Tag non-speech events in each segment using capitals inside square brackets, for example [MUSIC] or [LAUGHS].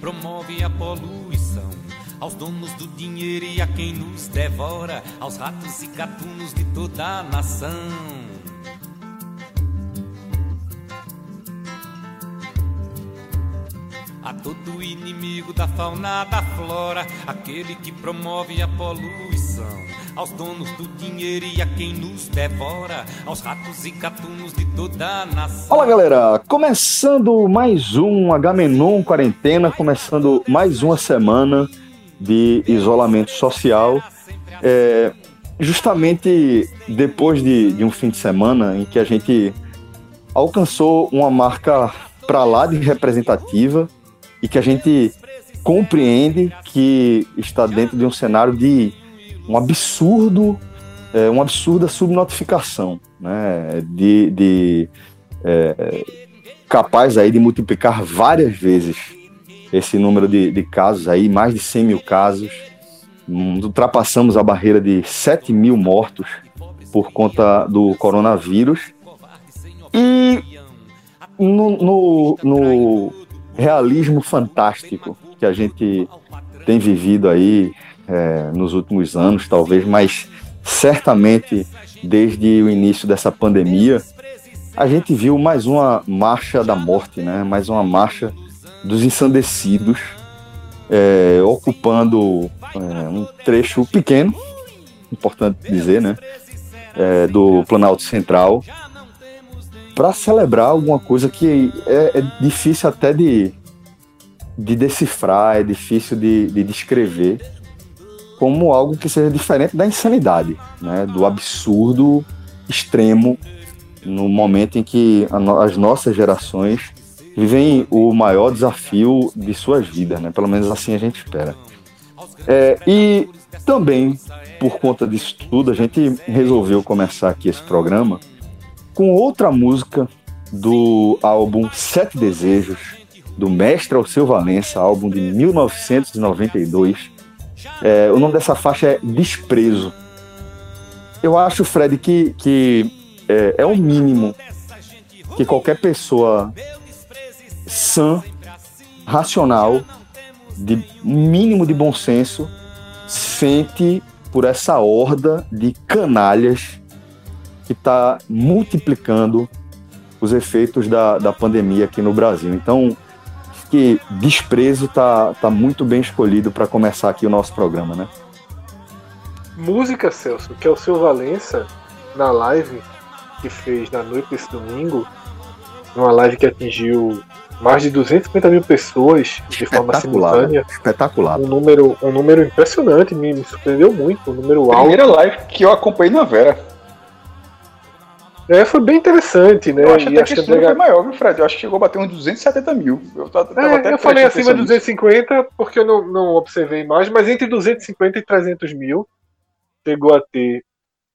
Promove a poluição. Aos donos do dinheiro e a quem nos devora, aos ratos e gatunos de toda a nação. A todo inimigo da fauna, da flora, aquele que promove a poluição. Aos donos do dinheiro e a quem nos devora, aos ratos e gatunos de toda a nação. Fala galera, começando mais um Agamenon Quarentena, começando mais uma semana de isolamento social. É, justamente depois de, de um fim de semana em que a gente alcançou uma marca para lá de representativa e que a gente compreende que está dentro de um cenário de um absurdo, é, uma absurda subnotificação, né, de, de é, capaz aí de multiplicar várias vezes esse número de, de, casos aí, mais de 100 mil casos, ultrapassamos a barreira de 7 mil mortos por conta do coronavírus. E no, no, no realismo fantástico que a gente tem vivido aí é, nos últimos anos, talvez, mas certamente desde o início dessa pandemia, a gente viu mais uma marcha da morte, né? mais uma marcha dos ensandecidos, é, ocupando é, um trecho pequeno, importante dizer, né? É, do Planalto Central, para celebrar alguma coisa que é, é, difícil até de, de decifrar, é difícil de, de descrever como algo que seja diferente da insanidade, né? do absurdo extremo no momento em que as nossas gerações vivem o maior desafio de suas vidas, né? pelo menos assim a gente espera. É, e também, por conta disso tudo, a gente resolveu começar aqui esse programa com outra música do álbum Sete Desejos, do Mestre Alceu Valença, álbum de 1992. É, o nome dessa faixa é Desprezo. Eu acho, Fred, que, que é, é o mínimo que qualquer pessoa sã, racional, de mínimo de bom senso, sente por essa horda de canalhas que está multiplicando os efeitos da, da pandemia aqui no Brasil. Então, que desprezo tá, tá muito bem escolhido para começar aqui o nosso programa, né? Música, Celso, que é o seu Valença, na live que fez na noite desse domingo, uma live que atingiu mais de 250 mil pessoas de forma simultânea. Espetacular. Um número, um número impressionante, me, me surpreendeu muito, um número alto. Primeira live que eu acompanhei na Vera. É, foi bem interessante, né? Eu acho até acho que esse número foi maior, viu, Fred? Eu acho que chegou a bater uns 270 mil. Eu, tava, é, até eu falei acima de 250 porque eu não, não observei mais, mas entre 250 e 300 mil chegou a ter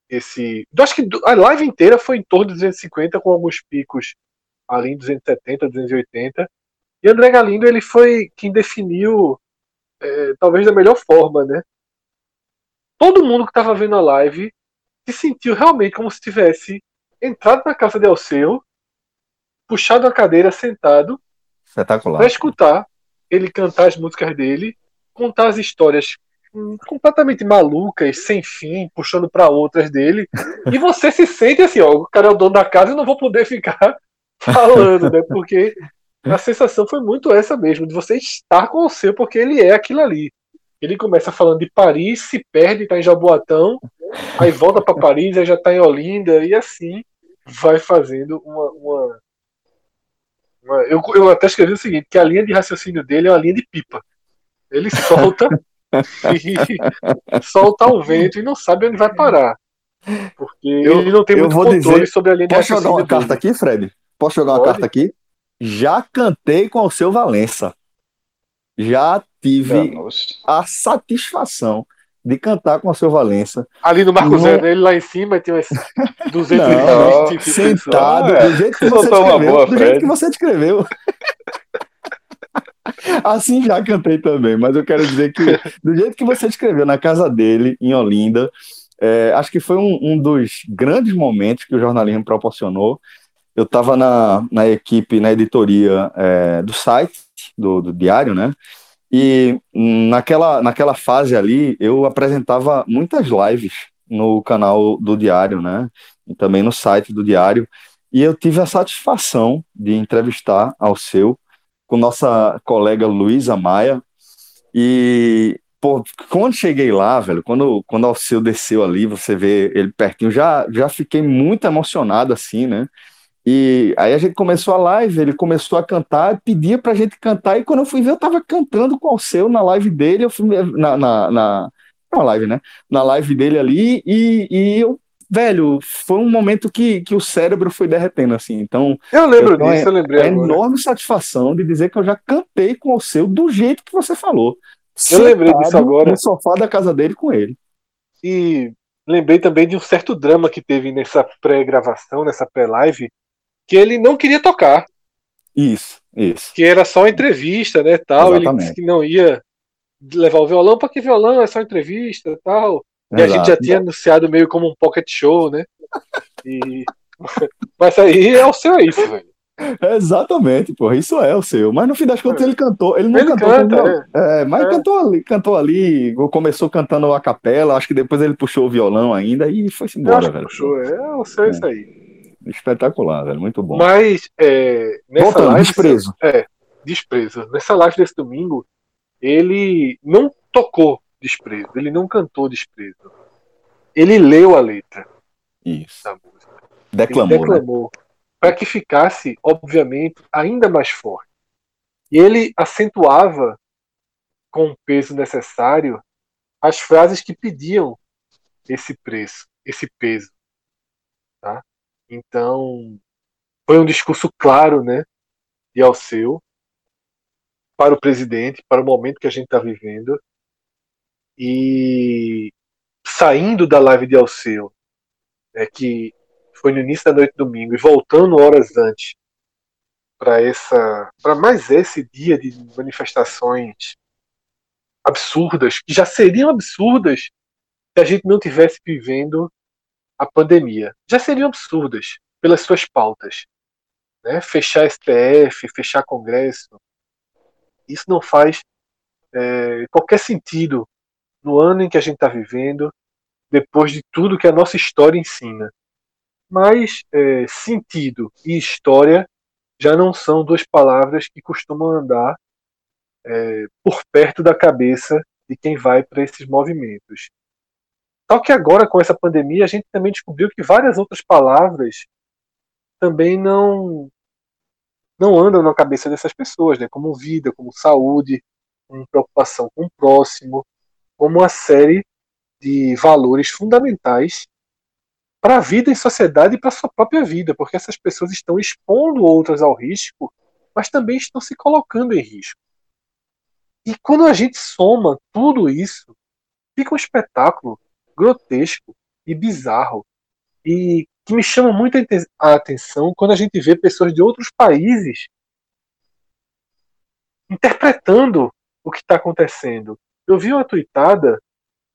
esse. Eu acho que a live inteira foi em torno de 250, com alguns picos ali em 270, 280. E André Galindo ele foi quem definiu, é, talvez da melhor forma, né? Todo mundo que estava vendo a live se sentiu realmente como se tivesse entrado na casa de Alceu, puxado a cadeira, sentado, para escutar ele cantar as músicas dele, contar as histórias completamente malucas, sem fim, puxando para outras dele, e você se sente assim, ó, o cara é o dono da casa, eu não vou poder ficar [LAUGHS] falando, né? Porque a sensação foi muito essa mesmo, de você estar com o seu, porque ele é aquilo ali. Ele começa falando de Paris, se perde, tá em Jaboatão, aí volta para Paris, aí já tá em Olinda, e assim vai fazendo uma. uma, uma eu, eu até escrevi o seguinte: que a linha de raciocínio dele é uma linha de pipa. Ele [LAUGHS] solta e solta o vento e não sabe onde vai parar. Porque eu, ele não tem muito controle dizer, sobre a linha de Posso jogar uma dele. carta aqui, Fred? Posso jogar Pode? uma carta aqui? Já cantei com o seu Valença. Já tive a satisfação de cantar com o seu Valença. Ali no Marco Zero, ele lá em cima tem umas [LAUGHS] 220 não, Sentado, do jeito que você descreveu. Boa, do jeito que você descreveu. Assim já cantei também, mas eu quero dizer que, do jeito que você escreveu na casa dele, em Olinda, é, acho que foi um, um, dos grandes momentos que o jornalismo proporcionou. Eu estava na, na equipe, na editoria é, do site, do, do diário, né? E naquela, naquela fase ali, eu apresentava muitas lives no canal do Diário, né? E também no site do Diário. E eu tive a satisfação de entrevistar ao seu com nossa colega Luísa Maia. E, pô, quando cheguei lá, velho, quando, quando o Alceu desceu ali, você vê ele pertinho, já, já fiquei muito emocionado, assim, né? E aí a gente começou a live, ele começou a cantar, pedia pra gente cantar, e quando eu fui ver, eu tava cantando com o Alceu na live dele, eu fui na, na, na, na live, né? Na live dele ali, e, e eu velho, foi um momento que, que o cérebro foi derretendo, assim. Então. Eu lembro eu disso, eu lembrei. É enorme satisfação de dizer que eu já cantei com o seu do jeito que você falou. Eu lembrei disso agora. No sofá da casa dele com ele. E lembrei também de um certo drama que teve nessa pré-gravação, nessa pré-live, que ele não queria tocar. Isso, isso. Que era só entrevista, né, tal. Exatamente. Ele disse que não ia levar o violão, para que violão? É só entrevista, tal. E Exato. a gente já tinha anunciado meio como um pocket show, né? E... [LAUGHS] Mas aí é o seu é isso, velho. É exatamente, porra, isso é o seu. Mas no fim das contas ele cantou, ele não ele cantou, canta, como, é. é. mas é. cantou ali, cantou ali, começou cantando a capela, acho que depois ele puxou o violão ainda e foi-se embora, velho. Puxou, é o seu é. isso aí. Espetacular, velho, muito bom. Mas é, nessa Voltando, live, desprezo. É, desprezo. Nessa live desse domingo, ele não tocou desprezo. Ele não cantou desprezo. Ele leu a letra Isso. da música. Declamou. Ele declamou. Né? Para que ficasse, obviamente, ainda mais forte. E ele acentuava com o peso necessário as frases que pediam esse preço, esse peso. Tá? Então, foi um discurso claro, né, de Alceu para o presidente, para o momento que a gente está vivendo, e saindo da live de Alceu, né, que foi no início da noite domingo, e voltando horas antes para essa para mais esse dia de manifestações absurdas, que já seriam absurdas se a gente não tivesse vivendo a pandemia. Já seriam absurdas pelas suas pautas. Né? Fechar STF, fechar Congresso, isso não faz é, qualquer sentido no ano em que a gente está vivendo, depois de tudo que a nossa história ensina. Mas é, sentido e história já não são duas palavras que costumam andar é, por perto da cabeça de quem vai para esses movimentos. Só que agora, com essa pandemia, a gente também descobriu que várias outras palavras também não não andam na cabeça dessas pessoas, né? como vida, como saúde, como preocupação com o próximo, como uma série de valores fundamentais para a vida em sociedade e para a sua própria vida, porque essas pessoas estão expondo outras ao risco, mas também estão se colocando em risco. E quando a gente soma tudo isso, fica um espetáculo grotesco e bizarro e que me chama muito a atenção quando a gente vê pessoas de outros países interpretando o que está acontecendo eu vi uma tweetada,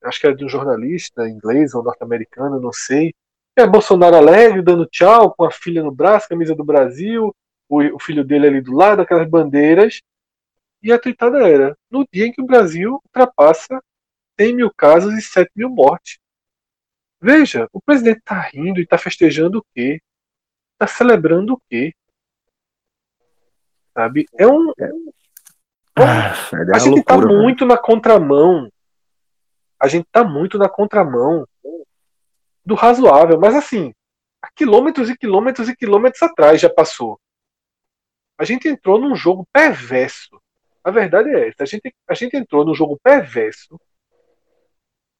acho que era de um jornalista inglês ou norte-americano, não sei. É Bolsonaro alegre, dando tchau, com a filha no braço, camisa do Brasil, o, o filho dele ali do lado, aquelas bandeiras. E a tweetada era: no dia em que o Brasil ultrapassa 100 mil casos e 7 mil mortes. Veja, o presidente está rindo e está festejando o quê? Está celebrando o quê? Sabe? É um, é ah, a gente está muito na contramão. A gente está muito na contramão do razoável, mas assim, há quilômetros e quilômetros e quilômetros atrás já passou. A gente entrou num jogo perverso. A verdade é essa. A gente, a gente entrou num jogo perverso,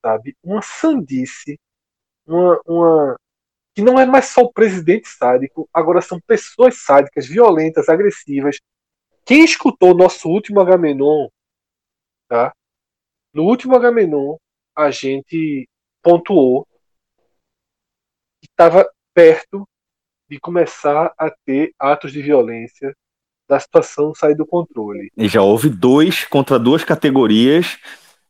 sabe? Uma sandice, uma, uma que não é mais só o presidente sádico, agora são pessoas sádicas, violentas, agressivas. Quem escutou nosso último Agamenon, tá? No último Agamenon, a gente pontuou que estava perto de começar a ter atos de violência da situação sair do controle. E já houve dois contra duas categorias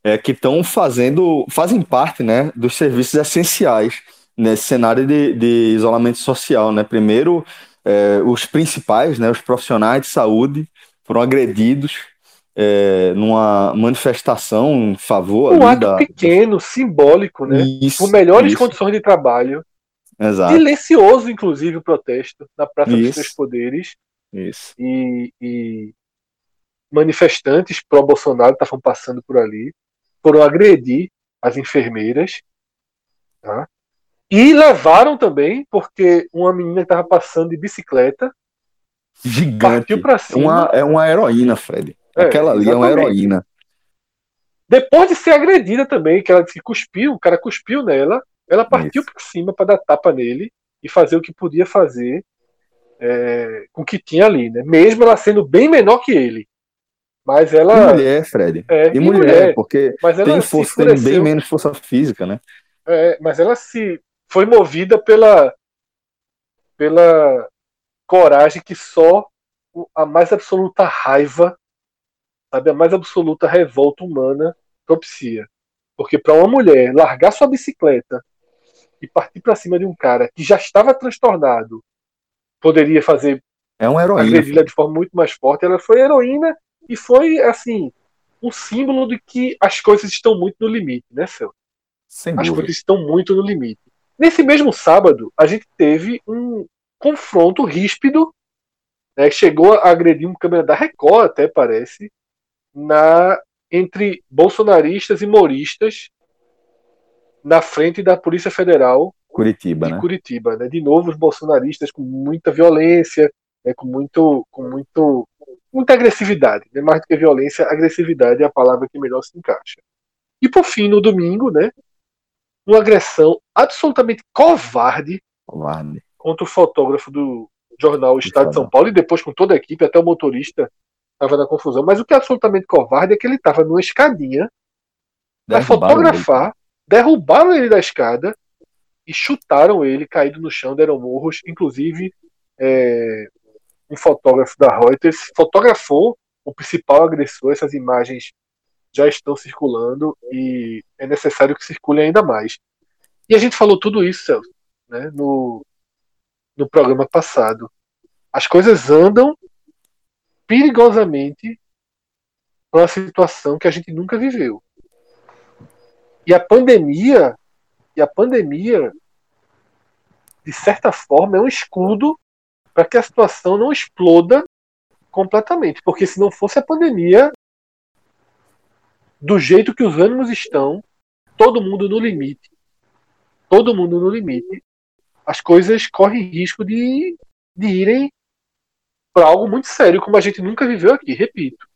é, que estão fazendo, fazem parte, né, dos serviços essenciais nesse cenário de, de isolamento social, né? Primeiro, é, os principais, né, os profissionais de saúde foram agredidos é, numa manifestação em favor um ato da... pequeno, simbólico, né? Isso, por melhores isso. condições de trabalho. Exato. Silencioso, inclusive, o protesto na Praça Isso. dos Três Poderes. Isso. E, e manifestantes pró-Bolsonaro estavam passando por ali, foram agredir as enfermeiras. Tá? E levaram também, porque uma menina estava passando de bicicleta. Gigante. Cima. Uma, é uma heroína, Fred. É, Aquela ali é uma exatamente. heroína. Depois de ser agredida também, que ela disse que cuspiu, o cara cuspiu nela, ela partiu por cima para dar tapa nele e fazer o que podia fazer é, com o que tinha ali, né? Mesmo ela sendo bem menor que ele. Mas E ela. mulher, Fred. É, e e mulher, mulher. porque tem força, tem bem menos força física, né? É, mas ela se foi movida pela pela coragem que só a mais absoluta raiva, sabe, a mais absoluta revolta humana propicia. Porque para uma mulher largar sua bicicleta e partir para cima de um cara que já estava transtornado, poderia fazer É uma heroína. agredi-la de forma muito mais forte. Ela foi heroína e foi assim um símbolo de que as coisas estão muito no limite, né, Celso? Sem As dúvida. coisas estão muito no limite. Nesse mesmo sábado, a gente teve um confronto ríspido, né, chegou a agredir um câmera da Record, até parece, na entre bolsonaristas e moristas na frente da Polícia Federal Curitiba, de né? Curitiba. Né? De novo, os bolsonaristas com muita violência, né? com, muito, com muito, muita agressividade. Né? Mais do que violência, agressividade é a palavra que melhor se encaixa. E por fim, no domingo, né? uma agressão absolutamente covarde Covarde. contra o fotógrafo do jornal Estado de São Paulo e depois com toda a equipe, até o motorista estava na confusão. Mas o que é absolutamente covarde é que ele estava numa escadinha para fotografar, derrubaram ele da escada e chutaram ele, caído no chão, deram murros. Inclusive, é, um fotógrafo da Reuters fotografou o principal agressor. Essas imagens já estão circulando e é necessário que circulem ainda mais. E a gente falou tudo isso, Celso, né, no, no programa passado. As coisas andam perigosamente para uma situação que a gente nunca viveu. E a pandemia, e a pandemia, de certa forma, é um escudo para que a situação não exploda completamente. Porque se não fosse a pandemia, do jeito que os ânimos estão, todo mundo no limite, todo mundo no limite, as coisas correm risco de, de irem para algo muito sério, como a gente nunca viveu aqui, repito.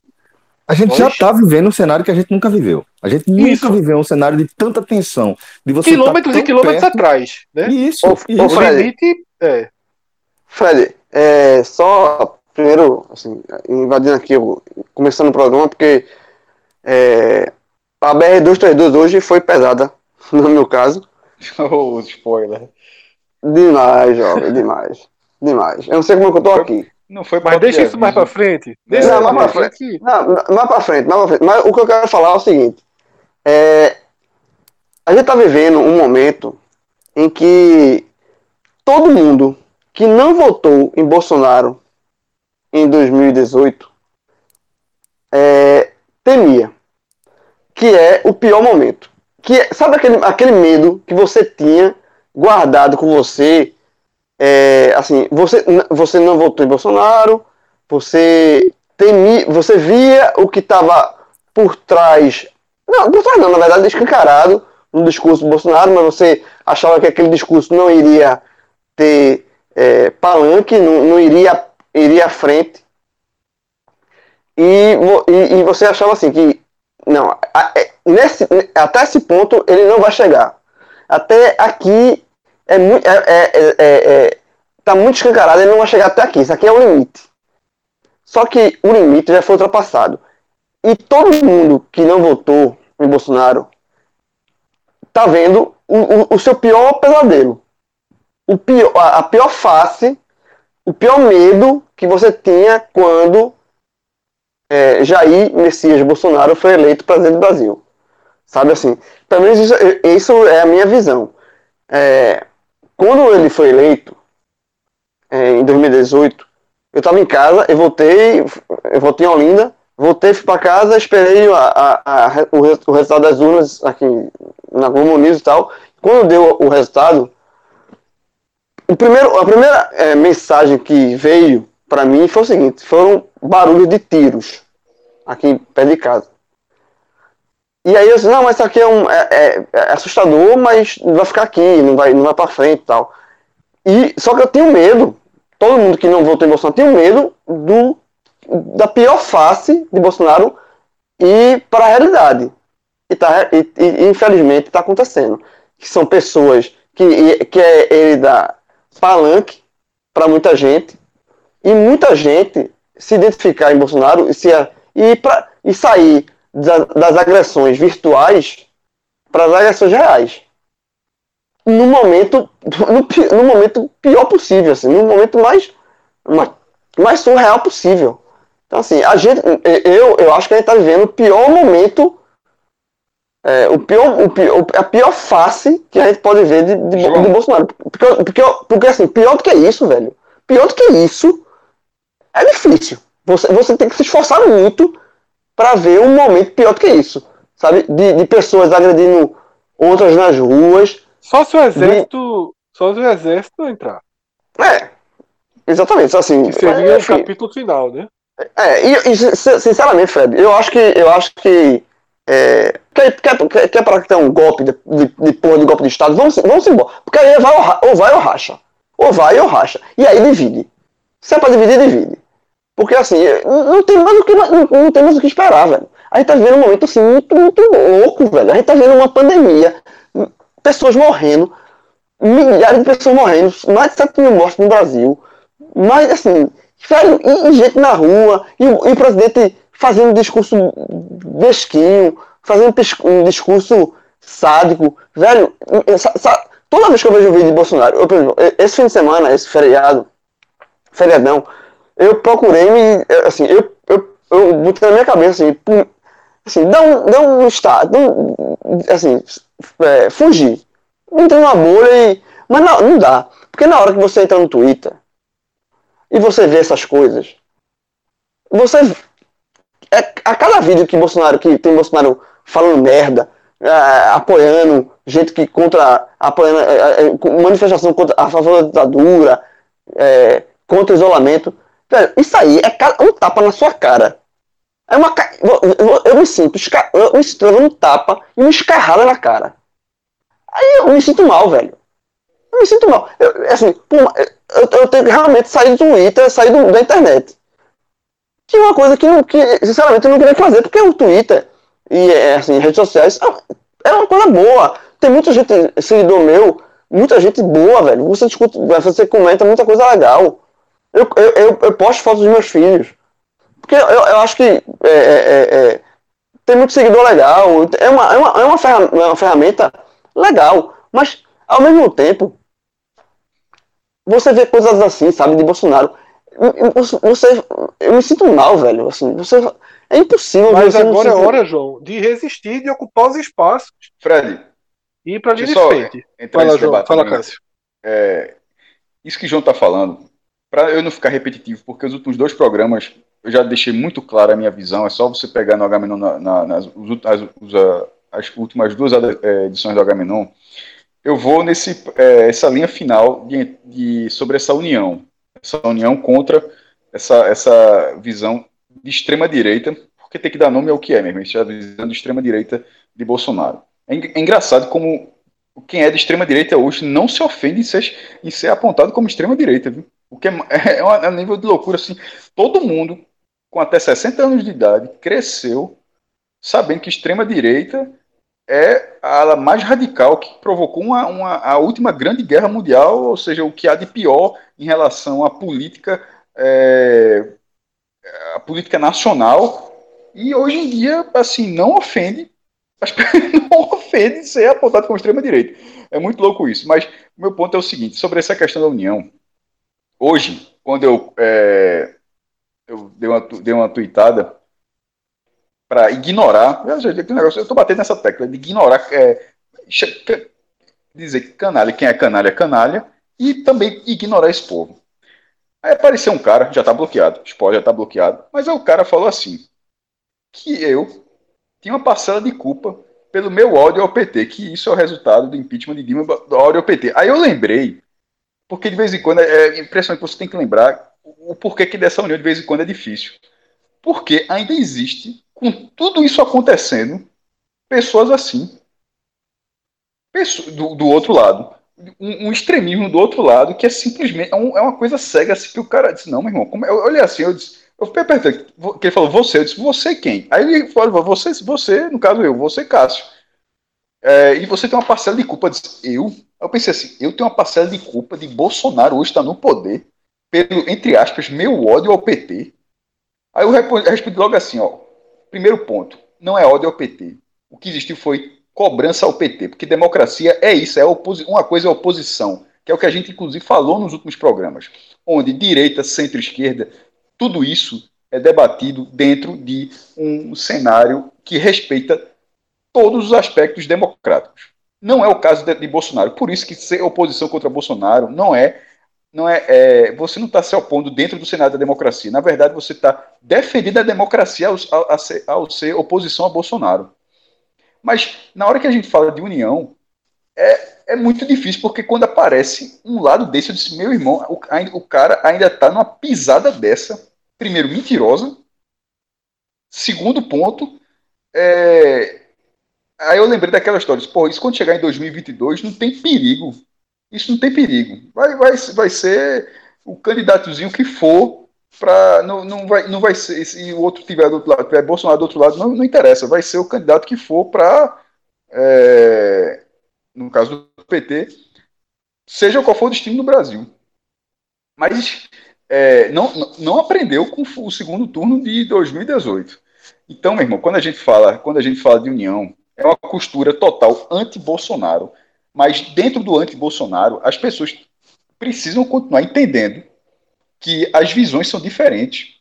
A gente já Nós- está vivendo um cenário que a gente nunca viveu. A gente nunca Isso. viveu um cenário de tanta tensão. De você quilômetros tá e quilômetros perto. atrás, né? Isso, Ô, isso. O limite é. Fred, é, só primeiro, assim, invadindo aqui, começando o programa, porque é, a BR-232 hoje foi pesada, [LAUGHS] no meu caso. [LAUGHS] Oh, spoiler. Demais, jovem, [LAUGHS] demais. Demais. Eu não sei como é que eu tô aqui. Não foi Mas papo deixa de isso mais pra frente. Deixa Não, isso mais mais pra pra frente. Não, mais pra frente, mais pra frente. Mas o que eu quero falar é o seguinte. É, a gente tá vivendo um momento em que todo mundo que não votou em Bolsonaro em 2018 é, temia. Que é o pior momento. Que é- sabe aquele, aquele medo que você tinha guardado com você? É, assim, você, você não votou em Bolsonaro, você temi, você via o que estava por trás. Não, por trás não, na verdade, escancarado no discurso do Bolsonaro, mas você achava que aquele discurso não iria ter é, palanque, não, não iria, iria à frente. E, e, e, você achava assim que não, é, nesse, até esse ponto ele não vai chegar. Até aqui é muito, é, é, é, é, tá muito escancarado, ele não vai chegar até aqui. Isso aqui é o limite. Só que o limite já foi ultrapassado. E todo mundo que não votou em Bolsonaro tá vendo o, o, o seu pior pesadelo. O pior, a, pior face, o pior medo que você tinha quando é, Jair Messias Bolsonaro foi eleito presidente do Brasil. Sabe assim? Pelo menos isso, isso é a minha visão. É, quando ele foi eleito, é, em 2018, eu estava em casa, eu voltei, eu voltei em Olinda, voltei, fui para casa, esperei a, a, a, o, o, resultado das urnas aqui na Globo News e tal. Quando deu o resultado, o primeiro, a primeira é, mensagem que veio para mim foi o seguinte: foram barulhos de tiros aqui perto de casa. E aí eu disse, não, mas isso aqui é, um, é, é, é assustador, mas vai ficar aqui, não vai, não vai para frente e tal. E, só que eu tenho medo, todo mundo que não votou em Bolsonaro tem medo do, da pior face de Bolsonaro e para a realidade. E, tá, e, e infelizmente está acontecendo. Que são pessoas que, que é, ele dá palanque para muita gente e muita gente se identificar em Bolsonaro e, se, e, pra, e sair das agressões virtuais para as agressões reais. No momento, [LAUGHS] no, no, momento pior possível, assim, no momento mais, mais, mais surreal possível. Então, assim, a gente, eu, eu acho que a gente está vivendo o pior momento, é, o pior, o pior, a pior face que a gente pode ver de, de, de Bolsonaro. Porque, porque, porque, assim, pior do que isso, velho, pior do que isso, é difícil. Você, você tem que se esforçar muito para ver um momento pior do que isso, sabe? De, de pessoas agredindo outras nas ruas. Só se o exército, de... só se o exército entrar. É, exatamente, assim. Que seria enfim, o capítulo final, né? É, e, e, sinceramente, Fred, eu acho que eu acho que é, quer, quer, quer ter um golpe de, de, de porra de golpe de Estado, vamos, vamos embora. Porque aí vai ou, vai ou racha. Ou vai ou racha. E aí divide. Se é pra dividir, divide. Porque assim, não tem mais o que, não, não tem mais o que esperar, velho. A gente tá vivendo um momento assim muito, muito louco, velho. A gente tá vendo uma pandemia, pessoas morrendo, milhares de pessoas morrendo, mais de 7 mil mortes no Brasil. Mas assim, velho, e, e gente na rua, e, e, o presidente fazendo um discurso mesquinho, fazendo um discurso sádico, velho. Toda vez que eu vejo um vídeo de Bolsonaro, eu, esse fim de semana, esse feriado, feriadão, eu procurei me. Assim, eu, eu, eu botei na minha cabeça assim, assim dá um, dá um estado, assim, é, fugir. Entra numa bolha e. Mas não, não dá. Porque na hora que você entra no Twitter e você vê essas coisas, você. É, a cada vídeo que Bolsonaro, que tem Bolsonaro falando merda, é, apoiando gente que contra. apoiando é, manifestação contra, a favor da ditadura, contra o isolamento. Isso aí é um tapa na sua cara. É uma eu, me sinto, eu me sinto um tapa e uma escarrada na cara. Aí eu me sinto mal, velho. Eu me sinto mal. Eu, assim, eu, eu tenho que realmente sair do Twitter, sair do, da internet. Que é uma coisa que, que, sinceramente, eu não queria fazer, porque o Twitter e é, assim, redes sociais é, é uma coisa boa. Tem muita gente, seguidor meu, muita gente boa, velho. Você discute, você comenta muita coisa legal. Eu, eu, eu, eu posto fotos dos meus filhos. Porque eu, eu acho que é, é, é, é tem muito seguidor legal. É uma, é uma, é uma, ferramenta, uma ferramenta legal. Mas, ao mesmo tempo, você vê coisas assim, sabe, de Bolsonaro. Você, eu me sinto mal, velho. Assim, você, é impossível. Mas agora é hora, João, de resistir, de ocupar os espaços. Fred. E ir para linha de frente. Fala, João. Fala, Cássio. É, isso que o João está falando para eu não ficar repetitivo, porque os últimos dois programas eu já deixei muito clara a minha visão, é só você pegar no Agamenon na, na, nas as, as, últimas duas é, edições do Agamenon, eu vou nesse é, essa linha final de, de, sobre essa união, essa união contra essa, essa visão de extrema direita, porque tem que dar nome ao que é mesmo, essa visão de extrema direita de Bolsonaro. É, é engraçado como quem é de extrema direita hoje não se ofende em ser, em ser apontado como extrema direita, viu? O que é, [LAUGHS] é, um, é um nível de loucura assim. Todo mundo com até 60 anos de idade cresceu sabendo que extrema direita é a ala mais radical que provocou uma, uma, a última grande guerra mundial, ou seja, o que há de pior em relação à política, é, a política nacional. E hoje em dia, assim, não ofende, [LAUGHS] não ofende ser apontado como extrema-direita. É muito louco isso. Mas o meu ponto é o seguinte: sobre essa questão da União. Hoje, quando eu, é, eu dei, uma, dei uma tweetada para ignorar. Eu estou batendo nessa tecla de ignorar. É, dizer que canalha, quem é canalha é canalha, e também ignorar esse povo. Aí apareceu um cara, já está bloqueado, Sport já está bloqueado, mas aí o cara falou assim: que eu tinha uma parcela de culpa pelo meu ódio ao PT, que isso é o resultado do impeachment de Dilma do ódio ao PT. Aí eu lembrei, porque de vez em quando é, é impressionante que você tem que lembrar o porquê que dessa união de vez em quando é difícil. Porque ainda existe com tudo isso acontecendo, pessoas assim. Do, do outro lado. Um, um, extremismo do outro lado que é simplesmente. É, um, é uma coisa cega assim que o cara disse: Não, meu irmão, como, eu olhei assim, eu disse. Eu fiquei. Que ele falou, você, eu disse, você quem? Aí ele falou, você, você, no caso eu, você, Cássio. É, e você tem uma parcela de culpa. Eu, disse, eu? Eu pensei assim, eu tenho uma parcela de culpa de Bolsonaro hoje estar no poder, pelo, entre aspas, meu ódio ao PT. Aí eu respondi logo assim, ó, Primeiro ponto, não é ódio ao PT. O que existiu foi cobrança ao PT, porque democracia é isso, é uma coisa é oposição, que é o que a gente inclusive falou nos últimos programas, onde direita, centro-esquerda, tudo isso é debatido dentro de um cenário que respeita todos os aspectos democráticos. Não é o caso de, de Bolsonaro, por isso que ser oposição contra Bolsonaro não é não é, é, você não está se opondo dentro do Senado da democracia. Na verdade, você está defendendo a democracia ao, ao, ser, ao, ser, oposição a Bolsonaro. Mas na hora que a gente fala de união, é, é muito difícil, porque quando aparece um lado desse, eu disse, meu irmão, o, o cara ainda está numa pisada dessa. Primeiro, mentirosa. Segundo ponto, é, aí eu lembrei daquela história. Pô, isso quando chegar em 2022 não tem perigo isso não tem perigo. Vai, vai, vai ser o candidatozinho que for para não, não vai não vai ser se o outro tiver do outro lado, tiver Bolsonaro do outro lado, não, não interessa, vai ser o candidato que for para é, no caso do PT, seja qual for o destino do Brasil. Mas é, não, não aprendeu com o segundo turno de 2018. Então, meu irmão, quando a gente fala, quando a gente fala de união, é uma costura total anti-Bolsonaro. Mas dentro do anti-Bolsonaro, as pessoas precisam continuar entendendo que as visões são diferentes.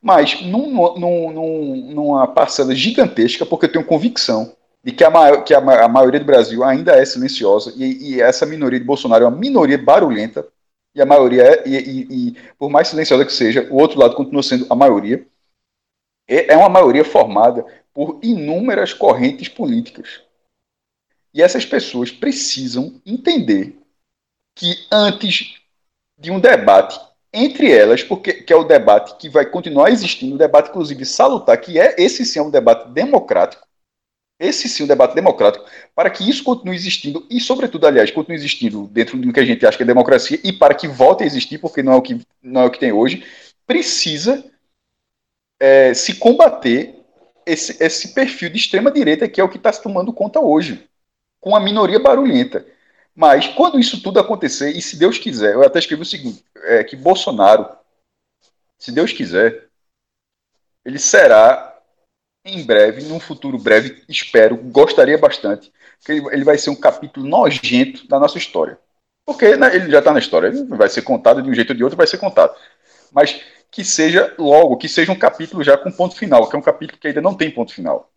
Mas num, num, num, numa parcela gigantesca, porque eu tenho convicção de que a, maior, que a, a maioria do Brasil ainda é silenciosa e, e, essa minoria de Bolsonaro é uma minoria barulhenta e a maioria é, e, e, e, por mais silenciosa que seja, o outro lado continua sendo a maioria. É, é uma maioria formada por inúmeras correntes políticas. E essas pessoas precisam entender que antes de um debate entre elas, porque que é o debate que vai continuar existindo, o debate inclusive salutar, que é esse sim é um debate democrático, esse sim é um debate democrático, para que isso continue existindo e, sobretudo, aliás, continue existindo dentro do que a gente acha que é democracia e para que volte a existir, porque não é o que, não é o que tem hoje, precisa é, se combater esse, esse perfil de extrema direita que é o que está se tomando conta hoje com a minoria barulhenta. Mas quando isso tudo acontecer, e se Deus quiser, eu até escrevi o seguinte: é, que Bolsonaro, se Deus quiser, ele será em breve, num futuro breve, espero, gostaria bastante, que ele, ele vai ser um capítulo nojento da nossa história. Porque né, ele já está na história, ele vai ser contado de um jeito ou de outro, vai ser contado. Mas que seja logo, que seja um capítulo já com ponto final, que é um capítulo que ainda não tem ponto final.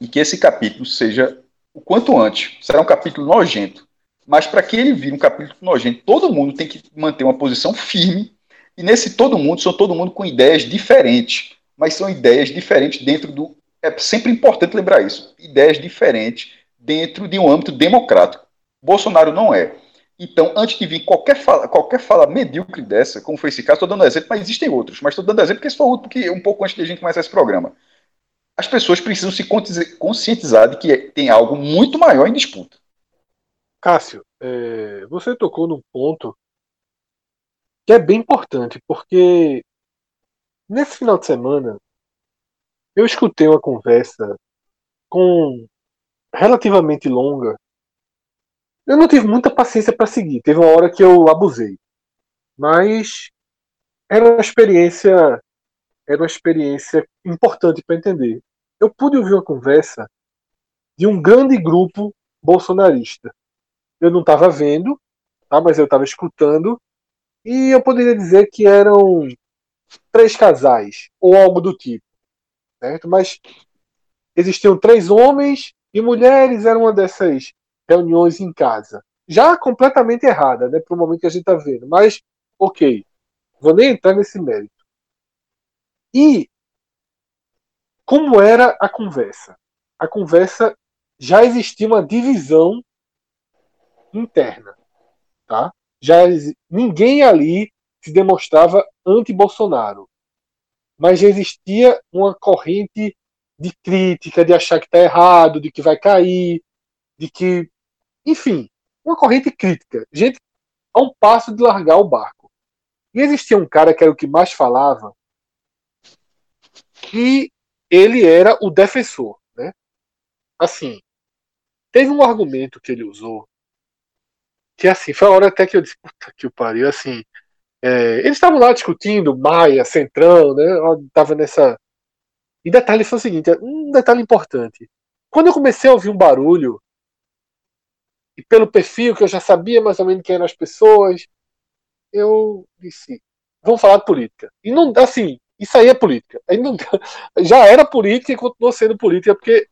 E que esse capítulo seja o quanto antes. Será um capítulo nojento. Mas para que ele vire um capítulo nojento, todo mundo tem que manter uma posição firme. E nesse todo mundo, são todo mundo com ideias diferentes. Mas são ideias diferentes dentro do. É sempre importante lembrar isso. Ideias diferentes dentro de um âmbito democrático. Bolsonaro não é. Então, antes de vir qualquer fala, qualquer fala medíocre dessa, como foi esse caso, estou dando exemplo, mas existem outros. Mas estou dando exemplo porque esse foi um pouco antes de a gente começar esse programa as pessoas precisam se conscientizar de que tem algo muito maior em disputa. Cássio, é, você tocou num ponto que é bem importante, porque nesse final de semana eu escutei uma conversa com relativamente longa. Eu não tive muita paciência para seguir, teve uma hora que eu abusei. Mas era uma experiência era uma experiência importante para entender. Eu pude ouvir uma conversa de um grande grupo bolsonarista. Eu não estava vendo, tá? mas eu estava escutando, e eu poderia dizer que eram três casais, ou algo do tipo. Certo? Mas existiam três homens e mulheres, era uma dessas reuniões em casa. Já completamente errada, né, para o momento que a gente está vendo. Mas, ok, vou nem entrar nesse mérito. E como era a conversa? A conversa já existia uma divisão interna, tá? Já ninguém ali se demonstrava anti-Bolsonaro, mas já existia uma corrente de crítica, de achar que está errado, de que vai cair, de que, enfim, uma corrente crítica, gente a um passo de largar o barco. E existia um cara que era o que mais falava, que ele era o defensor, né? Assim, teve um argumento que ele usou que assim, foi a hora até que eu disse, puta que o pariu, assim, é, eles estavam lá discutindo Maia, Centrão, né? Tava nessa. E detalhe foi o seguinte, um detalhe importante. Quando eu comecei a ouvir um barulho, e pelo perfil que eu já sabia mais ou menos quem eram as pessoas, eu disse, vamos falar de política. E não, assim, isso aí é política. Não, já era política e continuou sendo política, porque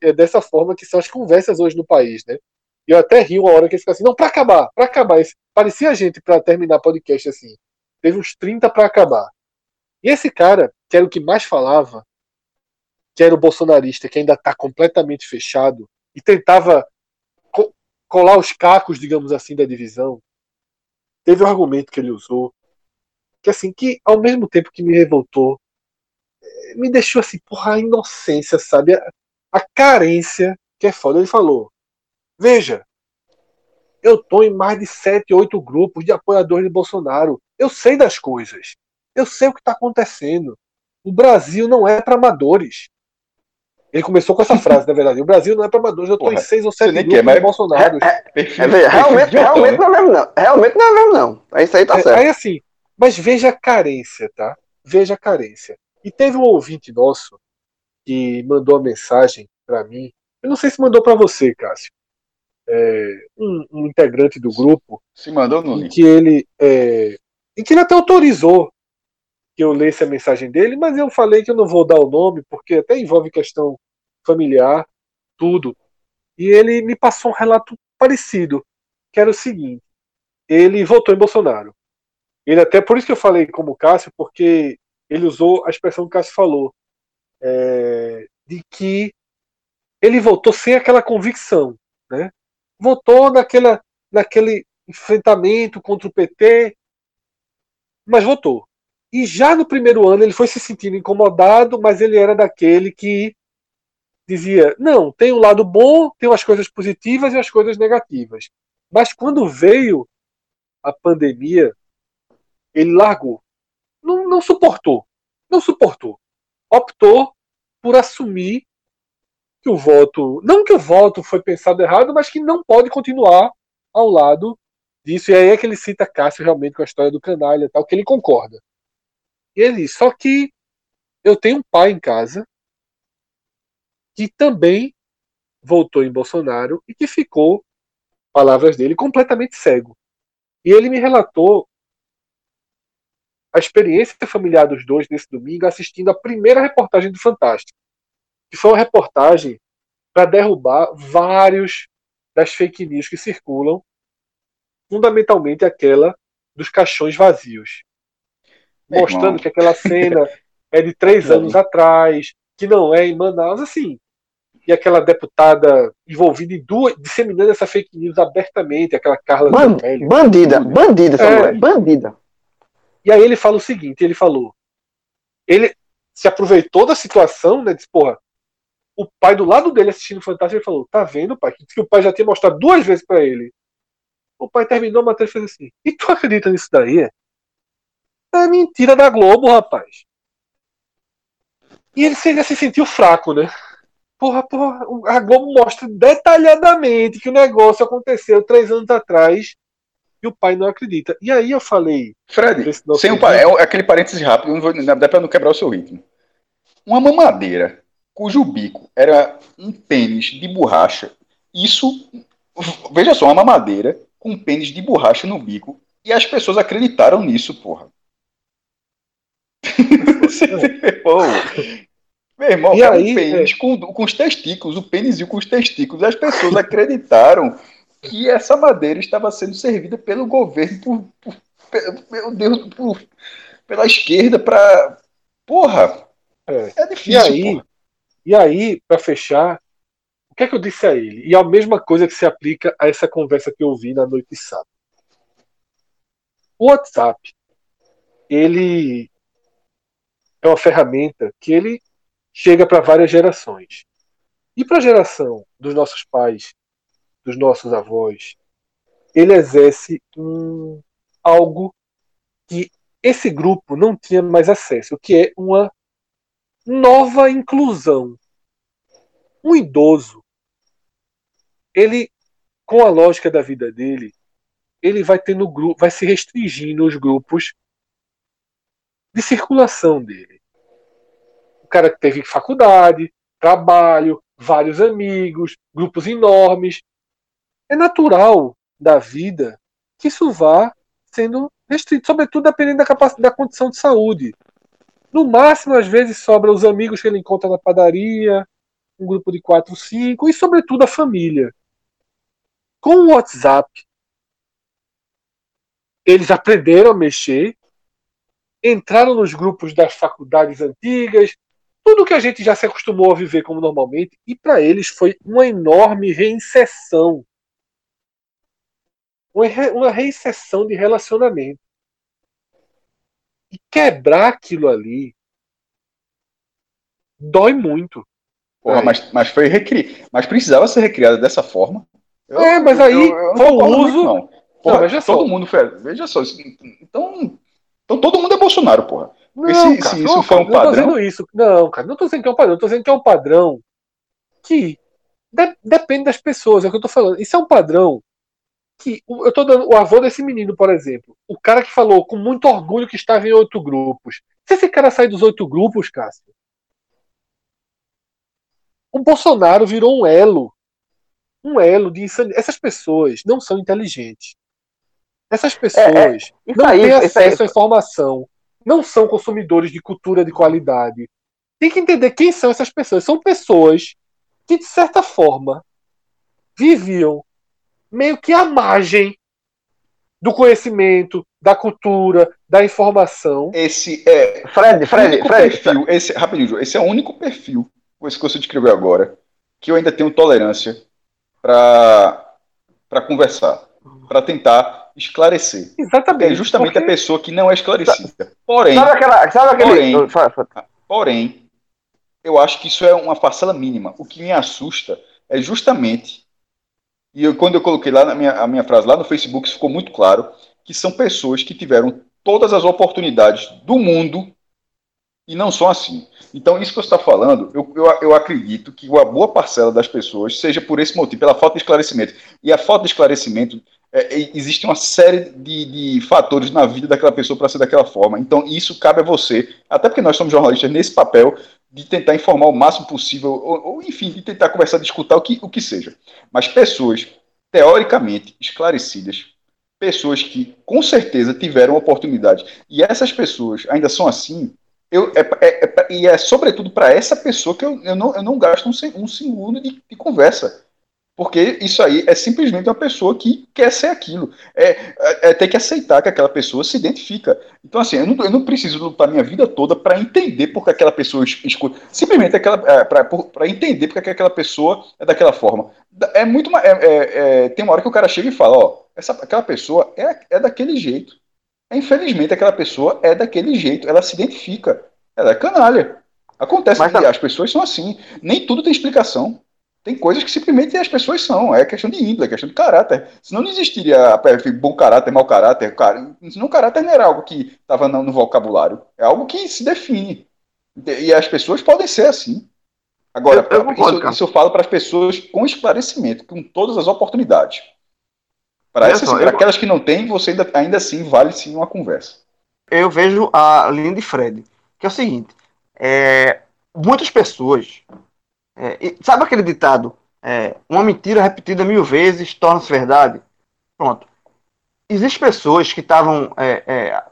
é dessa forma que são as conversas hoje no país, né? Eu até rio uma hora que ele fica assim, não, para acabar, para acabar. Esse, parecia a gente para terminar podcast assim. Teve uns 30 para acabar. E esse cara, que era o que mais falava, que era o bolsonarista, que ainda está completamente fechado, e tentava co colar os cacos, digamos assim, da divisão, teve um argumento que ele usou que assim, que ao mesmo tempo que me revoltou, eh, me deixou assim, porra, a inocência, sabe? A, a carência que é foda. Ele falou: Veja, eu tô em mais de sete, oito grupos de apoiadores de Bolsonaro. Eu sei das coisas. Eu sei o que está acontecendo. O Brasil não é para amadores. Ele começou com essa frase, na verdade. O Brasil não é para amadores. Eu estou em seis ou sete grupos quer, de Bolsonaro. É, é, é, realmente, realmente não é mesmo, não. Realmente não é mesmo, não. Isso aí tá é, certo. Aí assim, mas veja a carência, tá? Veja a carência. E teve um ouvinte nosso que mandou uma mensagem para mim. Eu não sei se mandou para você, Cássio. É, um, um, integrante do grupo. Se mandou no em que ele é, em que ele até autorizou que eu lesse a mensagem dele, mas eu falei que eu não vou dar o nome porque até envolve questão familiar, tudo. E ele me passou um relato parecido, que era o seguinte: ele votou em Bolsonaro. Ele até por isso que eu falei como Cássio, porque ele usou a expressão que o Cássio falou, é, de que ele votou sem aquela convicção, né? Votou naquela, naquele enfrentamento contra o PT, mas votou. E já no primeiro ano ele foi se sentindo incomodado, mas ele era daquele que dizia: não, tem um lado bom, tem as coisas positivas e as coisas negativas. Mas quando veio a pandemia, ele largou. Não, não suportou. Não suportou. Optou por assumir que o voto. Não que o voto foi pensado errado, mas que não pode continuar ao lado disso. E aí é que ele cita Cássio realmente com a história do canalha tal, que ele concorda. E ele diz, só que eu tenho um pai em casa que também votou em Bolsonaro e que ficou, palavras dele, completamente cego. E ele me relatou a experiência familiar dos dois nesse domingo assistindo a primeira reportagem do Fantástico, que foi uma reportagem para derrubar vários das fake news que circulam, fundamentalmente aquela dos caixões vazios, mostrando que aquela cena é de três anos atrás, que não é em Manaus, assim. E aquela deputada envolvida em duas, disseminando essa fake news abertamente, aquela Carla Band, Bandida, bandida, essa é, mulher, bandida. E aí ele fala o seguinte, ele falou, ele se aproveitou da situação, né, disse, porra, o pai do lado dele assistindo o Fantástico, ele falou: Tá vendo, pai? Que o pai já tinha mostrado duas vezes para ele. O pai terminou a matéria e fez assim: E tu acredita nisso daí? É mentira da Globo, rapaz. E ele se sentiu fraco, né? Porra, porra, a Globo mostra detalhadamente que o negócio aconteceu três anos atrás e o pai não acredita. E aí eu falei. Fred, sem um, é aquele parênteses rápido, não vou, dá pra não quebrar o seu ritmo. Uma mamadeira cujo bico era um pênis de borracha. Isso, veja só, uma mamadeira com um pênis de borracha no bico. E as pessoas acreditaram nisso, porra. [LAUGHS] Meu irmão, e aí, um pênis é... com, com os testículos, o pênis com os testículos. As pessoas acreditaram que essa madeira estava sendo servida pelo governo por, por, meu Deus, por, pela esquerda para porra. É, é difícil. E aí, porra. e aí para fechar, o que é que eu disse a ele? E a mesma coisa que se aplica a essa conversa que eu vi na noite de sábado. O WhatsApp, ele é uma ferramenta que ele chega para várias gerações. E para a geração dos nossos pais, dos nossos avós, ele exerce um, algo que esse grupo não tinha mais acesso, que é uma nova inclusão. Um idoso, ele, com a lógica da vida dele, ele vai ter no grupo, vai se restringir nos grupos de circulação dele. O cara que teve faculdade, trabalho, vários amigos, grupos enormes. É natural da vida que isso vá sendo restrito, sobretudo dependendo da capacidade da condição de saúde. No máximo, às vezes, sobra os amigos que ele encontra na padaria, um grupo de quatro, cinco, e sobretudo a família. Com o WhatsApp, eles aprenderam a mexer, entraram nos grupos das faculdades antigas, tudo que a gente já se acostumou a viver como normalmente, e para eles foi uma enorme reinserção. Uma reinserção de relacionamento. E quebrar aquilo ali dói muito. Porra, mas, mas foi recri... mas precisava ser recriada dessa forma. Eu, é, mas aí eu, eu foi o uso. Não. Porra, não, veja todo só. mundo foi. Veja só. Então, então todo mundo é Bolsonaro, porra. Não, se, cara, se isso não, for um padrão. Não tô isso. Não, cara, não tô dizendo que é um padrão. Tô dizendo que é um padrão que de, depende das pessoas. É o que eu tô falando. Isso é um padrão que. Eu tô dando o avô desse menino, por exemplo. O cara que falou com muito orgulho que estava em oito grupos. Se esse cara sair dos oito grupos, Cássio. O Bolsonaro virou um elo. Um elo de insanidade. Essas pessoas não são inteligentes. Essas pessoas é, é, não aí, têm acesso aí, à informação não são consumidores de cultura de qualidade. Tem que entender quem são essas pessoas. São pessoas que, de certa forma, viviam meio que à margem do conhecimento, da cultura, da informação. Esse é. Fred, Fred, Fred. Perfil, esse, rapidinho, esse é o único perfil, com esse que você descreveu agora, que eu ainda tenho tolerância para conversar, para tentar esclarecer. Exatamente. É justamente porque... a pessoa que não é esclarecida. Porém, sabe aquela, sabe aquele... porém, porém, eu acho que isso é uma parcela mínima. O que me assusta é justamente, e eu, quando eu coloquei lá na minha, a minha frase lá no Facebook, ficou muito claro, que são pessoas que tiveram todas as oportunidades do mundo e não são assim. Então, isso que você está falando, eu, eu, eu, acredito que uma boa parcela das pessoas seja por esse motivo, pela falta de esclarecimento. E a falta de esclarecimento é, é, existe uma série de, de, fatores na vida daquela pessoa para ser daquela forma. Então, isso cabe a você, até porque nós somos jornalistas nesse papel de tentar informar o máximo possível, ou, ou enfim, de tentar conversar, discutir o que, o que seja. Mas pessoas teoricamente esclarecidas, pessoas que com certeza tiveram oportunidade, e essas pessoas ainda são assim, eu, é, é, é e é sobretudo para essa pessoa que eu, eu, não, eu não gasto um, um segundo de, de conversa. Porque isso aí é simplesmente uma pessoa que quer ser aquilo. É, é, é ter que aceitar que aquela pessoa se identifica. Então, assim, eu não, eu não preciso lutar minha vida toda para entender porque aquela pessoa escuta. Simplesmente é, para entender porque aquela pessoa é daquela forma. É muito. É, é, é, tem uma hora que o cara chega e fala: ó, essa, aquela pessoa é, é daquele jeito. Infelizmente, aquela pessoa é daquele jeito. Ela se identifica. Ela é canalha. Acontece Mas, que tá... as pessoas são assim. Nem tudo tem explicação. Tem coisas que simplesmente as pessoas são. É questão de índole, é questão de caráter. Senão não existiria bom caráter, mau caráter. Cara, senão o caráter não era algo que estava no vocabulário. É algo que se define. E as pessoas podem ser assim. Agora, eu, eu isso, isso, eu falo para as pessoas com esclarecimento, com todas as oportunidades. Para essas, só, eu... aquelas que não têm, você ainda, ainda assim vale sim uma conversa. Eu vejo a linha de Fred, que é o seguinte: é, muitas pessoas. É, sabe aquele ditado? É, uma mentira repetida mil vezes torna-se verdade? Pronto. Existem pessoas que estavam, é, é,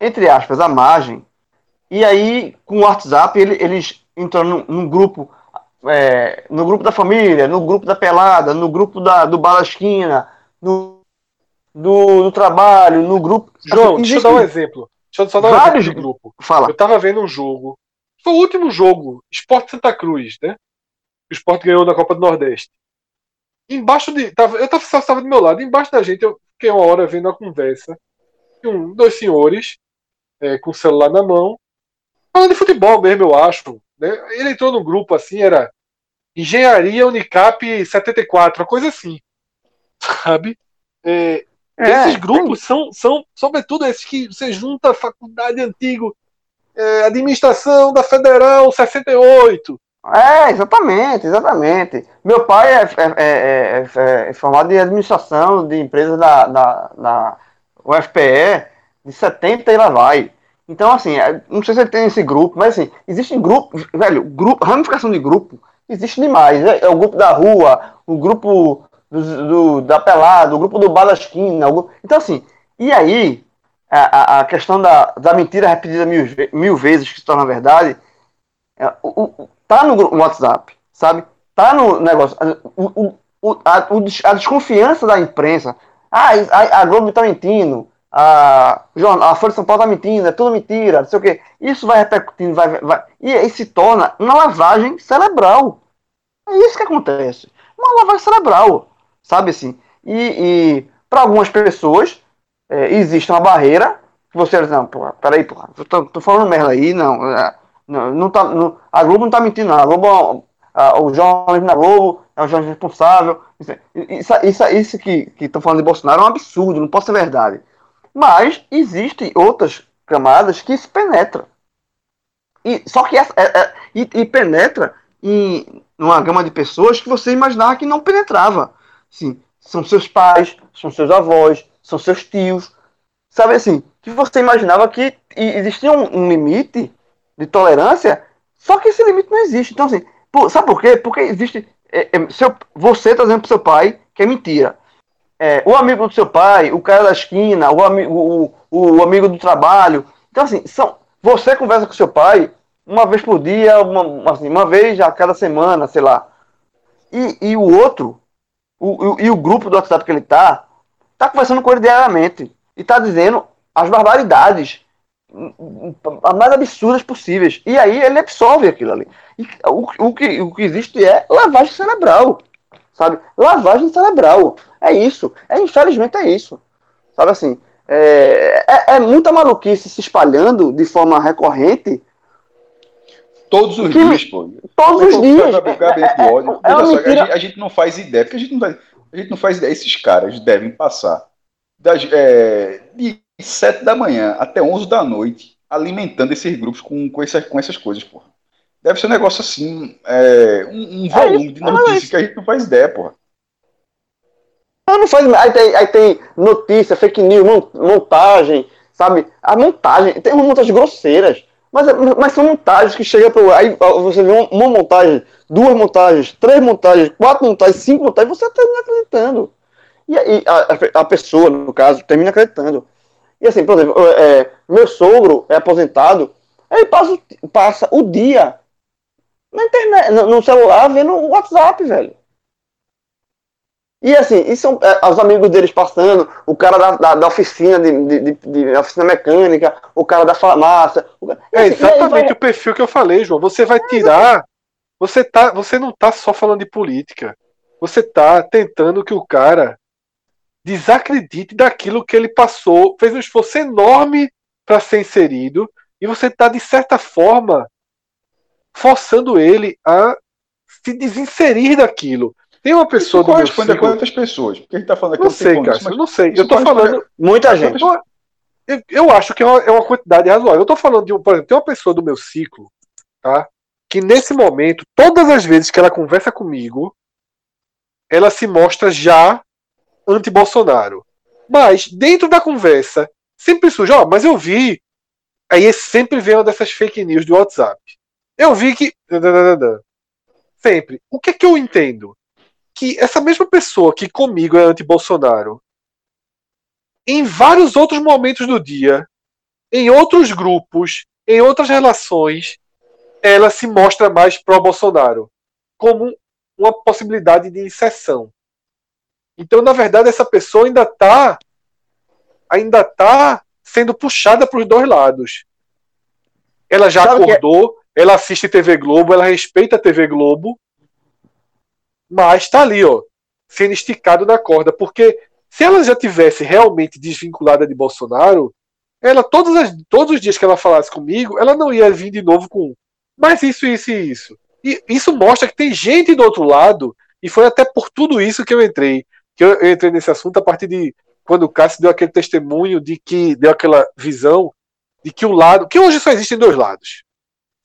entre aspas, à margem, e aí, com o WhatsApp, ele, eles entram num, grupo é, no grupo da família, no grupo da pelada, no grupo da, do Balasquina, no, do, do trabalho, no grupo. João, assim, deixa eu dar um exemplo. Deixa eu só dar um exemplo de grupo. Fala. Eu tava vendo um jogo. Foi o último jogo, Esporte Santa Cruz, né? O Esporte ganhou na Copa do Nordeste. Embaixo de. Tava, eu estava do meu lado, embaixo da gente, eu fiquei uma hora vendo a conversa. Um, dois senhores é, com o celular na mão, falando de futebol mesmo, eu acho. Né? Ele entrou num grupo assim, era Engenharia Unicap 74, uma coisa assim. [LAUGHS] Sabe? É, é, esses grupos são, são, sobretudo, esses que você junta faculdade antigo, é, administração da Federal 68. É, exatamente, exatamente. Meu pai é, é, é, é formado em administração de empresas da, da, da UFPE de 70 e lá vai. Então, assim, não sei se ele tem esse grupo, mas assim, existem grupos, velho, grupo, ramificação de grupo existe demais. Né? É o grupo da rua, o grupo do, do da pelada, o grupo do bar da esquina. Grupo... Então, assim, e aí, a, a questão da, da mentira repetida mil, mil vezes, que se torna verdade, é, o, o, tá no, WhatsApp, sabe? Tá no negócio. O, o, a, a desconfiança da imprensa. Ah, a, a Globo tá mentindo a, a Folha de São Paulo tá mentindo, é tudo mentira, não sei o quê. Isso vai repercutindo, vai, vai, e aí se torna uma lavagem cerebral. É isso que acontece. Uma lavagem cerebral, sabe assim? E, e para algumas pessoas é, existe uma barreira que você diz, não, peraí, tô, tô falando merda aí, não, é, não, não tá, não, a Globo não tá mentindo, não. A Globo, a, o jornalismo da Globo é um jornalismo responsável. Isso, isso, isso, isso que estão falando de Bolsonaro é um absurdo, não pode ser verdade. Mas existem outras camadas que se penetram. E, só que essa, é, é, e, e, penetra em uma gama de pessoas que você imaginava que não penetrava. Sim, são seus pais, são seus avós, são seus tios. Sabe assim, que você imaginava que existia um, um limite de tolerância, só que esse limite não existe. Então, assim, por, sabe por quê? Porque existe. É, é, seu, você está dizendo para seu pai que é mentira é, o amigo do seu pai, o cara da esquina, o, ami o, o, o, amigo do trabalho. Então, assim, são, você conversa com seu pai uma vez por dia, uma, assim, uma vez a cada semana, sei lá. E, e o outro, o, e o grupo do WhatsApp que ele tá, tá conversando com ele diariamente. E tá dizendo as barbaridades mais absurdas possíveis. E aí ele absorve aquilo ali. E o, o, que, o que existe é lavagem cerebral sabe? Lavagem cerebral. É isso. É, infelizmente é isso. Sabe assim? É, é, é muita maluquice se espalhando de forma recorrente. Todos os que, dias, pô. Todos os dias. [LAUGHS] É, ódio. A, gente, a, gente, não faz ideia, porque a gente não, a gente não faz ideia. Esses caras devem passar das, é, de 7 da manhã até 11 da noite alimentando esses grupos com, com, essas, com essas coisas, porra. Deve ser um negócio assim, é, um, um, volume de notícias que a gente não faz ideia, porra. Ah, não faz. Aí tem, aí tem notícia, fake news, montagem, sabe? A montagem, tem umas montagens grosseiras. Mas, mas são montagens que chegam para. Aí você vê uma, uma, montagem, duas montagens, três montagens, quatro montagens, cinco montagens, você termina acreditando. E aí a, a, pessoa, no caso, termina acreditando. E assim, por exemplo, é, meu sogro é aposentado, ele passa, passa o dia na internet, no, celular, vendo o WhatsApp, velho. E assim, e são é, os amigos deles passando, o cara da, da, da oficina de, de, de, oficina mecânica, o cara da farmácia. Cara, é assim, exatamente vai... o perfil que eu falei, João. Você vai tirar. Você, tá, você não tá só falando de política. Você tá tentando que o cara desacredite daquilo que ele passou, fez um esforço enorme para ser inserido, e você tá, de certa forma, forçando ele a se desinserir daquilo. Tem uma pessoa isso corresponde a quantas pessoas? Porque a gente tá falando aqui não sei, cara, mas... não sei. Eu tô falando muita gente. Eu, eu, acho que é uma, é uma, quantidade razoável. Eu tô falando de, por exemplo, tem uma pessoa do meu ciclo, tá? Que nesse momento, todas as vezes que ela conversa comigo, ela se mostra já anti-Bolsonaro. Mas, dentro da conversa, sempre surge, ó, mas eu vi. Aí sempre vem uma dessas fake news do WhatsApp. Eu vi que. Sempre. O que é que eu entendo? Que essa mesma pessoa que comigo é anti-Bolsonaro, em vários outros momentos do dia, em outros grupos, em outras relações, ela se mostra mais pró-Bolsonaro, como uma possibilidade de inserção. Então, na verdade, essa pessoa ainda está ainda tá sendo puxada para os dois lados. Ela já Sabe é? acordou, ela assiste TV Globo, ela respeita a TV Globo, mas está ali, ó, sendo esticado na corda, porque se ela já tivesse realmente desvinculada de Bolsonaro, ela todos, as, todos os dias que ela falasse comigo, ela não ia vir de novo com mas isso, isso e isso. E isso mostra que tem gente do outro lado, e foi até por tudo isso que eu entrei. Que eu entrei nesse assunto a partir de quando o Cássio deu aquele testemunho de que deu aquela visão de que o lado, que hoje só existem dois lados.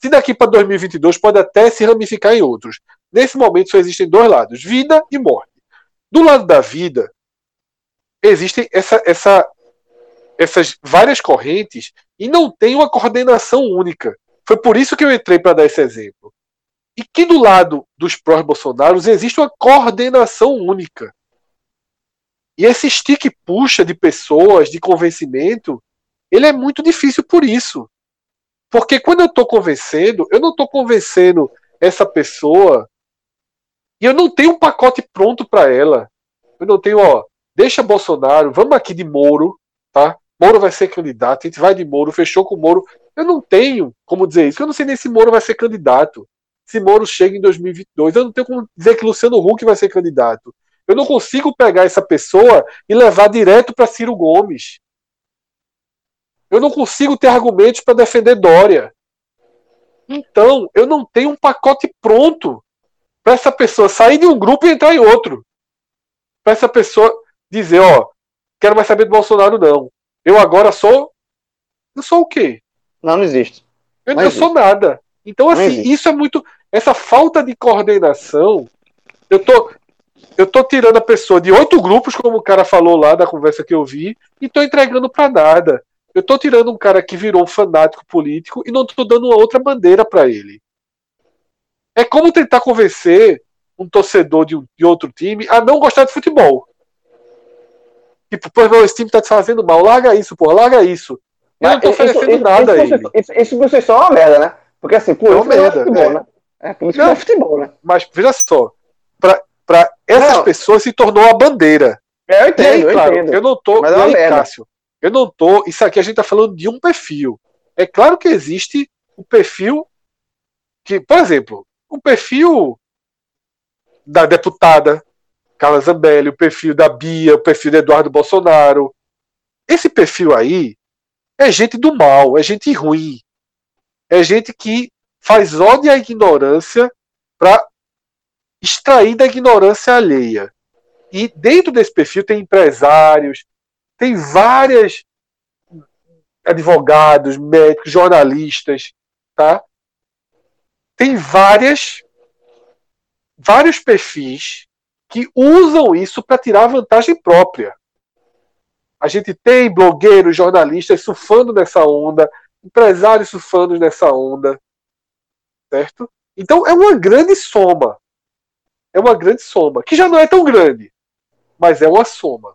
Se daqui para 2022 pode até se ramificar em outros. Nesse momento só existem dois lados, vida e morte. Do lado da vida, existem essa, essa, essas várias correntes e não tem uma coordenação única. Foi por isso que eu entrei para dar esse exemplo. E que do lado dos pró-Bolsonaros existe uma coordenação única. E esse stick puxa de pessoas, de convencimento, ele é muito difícil por isso. Porque quando eu estou convencendo, eu não estou convencendo essa pessoa e eu não tenho um pacote pronto para ela. Eu não tenho, ó, deixa Bolsonaro, vamos aqui de Moro, tá? Moro vai ser candidato, a gente vai de Moro, fechou com Moro. Eu não tenho como dizer isso, eu não sei nem se Moro vai ser candidato. Se Moro chega em 2022, eu não tenho como dizer que Luciano Huck vai ser candidato. Eu não consigo pegar essa pessoa e levar direto para Ciro Gomes. Eu não consigo ter argumentos para defender Dória. Então, eu não tenho um pacote pronto para essa pessoa sair de um grupo e entrar em outro. Para essa pessoa dizer, ó, quero mais saber do Bolsonaro, não. Eu agora sou. Eu sou o quê? Não, não existe. Eu não, sou nada. Então, assim, isso é muito. Essa falta de coordenação. Eu tô, eu tô tirando a pessoa de oito grupos, como o cara falou lá da conversa que eu vi, e tô entregando para nada. Eu tô tirando um cara que virou um fanático político e não tô dando uma outra bandeira para ele. É como tentar convencer um torcedor de, um, de outro time a não gostar de futebol. Tipo, pô, esse time tá te fazendo mal, larga isso, pô, larga isso. Eu não tô oferecendo isso, nada isso, isso, isso, isso você só é uma merda, né? Porque assim, por é isso merda, é futebol, é. né? É, por isso não, é futebol, né? Mas veja só, pra, pra essas não. pessoas se tornou a bandeira. É, eu entendo, aí, claro, eu entendo. Eu não tô. Mas é aí, Cássio, eu não tô. Isso aqui a gente tá falando de um perfil. É claro que existe o perfil que, por exemplo, o perfil da deputada Carla Zambelli, o perfil da Bia, o perfil do Eduardo Bolsonaro. Esse perfil aí é gente do mal, é gente ruim. É gente que faz ódio à ignorância para extrair da ignorância alheia. E dentro desse perfil tem empresários, tem várias advogados, médicos, jornalistas, tá? Tem várias vários perfis que usam isso para tirar vantagem própria. A gente tem blogueiros, jornalistas surfando nessa onda, empresários surfando nessa onda, certo? Então é uma grande soma. É uma grande soma, que já não é tão grande, mas é uma soma.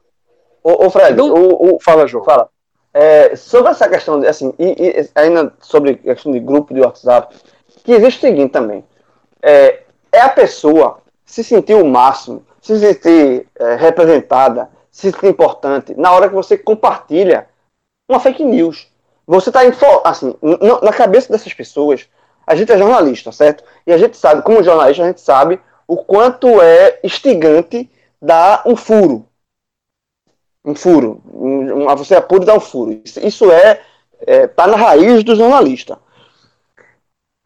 Ô, ô Fred, não... o, o, fala, João. Fala. É, sobre essa questão, de, assim, e, e, ainda sobre a questão de grupo de WhatsApp, que existe o seguinte também. É, é a pessoa se sentir o máximo, se sentir é, representada, se sentir importante, na hora que você compartilha uma fake news. Você está assim, na cabeça dessas pessoas, a gente é jornalista, certo? E a gente sabe, como jornalista, a gente sabe o quanto é instigante dar um furo. Um furo. Um, você apura e dá um furo. Isso, isso é, é tá na raiz do jornalista.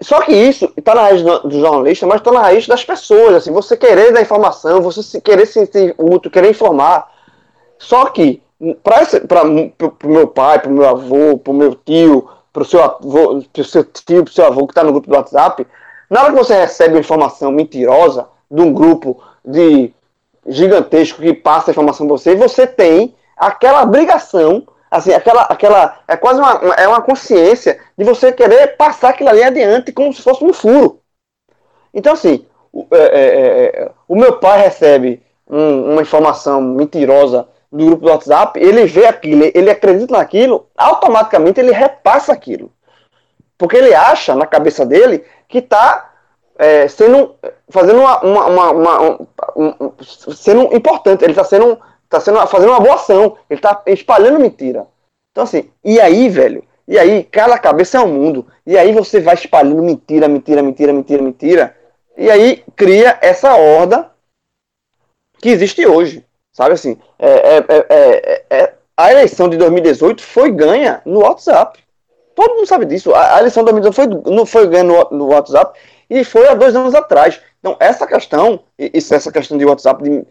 só que isso está na raiz do, jornalista, mas está na raiz das pessoas. Assim, você querer dar informação, você se, querer se sentir útil, querer informar. Só que, para o meu pai, para o meu avô, para o meu tio, para o seu, seu tio, para o seu avô que está no grupo do WhatsApp, na hora que você recebe uma informação mentirosa de um grupo de gigantesco que passa a informação para você, você tem aquela obrigação assim, aquela, aquela, é quase uma, é uma consciência de você querer passar aquilo ali adiante como se fosse um furo. Então, assim, o, é, é, é, o meu pai recebe um, uma informação mentirosa do grupo do WhatsApp, ele vê aquilo, ele acredita naquilo, automaticamente ele repassa aquilo. Porque ele acha na cabeça dele que está é, sendo fazendo uma, uma, uma, uma um, sendo importante, ele está sendo tá sendo, fazendo uma boa ação. Ele tá espalhando mentira. Então, assim, e aí, velho? E aí, cada cabeça é um mundo. E aí você vai espalhando mentira, mentira, mentira, mentira, mentira. E aí cria essa horda que existe hoje. Sabe assim? É, é, é, é, a eleição de 2018 foi ganha no WhatsApp. Todo mundo sabe disso. A, a eleição de 2018 foi, não foi ganha no, no WhatsApp e foi há dois anos atrás. Então, essa questão, isso, essa questão de WhatsApp, de,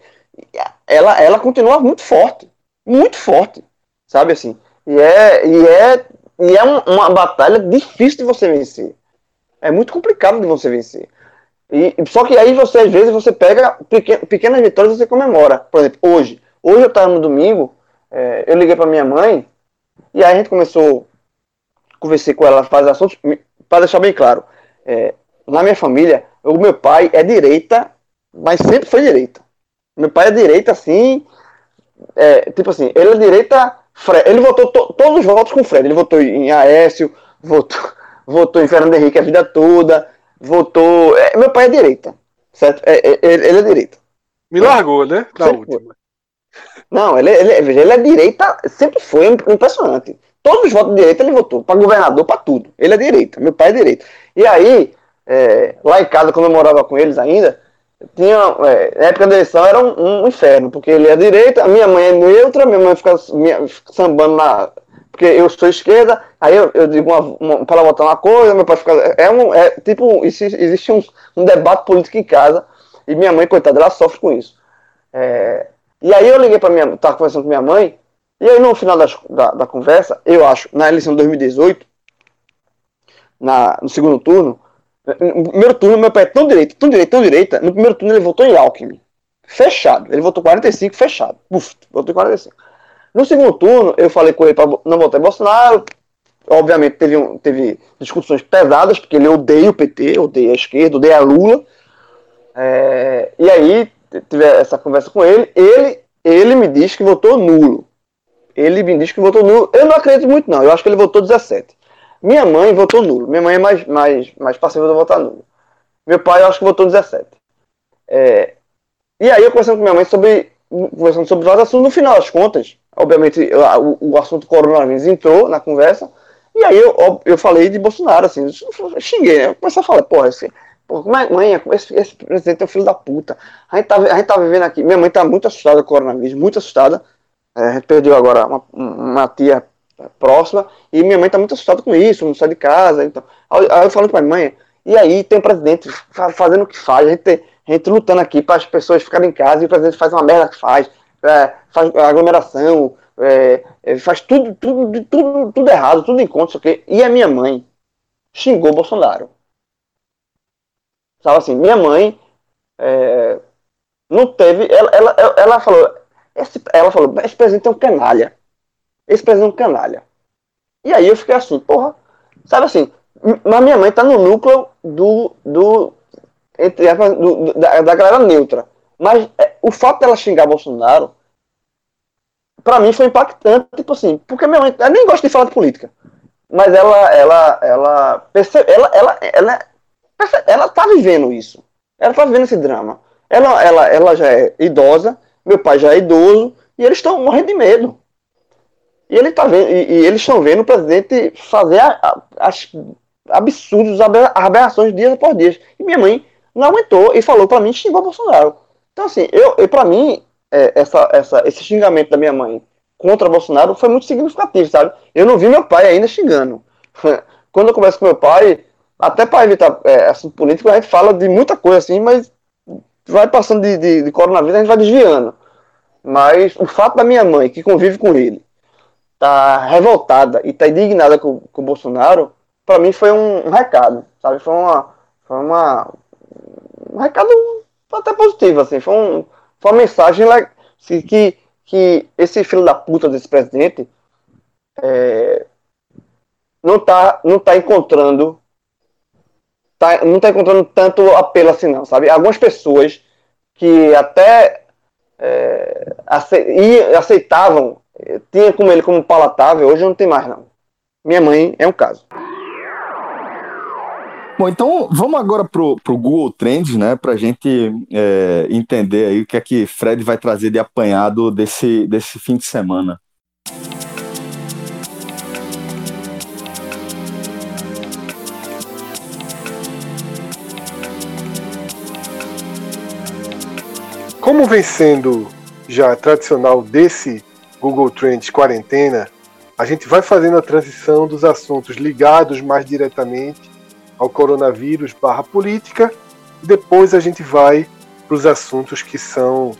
ela, ela continua muito forte. Muito forte. Sabe assim? E é, e é, e é um, uma batalha difícil de você vencer. É muito complicado de você vencer. E, só que aí você, às vezes, você pega pequenas, pequenas vitórias e você comemora. Por exemplo, hoje. Hoje eu estava no domingo, é, eu liguei para minha mãe, e aí a gente começou, conversei com ela, fazer assuntos, para deixar bem claro. É, na minha família, o meu pai é direita, mas sempre foi direita. Meu pai é direita, assim. É, tipo assim, ele é direita. Ele votou to, todos os votos com Fred. Ele votou em Aécio, votou, [LAUGHS] votou em Fernando Henrique a vida toda, votou. É, meu pai é direita. Certo? É, é ele, ele, é direita. Me largou, né? Última. Não, ele, ele, ele é direita, sempre foi impressionante. Todos os votos de direita ele votou, para governador, para tudo. Ele é direita, meu pai é direita. E aí, é, lá em casa, quando eu morava com eles ainda, tinha, é, na época da eleição era um, um, inferno, porque ele é direita, a minha mãe é neutra, minha mãe fica, minha, fica sambando na. Porque eu sou esquerda, aí eu, eu digo uma, uma, para votar uma coisa, meu pai fica. É um. É, tipo, existe um, um debate político em casa, e minha mãe, coitada, ela sofre com isso. É, e aí eu liguei para minha. Tava conversando com minha mãe, e aí no final das, da, da conversa, eu acho, na eleição de 2018, na, no segundo turno, no primeiro turno, meu pai é tão direito, tão direito, tão direita. No primeiro turno, ele votou em Alckmin. Fechado. Ele votou 45, fechado. Uf, votou em 45. No segundo turno, eu falei com ele para não votar em Bolsonaro. Obviamente, teve, um, teve discussões pesadas, porque ele odeia o PT, odeia a esquerda, odeia a Lula. É, e aí, tive essa conversa com ele. Ele, ele me disse que votou nulo. Ele me disse que votou nulo. Eu não acredito muito, não. Eu acho que ele votou 17. Minha mãe votou nulo. Minha mãe é mais, mais, mais passiva de votar nulo. Meu pai, eu acho que votou 17. É, e aí eu conversando com minha mãe sobre. Conversando sobre vários assuntos, no final das contas, obviamente, o, o assunto coronavírus entrou na conversa. E aí eu, eu falei de Bolsonaro, assim, xinguei, né? Eu comecei a falar, porra, porra, como é, mãe, esse, esse presidente é o filho da puta. A gente, tá, a gente tá vivendo aqui. Minha mãe tá muito assustada com o coronavírus, muito assustada. É, a gente perdeu agora uma, uma tia próxima, e minha mãe tá muito assustada com isso, não sai de casa. Então. Aí eu falo pra minha mãe, e aí tem o presidente fazendo o que faz, a gente, a gente lutando aqui para as pessoas ficarem em casa, e o presidente faz uma merda que faz, é, faz aglomeração, é, é faz tudo, tudo, tudo, tudo errado, tudo em conta, isso aqui. E a minha mãe xingou Bolsonaro. Sabe assim, minha mãe é, não teve. Ela, ela, ela falou. Esse, ela falou, esse presidente é um canalha esse presidente é um canalha. E aí eu fiquei assim, porra, sabe assim, mas minha mãe tá no núcleo do, do, entre do, da, da galera neutra. Mas é, o fato dela xingar Bolsonaro, pra mim foi impactante, tipo assim, porque minha mãe, ela nem gosta de falar de política. Mas ela, ela, ela, percebe, ela, ela, ela, ela, ela tá vivendo isso. Ela tá vivendo esse drama. Ela, ela, ela já é idosa, meu pai já é idoso, e eles estão morrendo de medo. E ele tá vendo, e, e eles estão vendo o presidente fazer a, a, as absurdos, aberrações dia após dia. E minha mãe não aguentou e falou para mim xingou Bolsonaro. Então, assim, eu, eu para mim, é, essa, essa, esse xingamento da minha mãe contra Bolsonaro foi muito significativo, sabe? Eu não vi meu pai ainda xingando. [LAUGHS] Quando eu converso com meu pai, até para evitar é, assunto político, a gente fala de muita coisa assim, mas vai passando de, de, de coronavírus, a gente vai desviando. Mas o fato da minha mãe, que convive com ele, tá revoltada e tá indignada com, com o Bolsonaro, para mim foi um, um, recado, sabe? Foi uma, foi uma um recado até positivo, assim. Foi, um, foi uma mensagem assim, que, que esse filho da puta desse presidente é, não tá, não tá encontrando tá, não tá encontrando tanto apelo assim não, sabe? Algumas pessoas que até é, aceitavam, tinha como ele como palatável, hoje não tem mais não. Minha mãe é um caso. Bom, então vamos agora pro, pro Google Trends, né, pra gente é, entender aí o que é que Fred vai trazer de apanhado desse, desse fim de semana. Como vem sendo já tradicional desse Google Trends quarentena, a gente vai fazendo a transição dos assuntos ligados mais diretamente ao coronavírus barra política, e depois a gente vai para os assuntos que são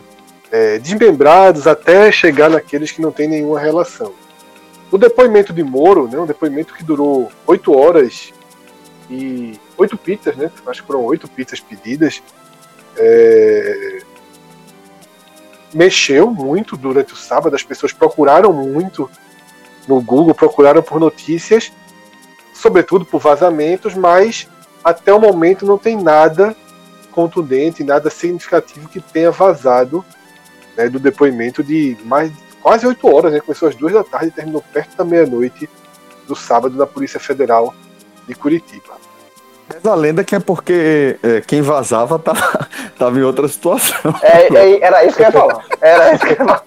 é, desmembrados até chegar naqueles que não têm nenhuma relação. O depoimento de Moro, né, um depoimento que durou oito horas e oito pizzas, né, acho que foram oito pizzas pedidas, é, mexeu muito durante o sábado, as pessoas procuraram muito no Google, procuraram por notícias, sobretudo por vazamentos, mas até o momento não tem nada contundente, nada significativo que tenha vazado né, do depoimento de mais quase oito horas, né? Começou às duas da tarde e terminou perto da meia-noite do sábado na Polícia Federal de Curitiba. A lenda que é porque é, quem vazava tava, [LAUGHS] tava em outra situação. É, é, era isso que eu ia falar. Era isso que eu ia falar.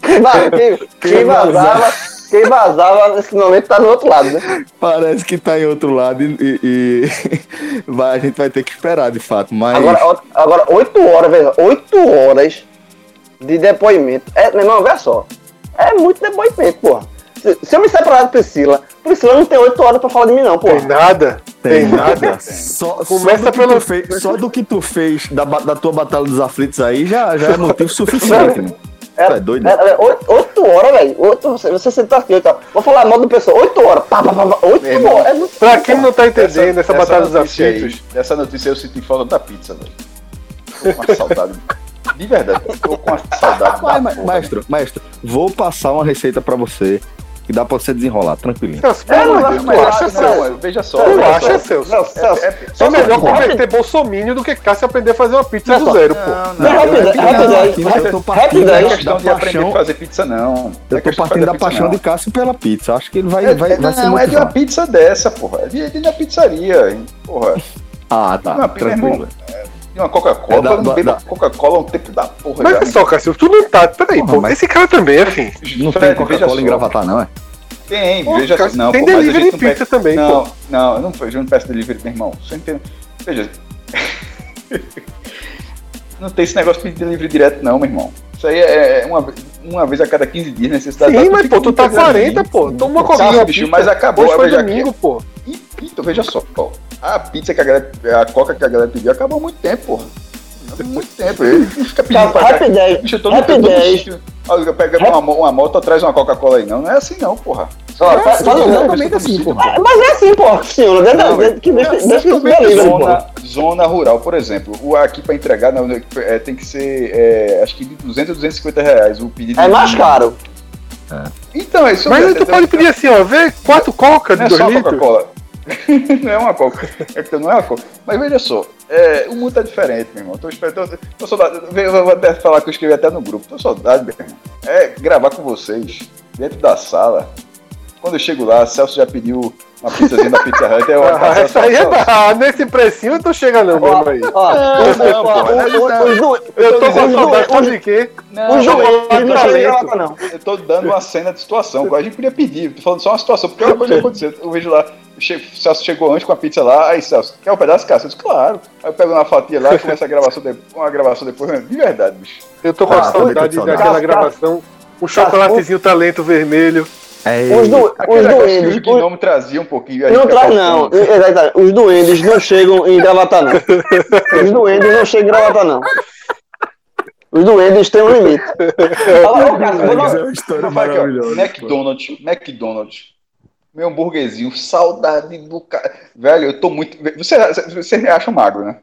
Quem, quem, quem vazava, quem vazava nesse momento tá no outro lado, né? Parece que tá em outro lado e, e, e [LAUGHS] vai, a gente vai ter que esperar, de fato. Mas... Agora, agora 8 horas, veja, 8 horas de depoimento. É, meu irmão, veja só. É muito depoimento, porra. Se, se eu me separar da Priscila, Priscila não tem 8 horas pra falar de mim, não, porra. Tem nada. Tem nada. [LAUGHS] Só, Começa só pelo. Fez, só do que tu fez da, da tua Batalha dos Aflitos aí já, já é motivo suficiente, mano. Era, é doido. Era, era 8, horas, velho. Você, você sentou aqui, então. Vou falar mal do pessoal. 8 horas. Pá, pá, pá, 8 horas. É muito pra quem não tá entendendo essa, essa Batalha dos Aflitos. Essa notícia eu senti falta da pizza, velho. Tô com uma saudade. De verdade, tô com uma saudade. Vai, maestro, maestro, vou passar uma receita pra você que dá pra você desenrolar, tranquilinho. Celso, é, não, não, não, acha, Celso. Veja só. Tu acha, Celso. É, é, melhor converter bolsomínio do que Cássio aprender a fazer uma pizza do zero, pô. Não, não, rapidão, eu tô partindo da questão de aprender a fazer pizza, não. Eu tô partindo da paixão de Cássio pela pizza. Acho que ele vai, vai, vai ser Não, é de uma pizza dessa, porra. É de uma pizzaria, porra. Ah, tá. Tranquilo. E uma Coca-Cola, é não bebe Coca-Cola um tempo da porra. Mas é só, Cássio, tu não tá. Peraí, pô, esse cara também, assim. Não tem Coca-Cola em gravatar, não, é? Tem, pô, veja cara, não, Tem pô, delivery de pizza também, não, pô. Não, eu não, eu não peço delivery, meu irmão. Você entende? Veja. [LAUGHS] não tem esse negócio de delivery direto, não, meu irmão. Isso aí é uma, uma vez a cada 15 dias, necessidade. Sim, mas pô, tu tá 40, pô. Toma uma coquinha, bicho, mas acabou. Hoje foi domingo, aqui. Pô. Então, veja só, pô. A pizza que a galera, a coca que a galera pediu acabou há muito tempo, porra. Há muito tempo. Ele fica pedindo pra Rapidez. Bicho, todo, rapidez. Pega uma, uma moto, traz uma Coca-Cola aí. Não, não é assim não, porra. Ó, é, fala, é assim, porra. Mas é assim, porra, senhor. Desde que deixa zona, zona rural, por exemplo. O aqui pra entregar não, é, tem que ser, é, acho que de 200 a 250 reais o pedido. É mais caro. É. Então, é isso Mas tu pode pedir assim, ó, vê quatro coca de 2 é litros. Coca-Cola. [LAUGHS] não é uma coca. É, não é uma coca. Mas veja só, é, o mundo tá diferente, meu irmão. Tô esperando. Tô saudade. Eu vou até falar que eu escrevi até no grupo. Tô saudade, meu irmão. É gravar com vocês dentro da sala. Quando eu chego lá, Celso já pediu uma pizzazinha da Pizza Hut. Eu, [LAUGHS] ah, essa aí é da... Nesse precinho tu chega não, mesmo aí. Ó, eu tô com saudade de quê? Não, o jogo não chega não. Eu tô dando uma cena de situação. A gente podia pedir. Tô falando só uma situação, porque é uma coisa aconteceu. Eu vejo lá, o Celso chegou antes com a pizza lá, aí Celso, quer um pedaço, cara? Eu disse, claro. Aí eu pego uma fatia lá e começo a gravação, de, uma gravação depois, de verdade, bicho. Eu tô com ah, saudade daquela gravação, um chocolatezinho talento vermelho. É, Os, do, os que duendes. o Gnome trazia um pouquinho. Não traz, é não. Exatamente. Os duendes não chegam em gravatar, não. Os duendes não chegam em gravatar, não. Os duendes têm um limite. Agora, ô, Cássio, vou dar- é uma história maravilhosa. McDonald's, McDonald's. Meu hambúrguerzinho, saudade do cara. Velho, eu tô muito. Você, você me acha magro, né?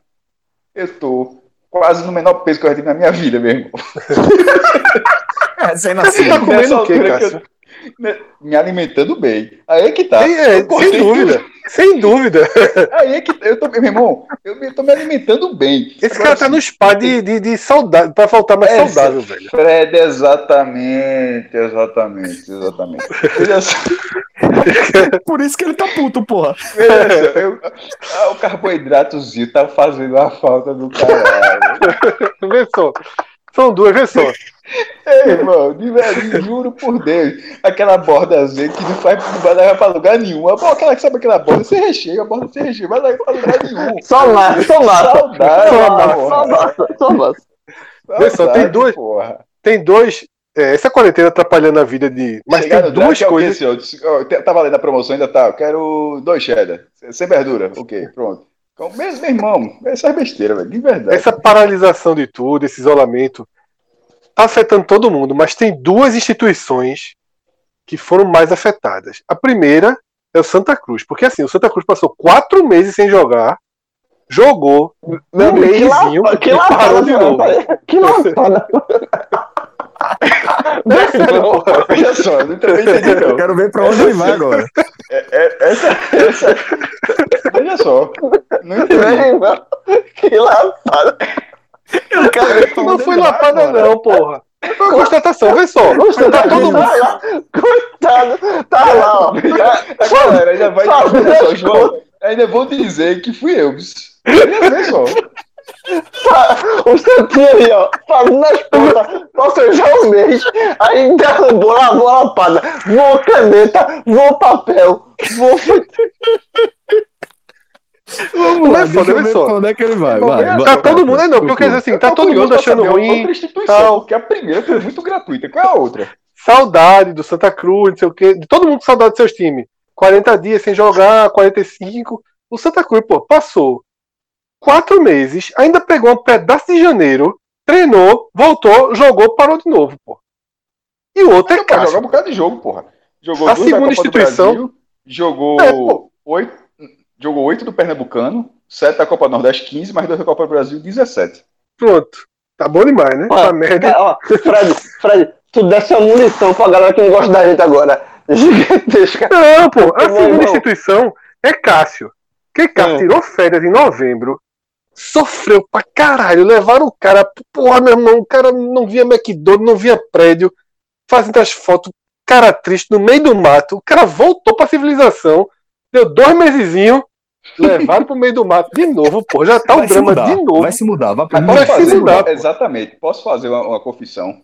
Eu tô quase no menor peso que eu já tive na minha vida, meu irmão. [LAUGHS] É, sem Você nascer. tá comendo Nessa o quê, Cássio? Me, me alimentando bem. Aí é que tá. Sem, é, sem dúvida. Sem dúvida. Aí é que eu tô, meu irmão, eu tô me alimentando bem. Esse Agora, cara tá assim, no spa de, de, de saudade, pra voltar mais É, saudável, velho. Fred, exatamente, exatamente, exatamente. [LAUGHS] Por isso que ele tá puto, porra. só, eu- ah, o carboidratozinho tá fazendo a falta do caralho. Vê só. São duas, vê só. Ei, irmão, de verdade, juro por Deus. Aquela bordazinha que não, faz, não vai levar pra lugar nenhum. A borda, aquela que sabe aquela borda sem recheio, a borda sem recheio, vai levar pra lugar nenhum. Só massa, só massa. Saudade, Só porra. só massa, só. Vê só, tem duas- Porra. Tem dois. é, essa quarentena atrapalhando a vida de. Mas Chegar tem duas é coisas. senhor? Disse, ó, Tá valendo a promoção ainda tá? Eu quero dois cheddar. Sem verdura. Ok, pronto. Então, meu, meu irmão, essa é besteira, velho. De verdade. Essa paralisação de tudo, esse isolamento, afetando todo mundo, mas tem duas instituições que foram mais afetadas. A primeira é o Santa Cruz, porque assim, o Santa Cruz passou quatro meses sem jogar, jogou, um amigo, que que parou de meu novo. Que lapada. [LAUGHS] Não, olha só, não entendi, Eu não. quero ver pra onde ele vai agora. É, essa, essa... Olha só. Não entendi. Que lapada. [LAUGHS] Eu ver pra Não vai lapada, agora. não, porra. Constatação, vê só. Tá todo mundo. Tá lá, coitado, tá lá, ó. A galera ainda vai. Só João, ainda vou dizer que fui eu. Olha só. Tá, o Santinho ali, ó, fazendo as contas, passou já um mês, aí derrubou, lavou a lapada, voou caneta, voou papel, voou. Vamos lá, Mas deixa eu vê ver só. onde é que ele vai. Vai, tá vai. Tá todo mundo, é não, porque eu quero dizer assim, tá tô todo mundo achando ruim. outra instituição, tal. Porque a primeira foi muito gratuita. Qual é a outra? saudade do Santa Cruz, não sei o quê, de todo mundo com saudade dos seus times. 40 dias sem jogar, 45. O Santa Cruz, pô, passou quatro meses, ainda pegou um pedaço de janeiro, treinou, voltou, jogou, parou de novo, pô. E o outro é jogar Cássio. um bocado de jogo, porra. Jogou A segunda instituição- Brasil, jogou É, oito, jogou oito do Pernambucano, sete da Copa do Nordeste, 15, mais dois da Copa do Brasil, 17. Pronto. Tá bom demais, né? Ué, Tá merda. Cara, ó, Fred, Fred, tu desse uma munição pra galera que não gosta da gente agora. [LAUGHS] Gigantesca. Não, pô, a Meu segunda instituição é Cássio. Que Cássio É. tirou férias em novembro, sofreu pra caralho, levaram o cara, porra, meu irmão, o cara não via McDonald's, não via prédio, fazendo as fotos, cara triste, no meio do mato, o cara voltou pra civilização, deu dois mesezinhos, levaram pro meio do mato de novo, pô, já tá o Vai se drama mudar, de novo. Vai se mudar, vai pra Vai posso se fazer, mudar, pô. exatamente, posso fazer uma, uma confissão.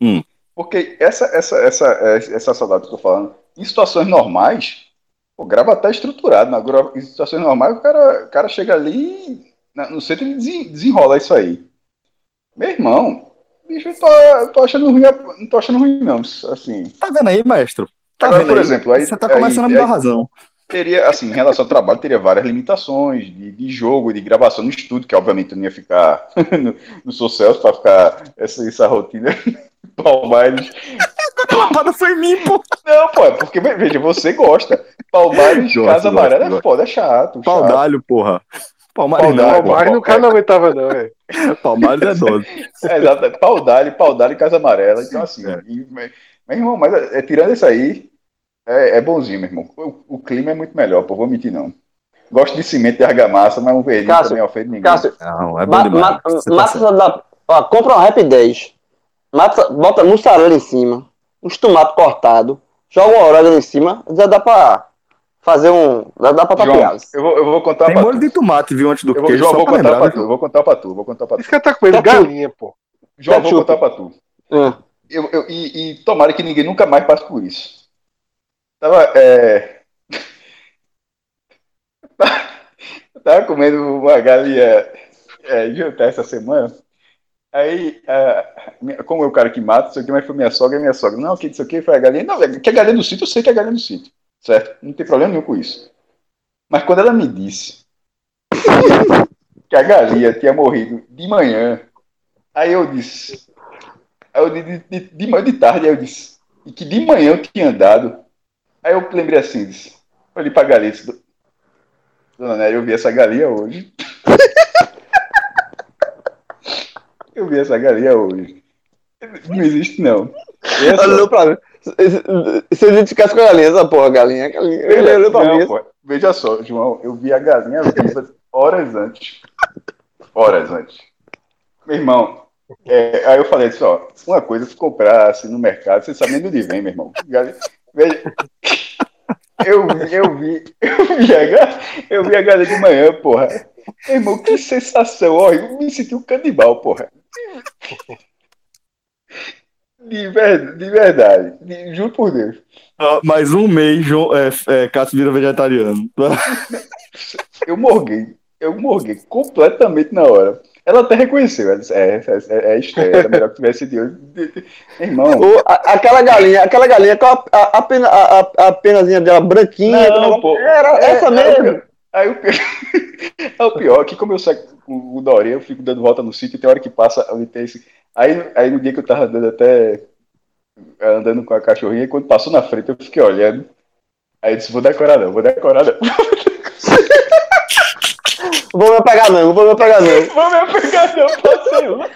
Hum. Porque essa, essa, essa, essa saudade que eu tô falando, em situações normais, o grava tá estruturado. Agora, em situações normais, o cara, o cara chega ali na- no centro e desen- desenrola isso aí. Meu irmão, bicho, eu tô, eu tô achando ruim, não tô achando ruim, não. Assim. Tá vendo aí, maestro? Tá Agora, vendo por aí? exemplo, aí- Você tá aí- começando a me aí- dar razão. Teria, assim, em relação ao trabalho, teria várias limitações de, de jogo, de gravação no estúdio, que obviamente eu não ia ficar [LAUGHS] no, no Sou Celso para ficar essa, essa rotina Palmares. A lapada foi em mim, pô. Não, pô, é porque, veja, você gosta. Palmares, Gosto, Casa Amarela é foda, é chato. Pau chato. porra. Palmares não, porra. Mas no cara não aguentava, não, é. [LAUGHS] Palmares é doido. É, exato, pau d'alho, pau d'alho e Casa Amarela. Então, assim, É. e- mas, mas, irmão, mas é, tirando isso aí, é, é bonzinho, meu irmão. O, o clima é muito melhor, pô, vou mentir não. Gosto de cimento e argamassa, mas um verdinho Cássio, também ofende ninguém. Cássio, Não, é bom ma- demais. ma- tá certo. essa da. Ó, compra uma rap 10. Mata, bota mussarela em cima. Uns tomates cortados. Joga uma orégano em cima. Já dá pra fazer um. Já dá pra tapear. João, eu vou, eu vou contar Tem pra molho tu. de tomate, viu, antes do Eu vou, queijo, João, vou contar lembrar, pra tu, vou contar pra tu, vou contar pra tu. Esse cara tá comendo Ketchup. galinha, pô. João, vou contar pra tu. Hum. Eu, eu- e, e tomara que ninguém nunca mais passe por isso. Tava, é... [LAUGHS] tava comendo uma galinha é, jantar essa semana. Aí, como é o cara que mata, isso aqui, mas foi minha sogra minha sogra. Não, que isso aqui foi a galinha. Não, é que é galinha do sítio, eu sei que é galinha do sítio. Certo? Não tem problema nenhum com isso. Mas quando ela me disse [LAUGHS] que a galinha tinha morrido de manhã, aí eu disse. Aí eu de, de, de, de tarde, aí eu disse. E que de manhã eu tinha andado. Aí eu lembrei assim, disse. Olhei pra galinha disse. Dona Nélia, eu vi essa galinha hoje. [LAUGHS] eu vi essa galinha hoje. Não existe, não. Essa- Olhou pra mim. Se- identificasse com a galinha, essa porra, galinha, galinha. Ele olhou pra mim. veja só, João, eu vi a galinha viva horas antes. Horas antes. Meu irmão, é, aí eu falei assim, ó, uma coisa se comprasse no mercado, você sabe nem de onde vem, meu irmão. Veja, eu vi, eu vi, eu vi a eu vi a galinha de manhã, porra. Irmão, que sensação, ó, eu me senti um canibal, porra. De, ver, de verdade, de- juro por Deus. Ah, mais um mês, João, é, é, Cássio vira vegetariano. Eu morguei. Eu morguei completamente na hora. Ela até reconheceu. Ela disse, é, é, é, é estranho, era melhor que tivesse de hoje. [LAUGHS] Irmão, O- a- aquela galinha, aquela galinha com a, a, pena, a, a, penazinha dela branquinha. Não, com- pô. Era É, essa é, mesmo. aí o pior, [LAUGHS] é o pior que como eu saio com o Dorinha, eu fico dando volta no sítio e tem hora que passa ali tem esse. Aí, aí no dia que eu tava andando até andando com a cachorrinha, quando passou na frente, eu fiquei olhando. Aí eu disse, vou decorar não, vou decorar não. [LAUGHS] Vou me pegar não, vou me pegar não. [LAUGHS] Vou me pegar não, passei lá.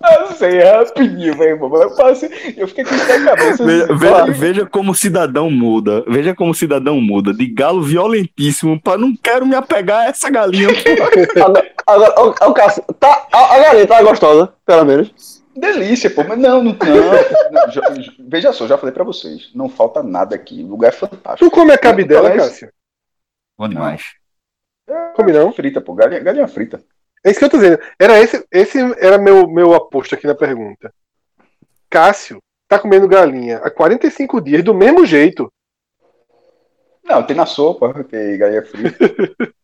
Passei rapidinho, meu irmão. Eu passei, eu fiquei com isso na cabeça. Veja, assim, veja- veja como o cidadão muda. Veja como o cidadão muda. De galo violentíssimo pra não quero me apegar a essa galinha. Agora, agora o, o Cássio, tá, a, a galinha tá gostosa, pelo menos. Delícia, pô, mas não, não, não, não, já- já- veja só, já falei pra vocês, não falta nada aqui, o lugar é fantástico. Tu come a cabidela, Parece- Cássio? Bom demais. Come não? Frita, pô, galinha, galinha frita. É isso que eu tô dizendo. Era esse, esse era meu, meu aposto aqui na pergunta. Cássio tá comendo galinha há 45 dias do mesmo jeito. Não, tem na sopa, tem galinha frita. [LAUGHS]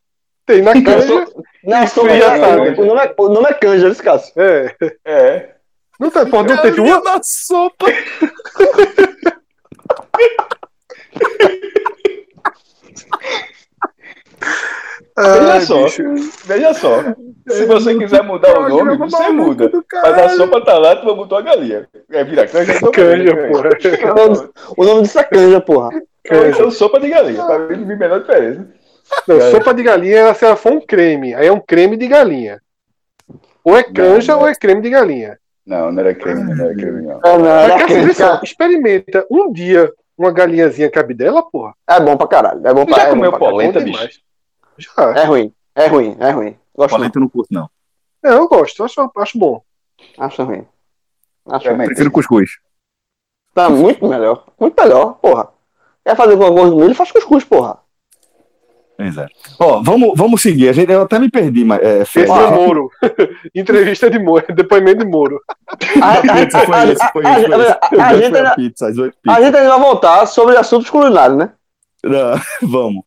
Tem na canja. so- Na sopa, fria, o, sabe? o nome é, o nome é canja, esse Cássio. É. É. Não, tá, não teve Galinha uma. na sopa. [LAUGHS] Veja Ai, só, bicho. veja só. Se você quiser mudar o nome, você muda. Mas a sopa tá lá, tu vai botar a galinha. É vira canja, sopa Canja, de porra. [LAUGHS] O nome, disso é canja, porra. Ou então sopa de galinha, pra mim não vi a menor diferença. Não, É. sopa de galinha, se ela for um creme, aí é um creme de galinha. Ou é canja Não, não. ou é creme de galinha. Não, não era creme, não era creme, não. É, não, Mas, era canja. vê só, experimenta um dia uma galinhazinha cabidela, porra. É bom pra caralho. É bom pra, já é comeu bom pra polenta, bom bicho? Já. É ruim, é ruim, é ruim. Gosto não. Polenta eu não curto, não. É, eu gosto, acho, acho bom. Acho ruim. Acho ruim. Prefiro cuscuz. Tá muito melhor. Muito melhor, porra. Quer fazer com arroz do milho? Faz cuscuz, porra. Pois é. Ó, vamos, vamos seguir. A gente, eu até me perdi, mas. É, é o Moro. [LAUGHS] Entrevista de Moro, depoimento de Moro. A, [LAUGHS] gente ainda vai voltar sobre assuntos culinários, né? Não, [LAUGHS] Vamos.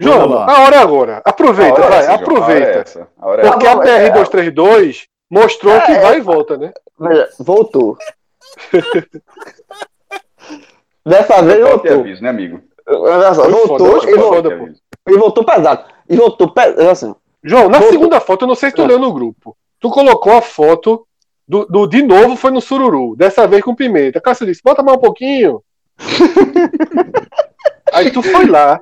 João, a hora é agora. Aproveita, é vai, essa, é aproveita. a hora é Porque a Tá bom, é- BR-232 mostrou É, que é. vai e volta, né? Veja, voltou. [LAUGHS] Dessa vez voltou. aviso, né, amigo? Só, voltou foda, e voltou, e voltou pesado. E voltou pesado. Assim, João, na Voltou. segunda foto, eu não sei se tu leu no grupo. Tu colocou a foto do, do de novo foi no sururu, dessa vez com pimenta. Cássio disse, bota mais um pouquinho. [LAUGHS] Aí tu foi lá,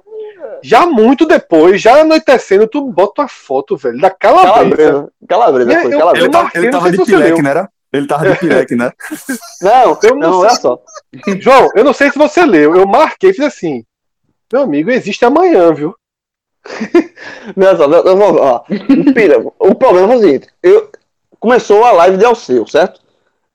já muito depois, já anoitecendo, tu bota a foto, velho, da calabresa. calabresa. Calabresa, É, foi eu- calabresa. Ele, tava- marquei, ele não tava de pileque, leu. né? Era? Ele tava de pileque, né? [LAUGHS] Não, Eu não não, sei. olha só. João, eu não sei se você leu, eu marquei e fiz assim. Meu amigo, existe amanhã, viu? [LAUGHS] Olha só, eu- eu vou- ó. O pira- O problema foi o seguinte: eu, começou a live de Alceu, certo?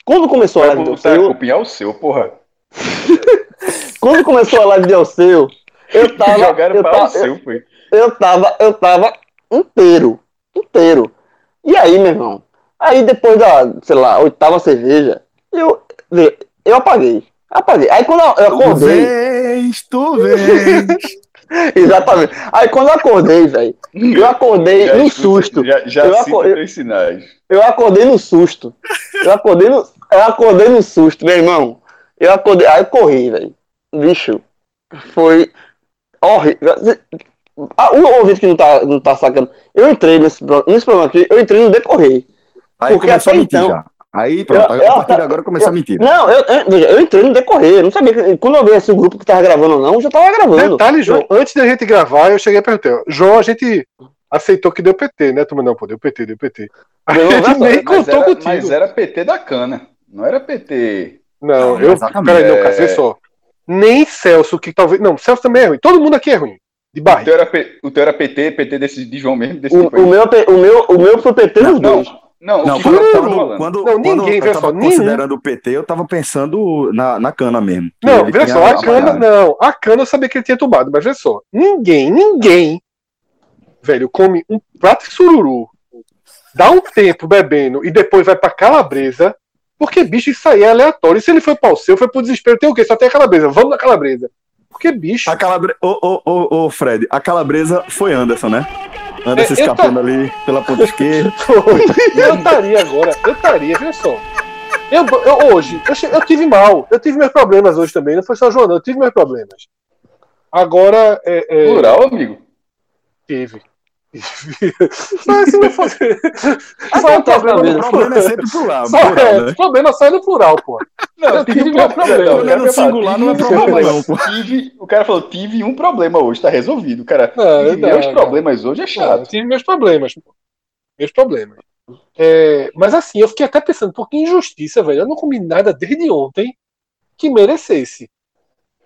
Quando começou a live de botar a Alceu, culpa em Alceu, porra. [LAUGHS] quando começou a live de Alceu, eu [LAUGHS] tava. Jogaram eu pra tava, Alceu, foi. eu tava, eu tava inteiro, inteiro. E aí, meu irmão? Aí depois da, sei lá, oitava cerveja, eu, eu apaguei, apaguei. Aí quando eu Tu acordei, vês, tu vês. Exatamente. Aí quando eu acordei, velho, eu acordei Já no susto. Já, já Eu acordei- três sinais. Eu acordei no susto. Eu acordei no, eu acordei no susto, meu irmão. Eu acordei, aí eu corri, velho. Bicho, foi horrível. Ah, O ouvinte que não tá, não tá sacando, eu entrei nesse, nesse programa aqui, eu entrei no decorrer. Aí Porque começou a até mentir então- já. Aí, pronto, Eu- a eu- partir de agora começa a mentir. Não, eu, eu, veja, eu entrei no decorrer. Eu não sabia que. Quando eu vi esse grupo que tava gravando ou não, eu já tava gravando. Detalhe, João, antes da gente gravar, eu cheguei perguntei, ó, João, a gente aceitou que deu PT, né? Turma, não, pô, deu PT, deu PT. A gente nem Mas contou era, contigo. mas era PT da cana. Não era PT. Não, Não, eu. exatamente. Peraí, não, É. cara, vê só. Nem Celso, que talvez. Não, Celso também é ruim. Todo mundo aqui é ruim. De O barriga. teu era, P- o teu era PT, PT desse, de João mesmo, desse O, tipo o, meu, o, meu, o meu foi PT nos Não, dois. não, Não, o que quando, eu tava quando, falando. quando, Não, quando ninguém, eu vê tava só, considerando o PT, eu tava pensando na, na cana mesmo. Não, tinha só, a cana, não. A cana eu sabia que ele tinha tomado, mas vê só. Ninguém, ninguém, velho, come um prato de sururu, dá um tempo bebendo e depois vai pra calabresa, porque, bicho, isso aí é aleatório. E se ele foi pau seu, foi pro desespero, tem o quê? Só tem a calabresa. Vamos na calabresa. Porque, bicho, A calabresa. Ô, ô, ô, ô, Fred, a calabresa foi Anderson, né? Anderson É, escapando ali pela ponta esquerda. [LAUGHS] Foi. Eu estaria agora, eu estaria, veja só. Eu, eu- hoje, eu, eu tive mal, eu tive meus problemas hoje também, não foi só João, não, eu tive meus problemas. Agora, é, é, Plural, amigo. tive. Mas se não fosse. [LAUGHS] Só é Acontece na problema. O problema é sempre plural, Só plural, é, né? problema só é no plural, pô. Não, Eu tive meu problema. Não, Problema o cara no singular tive não é um problema, não, pô. Tive, o cara falou, tive um problema hoje, tá resolvido. O cara, Não, não, meus não. problemas hoje é Não, eu chato. tive meus problemas. pô. Meus problemas. É, mas assim, eu fiquei até pensando, por que injustiça, velho? Eu não comi nada desde ontem que merecesse.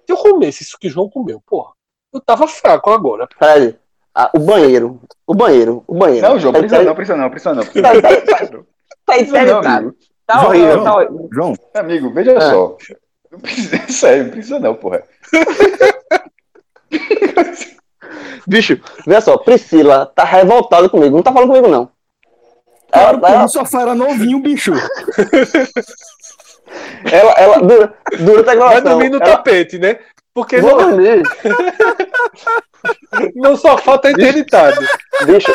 Se eu comesse isso que o João comeu, porra, eu tava fraco agora. Fred, ah, o banheiro. O banheiro. O banheiro. Não, João, Tá- precisa não, precisa não, precisa não. Precisa Tá, não. tá, tá, tá. Tá João, horrível, João. tá horrível. João, Amigo, veja É. só. Não precisa, [LAUGHS] sério, não precisa não, porra. [LAUGHS] Bicho, vê só, Priscila tá revoltada comigo. Não tá falando comigo, não. claro, Ela, ela, o sofá era novinho, bicho. [LAUGHS] ela, ela- dura- durante a Vai gravação. dormir no ela, tapete, né? Porque dormir. no sofá tá interditado. Bicho,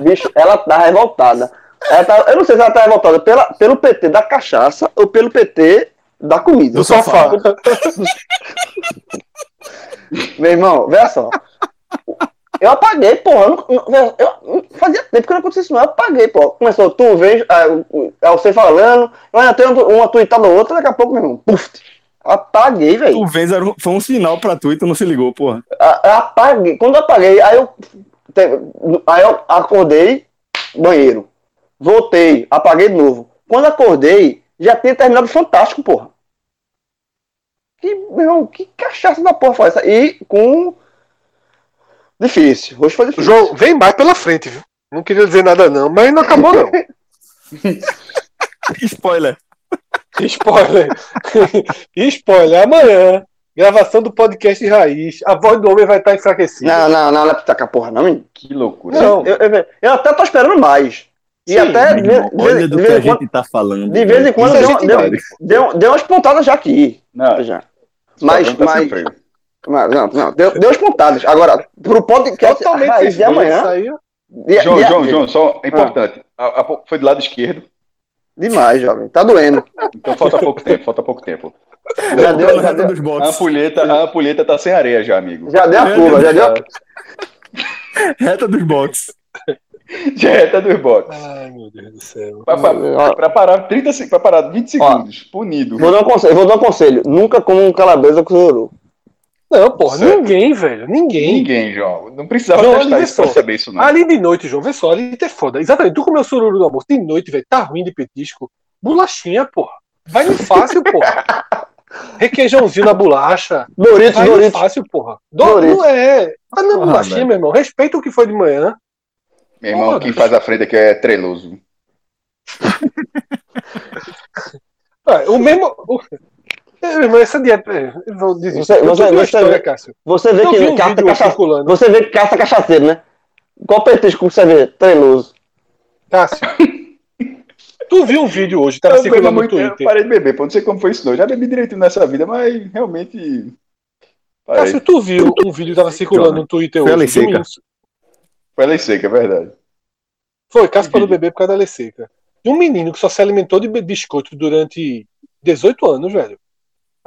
bicho, ela tá revoltada. Ela tá- eu não sei se ela tá revoltada pela, pelo PT da cachaça ou pelo PT da comida. No sofá. Meu irmão, veja só. Eu apaguei, porra. Eu, não- eu- eu- fazia tempo que não acontecia isso, não. Eu apaguei, pô. Começou, tu vem, é você falando, eu ainda tenho uma tuitada ou outra, daqui a pouco, meu irmão, puf. Apaguei, velho. O Vens era um- foi um sinal pra tu e tu não se ligou, porra. A- apaguei. Quando eu apaguei, aí eu, te- aí eu acordei, banheiro. Voltei, apaguei de novo. Quando acordei, já tinha terminado o Fantástico, porra. Que, meu que cachaça da porra foi essa? E com. Difícil. Hoje foi difícil. João, vem mais pela frente, viu? Não queria dizer nada, não, mas não acabou, não. [LAUGHS] Spoiler. [LAUGHS] Spoiler. [LAUGHS] Spoiler. Amanhã, gravação do podcast Raiz. A voz do homem vai estar enfraquecida. Não, não, não, não é pra tacar porra, não, menino. Que loucura. Não. Eu, eu- eu até tô esperando mais. E Sim, até. De, irmão, de- olha de do vez que a em quando- gente tá falando. de vez em quando deu, gente deu, deu, deu umas pontadas já aqui. Não, Já. Mas, tá mas, mas, não, não, deu, deu as pontadas. Agora, pro podcast Totalmente raiz de amanhã. de- João, de- João, João, só é importante. A- a- foi do lado esquerdo, Demais, jovem. Tá doendo. então falta pouco tempo, falta pouco tempo. Já deu, já Reta deu, dos A boxes. ampulheta, a ampulheta tá sem areia já, amigo. já deu a curva, já deu a Reta dos boxes. [LAUGHS] Já é tá dos box. Ai, meu Deus do céu. Pra, pra- pra parar 30 se- pra parar 20 segundos, punido. Vou dar um conselho, vou dar um conselho. Nunca como um calabresa com sururu. Não, porra, Certo. ninguém, velho. Ninguém. Ninguém, João. Não precisava João, testar isso pra saber isso, não. Ali de noite, João, vê só, ali é foda. Exatamente, tu comeu sururu do almoço de noite, velho. Tá ruim de petisco. Bolachinha, porra. Vai no fácil, porra. [LAUGHS] Requeijãozinho na bolacha. Doritos, Vai no Doritos. fácil, porra. Do, Doritos. não é. Vai na bolachinha, velho. meu irmão. Respeita o que foi de manhã. Meu irmão, Porra, quem faz a frente aqui é treloso. [LAUGHS] O mesmo. [LAUGHS] É, irmão, essa dieta. é, Eu vou dizer. Você- eu história, vê- Cássio. Você vê Eu que um caça. Você vê que caça cachaceiro, né? Qual petisco que você vê? Treloso. Cássio. tu viu um vídeo hoje, tava Eu, circulando no muito, eu Twitter. parei de beber, pô, não sei como foi isso não. Eu Já bebi direitinho nessa vida, mas realmente aí. Cássio, tu viu um vídeo que tava circulando no Twitter Foi a hoje? lei de um seca. Foi lei seca, é verdade. Foi, Cássio parou vídeo? beber por causa da lei seca. De um menino que só se alimentou de biscoito durante 18 anos, velho.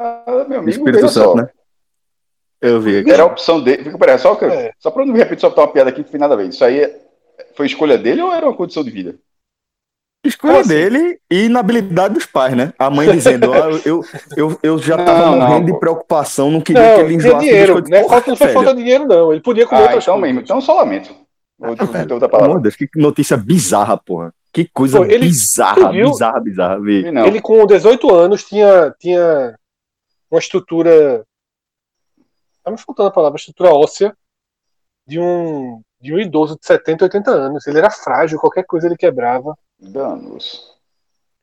Ah, meu amigo, Espírito Santo, só. né? Eu vi aqui. Era a opção dele. Fica, peraí, só, que, É. só pra não me repetir, só botar uma piada aqui que não tem nada a ver. Isso aí é- foi escolha dele ou era uma condição de vida? Escolha Assim. dele e na habilidade dos pais, né? A mãe dizendo, ah, eu, eu, eu já Não, tava não, morrendo de pô. preocupação, não queria Não, que ele enjoasse dinheiro, né? Porra, não foi falta de dinheiro, não. Ele podia comer Ah, então coisas. mesmo. Então só lamento. Vou ter outra palavra. de Deus, que notícia bizarra, porra. Que coisa Pô, ele- bizarra, bizarra, bizarra. Não. Ele com 18 anos tinha, tinha uma estrutura. Tá me faltando a palavra, estrutura óssea de um, de um idoso de 70, 80 anos. Ele era frágil, qualquer coisa ele quebrava. Danos.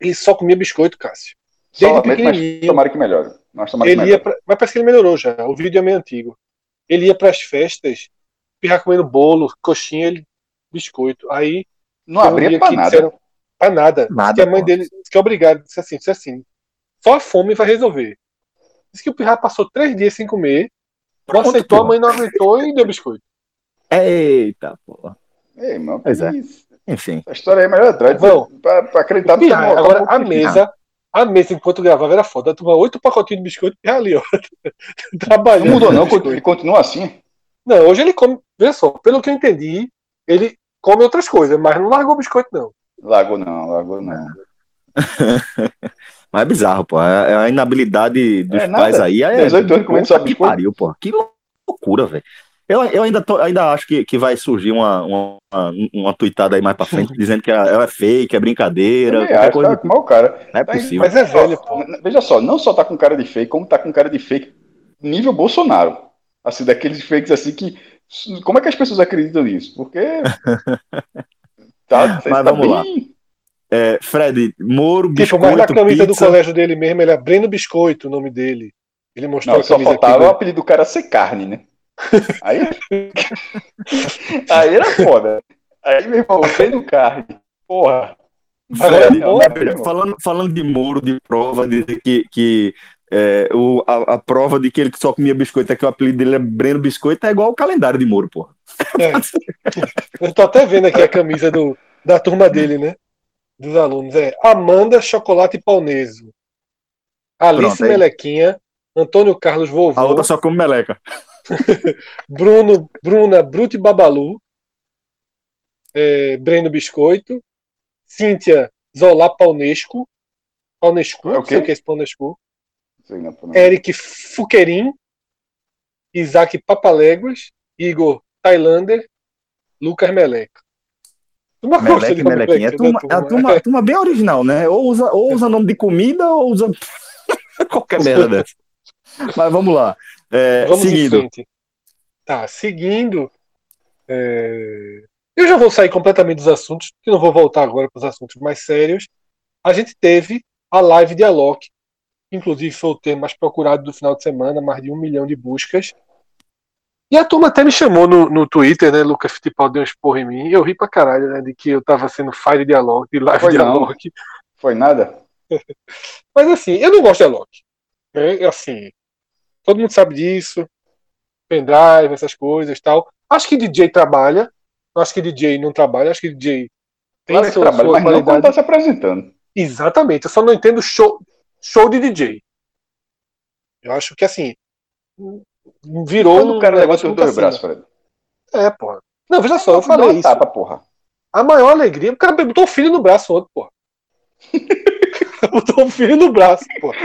Ele só comia biscoito, Cássio. Desde mas pequenininho. tomara que melhore. Mas tomara que Ele ia melhore. pra, mas parece que ele melhorou já. O vídeo é meio antigo. Ele ia pras festas, pirrar comendo bolo, coxinha, ele, biscoito. Aí Não um abria que nada. disseram, pra nada. Nada, que a mãe pô. dele disse que é obrigado. Disse assim, disse assim. Só a fome vai resolver. Disse que o Pirra passou três dias sem comer. Não aceitou, pô. a mãe não aguentou e deu biscoito. Eita, porra. Ei, mano, Pois é. isso. Enfim. Essa história é melhor atrás. Vão. Pra, pra acreditar no Pirra, agora a mesa, a mesa enquanto gravava era foda. Tomava oito pacotinhos de biscoito e ali, ó. [LAUGHS] Trabalhando. Não mudou, não. biscoito. Ele continua assim. Não, hoje ele come. Veja só, pelo que eu entendi, ele come outras coisas, mas não largou o biscoito, não. Largou não, largou não. [LAUGHS] Mas é bizarro, pô. É a inabilidade dos É pais aí. É, 18 anos comendo só que biscoito. pariu, pô. Que loucura, velho. Eu, eu ainda, tô- ainda acho que, que vai surgir uma, uma, uma tuitada aí mais pra frente, [LAUGHS] dizendo que é, é fake, é brincadeira, qualquer acho, coisa. tá mau cara. Não é Tá, possível. Mas é velho, pô. Veja só, não só tá com cara de fake, como tá com cara de fake nível Bolsonaro. Assim, daqueles fakes assim que. Como é que as pessoas acreditam nisso? Porque. [LAUGHS] Tá, Mas tá vamos lá. É, Fred, Moro, Tipo, biscoito, mas na camisa do pizza. colégio dele mesmo, ele é Breno Biscoito, o nome dele. Ele mostrou Não, a só camisa faltava aqui. o do- apelido do cara ser carne, né? [LAUGHS] Aí. aí era foda. Aí, meu irmão, sendo carne. Porra. Fred, irmão. falando, falando de Moro, de prova, de que, que é, o, a, a prova de que ele só comia biscoito é que o apelido dele é Breno Biscoito é igual o calendário de Moro, porra. Eu tô até vendo aqui a camisa do, da turma dele, né? Dos alunos. É Amanda Chocolate Pauneso. Alice Pronto. Melequinha. Antônio Carlos A Vovô. outra só come meleca. [LAUGHS] Bruno, Bruna Brute Babalu. É, Breno Biscoito. Cíntia Zola Paunesco. Paunescu, É o não sei o que é esse Paunescu. Eric Fuquerim. Isaac Papaléguas. Igor Tailander. Lucas Meleca. Turma gosta Meleca de e melequinha. É, da turma, é turma, turma bem original, né? Ou usa, ou usa nome de comida ou usa [LAUGHS] qualquer merda dessa. Mas vamos lá. É, Vamos seguindo. Tá, seguindo. é, Eu já vou sair completamente dos assuntos, que não vou voltar agora para os assuntos mais sérios. A gente teve a live de Alok, inclusive foi o tema mais procurado do final de semana, mais de um milhão de buscas. E a turma até me chamou no, no Twitter, né? Lucas Fittipaldi deu um esporro em mim. Eu ri pra caralho, né? De que eu tava sendo fire de Alok, de live Foi de. Alok. Foi nada? [LAUGHS] Mas assim, eu não gosto de Alok. É, assim, todo mundo sabe disso. Pendrive, essas coisas e tal. Acho que DJ trabalha. Acho que DJ não trabalha. Acho que DJ tem Claro trabalha, sua mas não quando qualidade. tá se apresentando. Exatamente. Eu só não entendo show, show de DJ. Eu acho que assim. Virou Quando um cara levanta negócio os muito dois braços, Fred. É, porra. Não, veja só, eu Dá falei isso. tapa, porra. A maior alegria. O cara botou o filho no braço ontem, porra. [LAUGHS] botou o filho no braço, porra.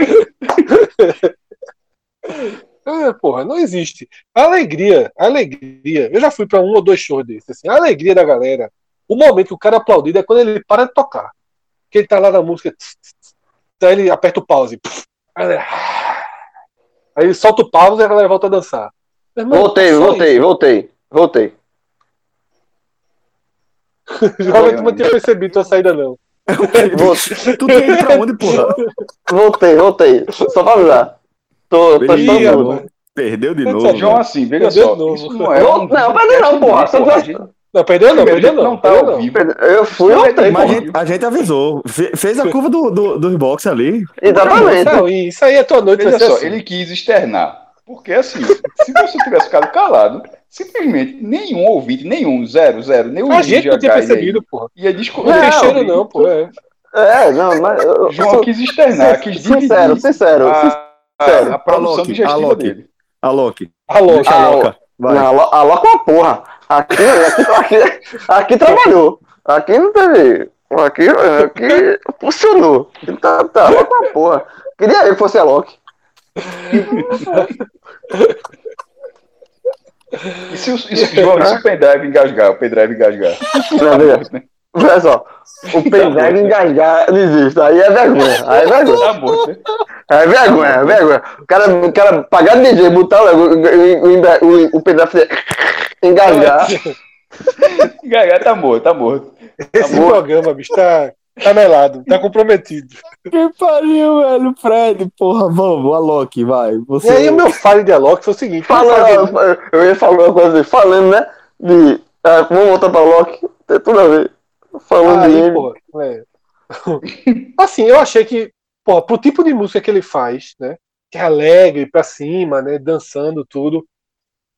É, porra, não existe. A alegria, a alegria. Eu já fui pra um ou dois shows desses. Assim, a alegria da galera. O momento que o cara é aplaudido é quando ele para de tocar. Que ele tá lá na música. tss, tss, tss, Aí ele aperta o pause. ele- aí ele solta o pause e a galera volta a dançar. Irmão, Voltei, só voltei, voltei, voltei. [LAUGHS] Realmente não tinha percebido tua saída, não. [LAUGHS] Voltei, Tu tem ido pra onde, porra? voltei, voltei. Só pra avisar. Tô, tô Ih. Perdeu de novo. João, assim, veja Perdeu só. de novo. Isso não é Não, um. não, perdeu não, porra. Só Porra, gente- Não, perdeu não, a perdeu não. não tá perdeu ao não. vivo. Eu fui Não, Mas a gente, a gente avisou. Fe- Fez a curva do, do, dos box ali. Exatamente. Não, isso aí é tua noite. Vai ser só, assim. ele quis externar. Porque assim, se você tivesse ficado calado, simplesmente nenhum ouvinte, nenhum, zero, zero, nenhum A gente não tinha percebido, porra. Ia descobrir. Não tem Não, cheiro, não, pô. É. É, não, mas. eu- João quis externar, quis dividir Sincero, sincero. a, sincero. a, a produção Alok, digestiva Alok. dele. Alok. Alô, Deixa Ah, a louca. Vai. Não, alo- aloca uma porra. Aqui, aqui, aqui, aqui trabalhou. Aqui não teve. Aqui, aqui funcionou. Tá, tá, aloca uma porra. Queria eu que fosse a Loki. E se o, e se, João, e se o pendrive engasgar, o pendrive engasgar? Não, veja. né? Olha só. O pendrive engasgar desiste. Aí é vergonha. Aí é vergonha. Tá né? É vergonha, é vergonha. O cara, o cara pagar DJ, botar o, o, o, o, o pendrive fazer engasgar. Engasgar [LAUGHS] tá morto, tá morto. Esse Amor. programa, bicho, tá, tá melado, tá comprometido. Que pariu, velho. Fred, porra, vamos, Alok, vai. Você... E aí o meu file de Alok foi o seguinte: Falando, eu ia falar uma coisa assim, falando, né? De. ah, vamos voltar pra Loki, tem tudo a ver. Falando de Aí, ele. porra, é. [LAUGHS] Assim, eu achei que, porra, pro tipo de música que ele faz, né? Que é alegre, pra cima, né? Dançando, tudo.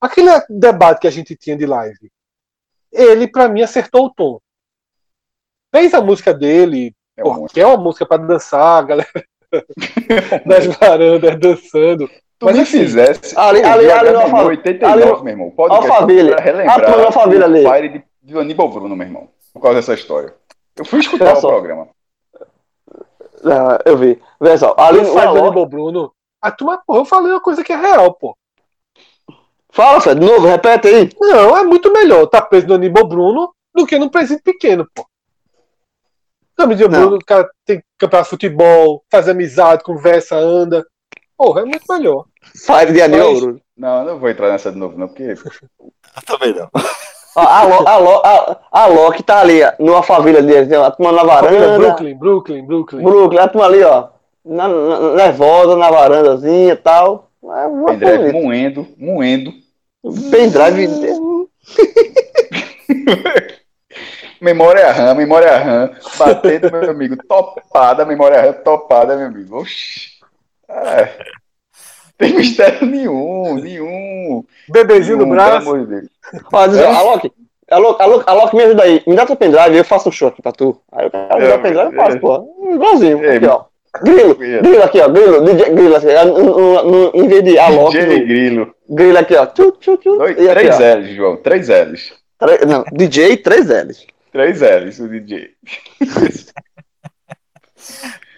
Aquele debate que a gente tinha de live, ele, pra mim, acertou o tom. Fez a música dele, É um porra, que é uma música pra dançar, a galera [LAUGHS] nas varandas dançando. Tu Mas me assim, fizesse. ali- ali- ali Alfa- 89, ali meu irmão. Podcast Alphaville. pra A relembrar do Alphaville ali. o fire de, de Aníbal Bruno, meu irmão. Por causa dessa história. Eu fui escutar Olha o só. programa. Ah, eu vi. Vê só, ali ali no faz do. Aníbal Bruno. A turma, porra, eu falei uma coisa que é real, pô. Fala, Fred, de novo, repete aí. Não, é muito melhor tá preso no Aníbal Bruno do que no presídio pequeno, pô. No Aníbal. Bruno, o cara tem campeonato de futebol, faz amizade, conversa, anda. Porra, é muito melhor. Fire de Aníbal Mas- Bruno. Não, não vou entrar nessa de novo, não, porque. [LAUGHS] Eu também não. A, Lo- a, Lo- a, a Loki tá ali, ó, numa família dele, tem a turma na varanda. Brooklyn, Brooklyn, Brooklyn. Brooklyn, a turma ali, ó. Na, na, nervosa, na varandazinha e tal. É bonita. moendo, moendo. Pendrive. [LAUGHS] Memória RAM, memória RAM. Batendo, meu amigo. Topada, memória RAM topada, meu amigo. Oxi. É. Tem mistério nenhum, nenhum. Bebezinho no nenhum, pelo braço. amor de Deus. Ó, diz, ó, a Loki. A Loki, a, Loki, a Loki me ajuda aí. Me dá teu pendrive, eu faço um show aqui pra tu. Aí o cara me dá o pendrive e faço, pô. Igualzinho. É, Aqui, ó. Grilo. Grilo aqui, ó. Grilo. DJ Grilo aqui. No, no, no, em vez de a Loki. DJ Grilo. Grilo aqui, ó. Tchu, tchu, tchu. Dois, E aqui, três ó. L's, João. Três L's. Tre- Não, DJ 3 L's. Três L's, o DJ. [LAUGHS]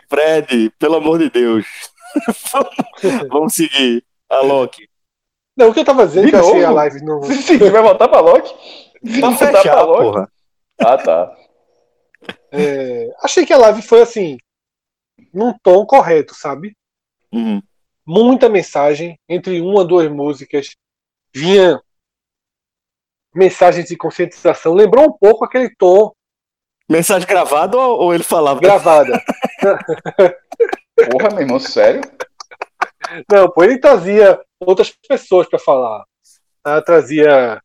Fred, pelo amor de Deus. [LAUGHS] Vamos- seguir. Alok. Não, o que eu tava dizendo De que eu achei a live no. [LAUGHS] Sim, vai voltar pra Loki? Pra Voltar fechar, pra Loki? porra. Ah, tá. é, achei que a live foi assim. Num tom correto, sabe? Uhum. Muita mensagem entre uma duas músicas vinha mensagens de conscientização lembrou um pouco aquele tom Mensagem gravada ou, ele falava? gravada [LAUGHS] Porra, meu irmão, sério? não pô ele trazia outras pessoas para falar tá? trazia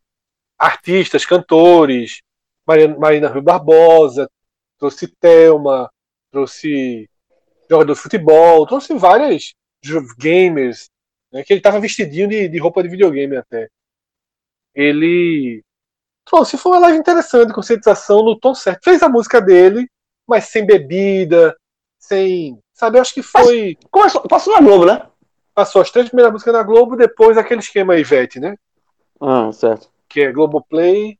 artistas cantores Marina, Marina Rui Barbosa trouxe Thelma trouxe jogador de futebol trouxe várias gamers né, que ele tava vestidinho de, de roupa de videogame até ele trouxe foi uma live interessante, conscientização no tom certo. Fez a música dele, mas sem bebida, sem. Sabe, eu acho que foi. Começou, passou na Globo, né? Passou as três primeiras músicas na Globo, depois aquele esquema Ivete, né? Ah, certo. Que é Globoplay.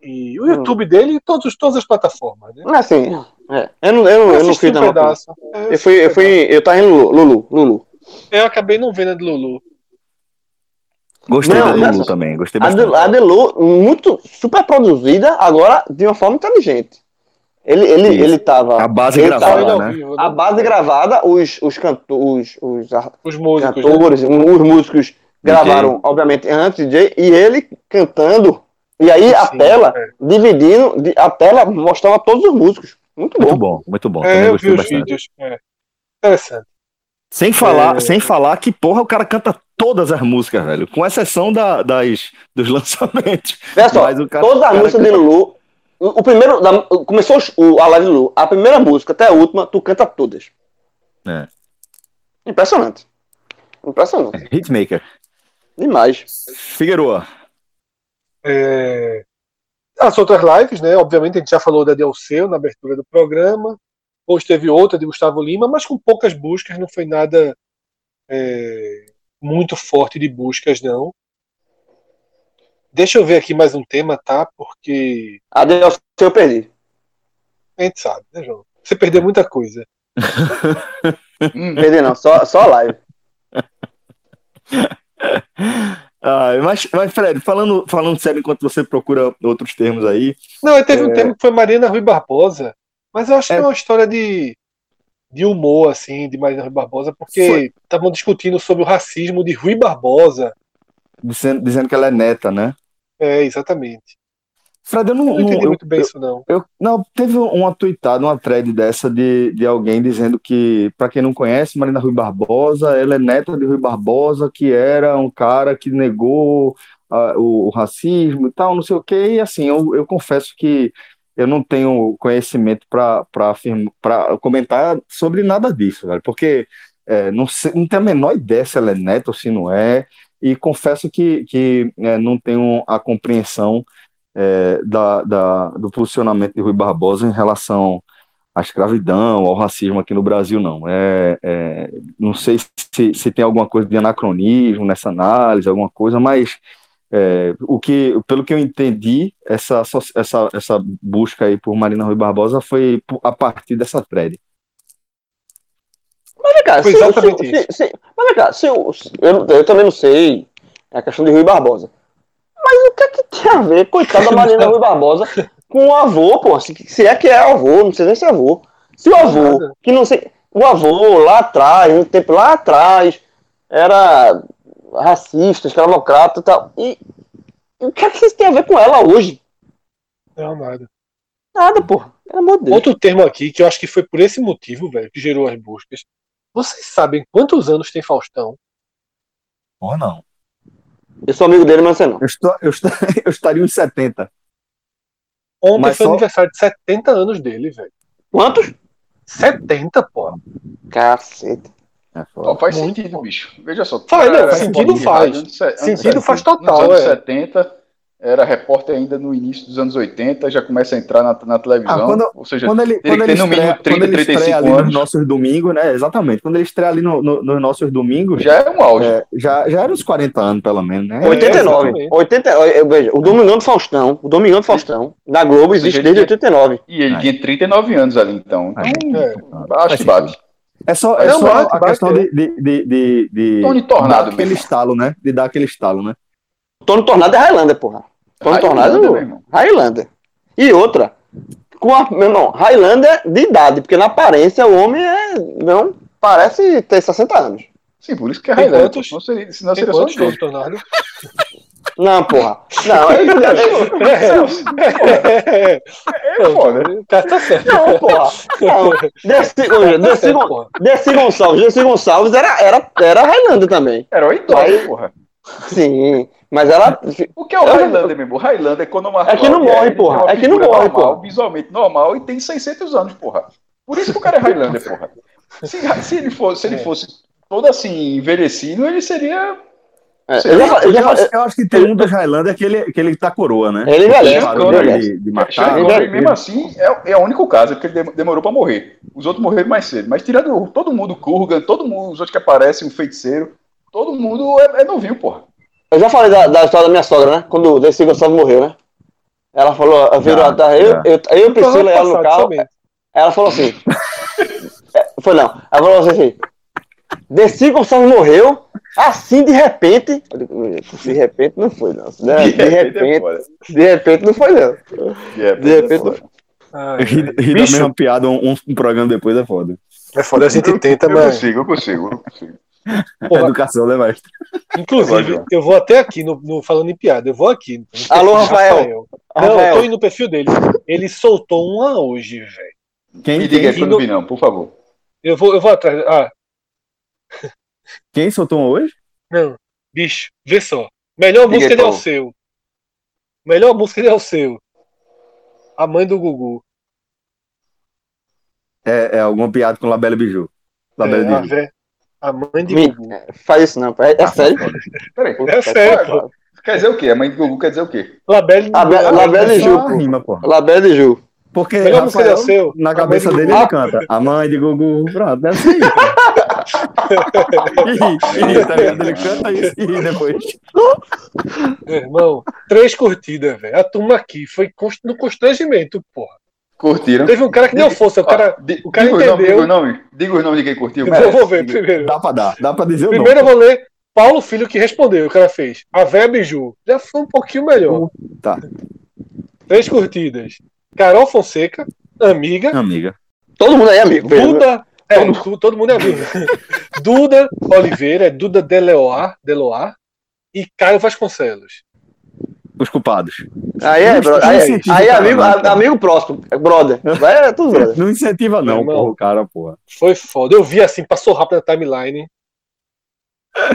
E o Hum. YouTube dele e todos, todas as plataformas. Né? É assim. É. Eu não, eu, não- eu não fiz um não. pedaço. Eu assisti fui, um eu fui, pedaço. eu tava em Lulu, Lulu, Lulu. Eu acabei não vendo a de Lulu. Gostei Não, da Lulu também, gostei A bastante. de, a de Lu, muito super produzida, agora de uma forma inteligente. Ele, ele, Isso. ele tava. A base ele gravada, ao né? vivo, A né? base gravada, os, os, canto, os, os músicos. né? cantores, os músicos gravaram, obviamente, antes DJ, e ele cantando. E aí a Sim, tela, é. dividindo, di- a tela mostrava todos os músicos. Muito Muito bom. bom, muito bom. É, eu vi os bastante. vídeos. É. Interessante. Sem falar, É. sem falar que, porra, o cara canta todas as músicas, velho. Com exceção da, das, dos [LAUGHS] lançamentos. Olha só, cara- toda a o cara música de canta- Lulu, o, o primeiro, da- começou o- a live de Lulu, a primeira música até a última, tu canta todas. É. Impressionante. Impressionante. Hitmaker. Demais. Figueroa. É... As outras lives, né? Obviamente a gente já falou da Delceu na abertura do programa. Hoje teve outra de Gustavo Lima, mas com poucas buscas, não foi nada é, muito forte de buscas, não. Deixa eu ver aqui mais um tema, tá? Porque. A Delceu eu perdi. A gente sabe, né, João? Você perdeu muita coisa. [LAUGHS] hum. Perdi não, só, só a live. [LAUGHS] Ah, mas, mas, Fred, falando, falando sério, enquanto você procura outros termos aí. Não, teve é... um termo que foi Marina Rui Barbosa, mas eu acho é... que é uma história de, de humor, assim, de Marina Rui Barbosa, porque estavam discutindo sobre o racismo de Rui Barbosa. Dizendo, dizendo que ela é neta, né? É, exatamente. Fred, eu não, eu não entendi eu, muito bem eu, isso, não. Eu, não, teve uma tweetada, uma thread dessa de, de alguém dizendo que, para quem não conhece, Marina Rui Barbosa, ela é neta de Rui Barbosa, que era um cara que negou uh, o, o, racismo e tal, não sei o quê. E assim, eu, eu confesso que eu não tenho conhecimento para comentar sobre nada disso, velho, porque é, não, sei, não tenho a menor ideia se ela é neta ou se não é, e confesso que, que é, não tenho a compreensão é, da, da, do posicionamento de Rui Barbosa em relação à escravidão, ao racismo aqui no Brasil, não. É, é, não sei se, se tem alguma coisa de anacronismo nessa análise, alguma coisa, mas é, o que, pelo que eu entendi, essa, essa, essa busca aí por Marina Rui Barbosa foi a partir dessa thread. Mas, cara, se, exatamente se, se, se, mas, cara, se eu, eu, eu também não sei a questão de Rui Barbosa. Mas o que é que tem a ver, coitado da Marina Rui Barbosa, com o avô, pô? Se, se é que é avô, não sei nem se é avô. Se o avô, que não sei. O avô lá atrás, no tempo lá atrás, era racista, escravocrata e tal. E, e o que é que isso tem a ver com ela hoje? Não, nada. Nada, pô. Pelo amor de Deus. Outro termo aqui, que eu acho que foi por esse motivo, velho, que gerou as buscas. Vocês sabem quantos anos tem Faustão? Ou não. Eu sou amigo dele, mas você não. Eu, estou, eu, estou, [LAUGHS] eu estaria uns 70. Ontem mas foi só... aniversário de 70 anos dele, velho. Quantos? 70, pô. Cacete. É faz Muito sentido, bom. bicho. Veja só. Faz, não, sentido faz. sentido faz total. Nos anos é. 70, era repórter ainda no início dos anos 80, já começa a entrar na, na televisão. Ah, quando, ou seja, quando ele, quando ele no mínimo 30, quando ele 35 ali anos. nos nossos domingos, né? Exatamente. Quando ele estreia ali no, no, nos nossos domingos. Já é um auge. É, já, já era uns 40 anos, pelo menos, né? 89. É, 80, veja, o Domingão do Faustão, o Domingão do Faustão, da Globo, existe desde 89. E ele tinha 39 anos ali, então. então é. Acho que bate. É só, é só bate, a bate, questão de, de, de, de, Tony Tornado dar aquele mesmo. estalo, né? De dar aquele estalo, né? Tony Tornado é Highlander, porra. Tony Tornado, Highlander. E outra, com a, meu irmão, Highlander de idade, porque na aparência o homem é, não parece ter 60 anos. Sim, por isso que é Highlander. Quantos, não seria, senão seria só Tony Tornado. Não, porra. Não, é, é, é, é foda. Tá certo. Não, porra. Não. Desi, Desi, Gonçalves, Desi Gonçalves era, era, era Highlander também. Era o idoso, porra. Sim, mas ela. O que é o Highlander, meu irmão? Highlander é quando uma. É que não morre, porra. É que não morre, porra. Visualmente normal e tem 600 anos, porra. Por isso que o cara é Highlander, porra. Se, se, ele, fosse, se ele fosse todo assim, envelhecido, ele seria. É, eu, já, eu, já, eu, acho, eu, acho, que tem um do Highlander que ele, que ele tá coroa, né? Ele é coroa de, de matar. Ele, mesmo assim, é, é o único caso, porque ele demorou pra morrer. Os outros morreram mais cedo. Mas tirando todo mundo, Kurgan, todo mundo, os outros que aparecem, o feiticeiro, todo mundo é, é novinho, porra. Eu já falei da, da, história da minha sogra, né? Quando o Desi Gonçalves morreu, né? Ela falou, virou já, atrás, eu, eu, eu, Priscila ela no carro. Ela falou assim. é, foi não. Ela falou assim: Desi Gonçalves morreu, assim de repente. De repente não foi, não. De, de, repente. De repente não foi, não. De repente, de repente não foi. Rir da mesma piada um, um, programa depois é foda. É foda, a gente tenta, eu mas. Eu consigo, eu consigo, eu consigo. Porra. Educação, né, mestre? Inclusive, eu vou até aqui, no, no, falando em piada, eu vou aqui. Alô, Rafael. Rafael. Não, Rafael. eu tô indo no perfil dele. Ele soltou uma hoje, velho. Quem? Me diga aí no... não, por favor. Eu vou, eu vou atrás. Ah. Quem soltou uma hoje? Não, bicho, vê só. Melhor música de Alceu. Melhor música de Alceu. A mãe do Gugu. É, é alguma piada com Labela Biju. Labela é, Biju. A mãe de Me- Gugu. é, Faz isso não, pô. é, é sério. Peraí. É sério, pô. Quer dizer o quê? A mãe de Gugu quer dizer o quê? Labelle. Labe- Labelle É e Ju, pô. rima, pô. Labelle e Ju. Porque Melhor Rafael, Alceu, na cabeça de dele ele canta. A mãe de Gugu. Pronto, deve ser isso. [LAUGHS] e, e, tá ligado? Ele canta isso e depois. Meu irmão, três curtidas, velho. A turma aqui foi no constrangimento, porra. Curtiram? Teve um cara que deu força, o cara. O cara diga os nomes, entendeu. diga os nomes, diga os nomes de quem curtiu. Eu vou ver primeiro. Dá pra dar, dá pra dizer o Primeiro eu vou ler Paulo Filho que respondeu, o cara fez. A Véia Biju. Já foi um pouquinho melhor. Tá. Três curtidas. Carol Fonseca, amiga. Amiga. Todo mundo aí é amigo. Duda. É, tu- todo mundo é amigo. Duda Oliveira, é Duda Deloar, Deloar e Caio Vasconcelos. Os culpados. Aí é, Não bro, aí, incentiva aí o é cara, amigo, não, cara. amigo próximo. É brother. Vai, é tudo brother. Não incentiva, não, Irmão. porra, o cara, porra. Foi foda. Eu vi assim, passou rápido na timeline.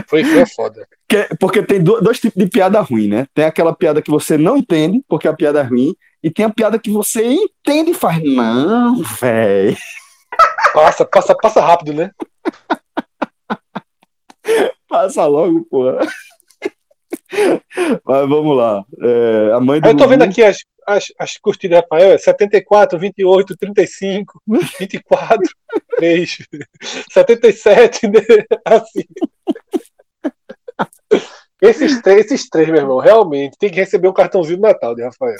Foi, foi foda. Que- porque tem do- dois tipos de piada ruim, né? Tem aquela piada que você não entende, porque a piada é ruim, e tem a piada que você entende e faz, não, véi. [LAUGHS] Passa, passa, passa rápido, né? Passa logo, porra. [LAUGHS] Mas vamos lá. É, a mãe do eu tô vendo aqui as, as, as curtidas, Rafael, é 74, 28, 35, 24, 3, 77, né? assim. Esses três, esses três, meu irmão, realmente tem que receber um cartãozinho do Natal de Rafael.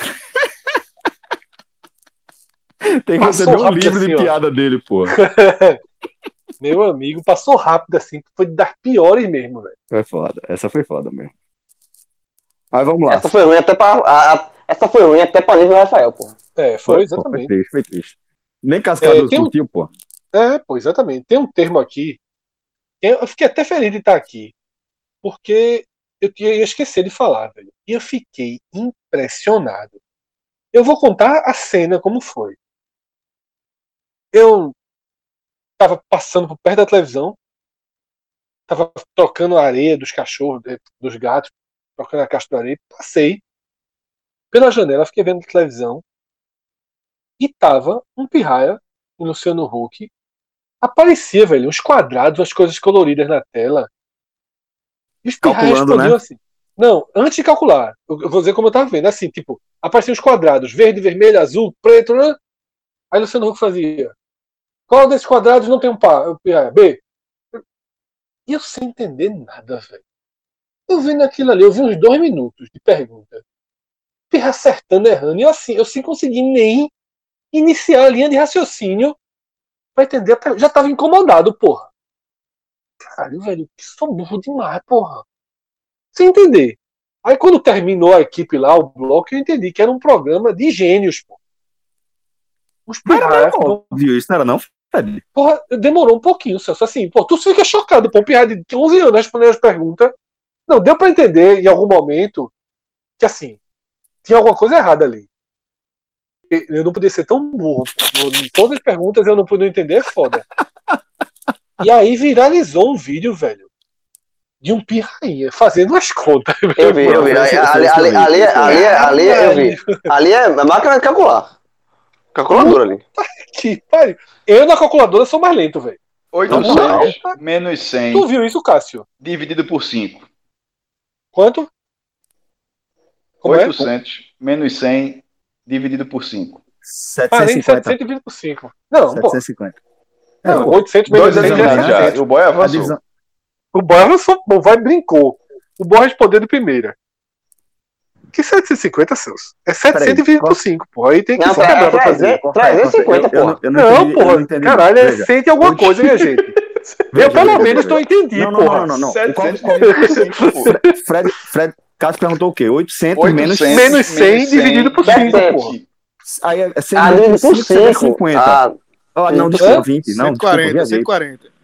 Tem que Passou receber um livro assim, de ó. piada dele, porra. [LAUGHS] Meu amigo, passou rápido assim, foi das piores mesmo, velho. Foi foda. Essa foi foda mesmo. Mas vamos lá. Essa foi ruim até pra. a- a- essa foi ruim até pra nível do Rafael, pô. É, foi Foi exatamente. triste, foi triste. Nem Cascado É, tem um- curtiu, pô. É, pô, exatamente. Tem um termo aqui. Eu eu fiquei até feliz de estar aqui. Porque eu tinha ia esquecer de falar, velho. E eu fiquei impressionado. Eu vou contar a cena como foi. Eu tava passando por perto da televisão. Tava trocando a areia dos cachorros, dos gatos, trocando a caixa de areia. Passei pela janela, fiquei vendo televisão. E tava um pirraia, o Luciano Huck, aparecia, velho, uns quadrados, umas coisas coloridas na tela. E os respondiam né? assim. Não, antes de calcular, eu eu vou dizer como eu tava vendo, assim, tipo, apareciam os quadrados, verde, vermelho, azul, preto, né? Aí o Luciano Huck fazia. Qual desses quadrados não tem um par? O pirraia, B. E eu sem entender nada, velho. Eu vendo aquilo ali, eu vi uns dois minutos de pergunta. Pirra acertando, errando, e eu assim, eu sem conseguir nem iniciar a linha de raciocínio pra entender. Já tava incomodado, porra. Caralho, velho, que sou burro demais, porra. Sem entender. Aí quando terminou a equipe lá, o bloco, eu entendi que era um programa de gênios, pô. Os pirraias, óbvio isso, não era não, Fred? porra, demorou um pouquinho, Celso. Assim, pô, tu fica chocado, pô, pirraia de 11 anos respondendo as perguntas. Não, deu pra entender em algum momento que, assim, tinha alguma coisa errada ali. Eu não podia ser tão burro. Em Todas as perguntas eu não pude entender, é foda. E aí viralizou um vídeo, velho, de um pirrainha fazendo as contas. Eu vi, eu vi. Ali, ali, ali, ali, ali, ali eu vi. Ali é máquina de calcular. Calculadora ali. Que pariu. Eu na calculadora sou mais lento, velho. 800 menos 100 Tu viu isso, Cássio? dividido por 5. Quanto? Como é? 800 menos 100 dividido por 5. 750. 720 por 5. Não, pô. 750. Não, É, 800 menos Dois 100 anos é já. 700. O boy avançou. divisão- O boy avançou, o boy brincou. O boy respondeu de primeira. Que 750, Celso? É 720 por 5, pô. Aí tem que Não, se quebrar pra fazer. 350, eu, eu, pô. não- Não, entendi- eu porra. entendi. Caralho, é Veja, 100 e alguma coisa, [LAUGHS] minha gente. Eu pelo menos veja. não entendi, Não, não, porra. não, não, não. O qual- 700 dividido por 5, pô. Fred, Fred Cássio perguntou o quê? 800, menos 800 menos 100 dividido por 5, porra. Aí é 100 Ah, menos por 5, seria 5. 50. Ah, Ah, não, desculpa, 20. Não, desculpa, 140, viajei. 140.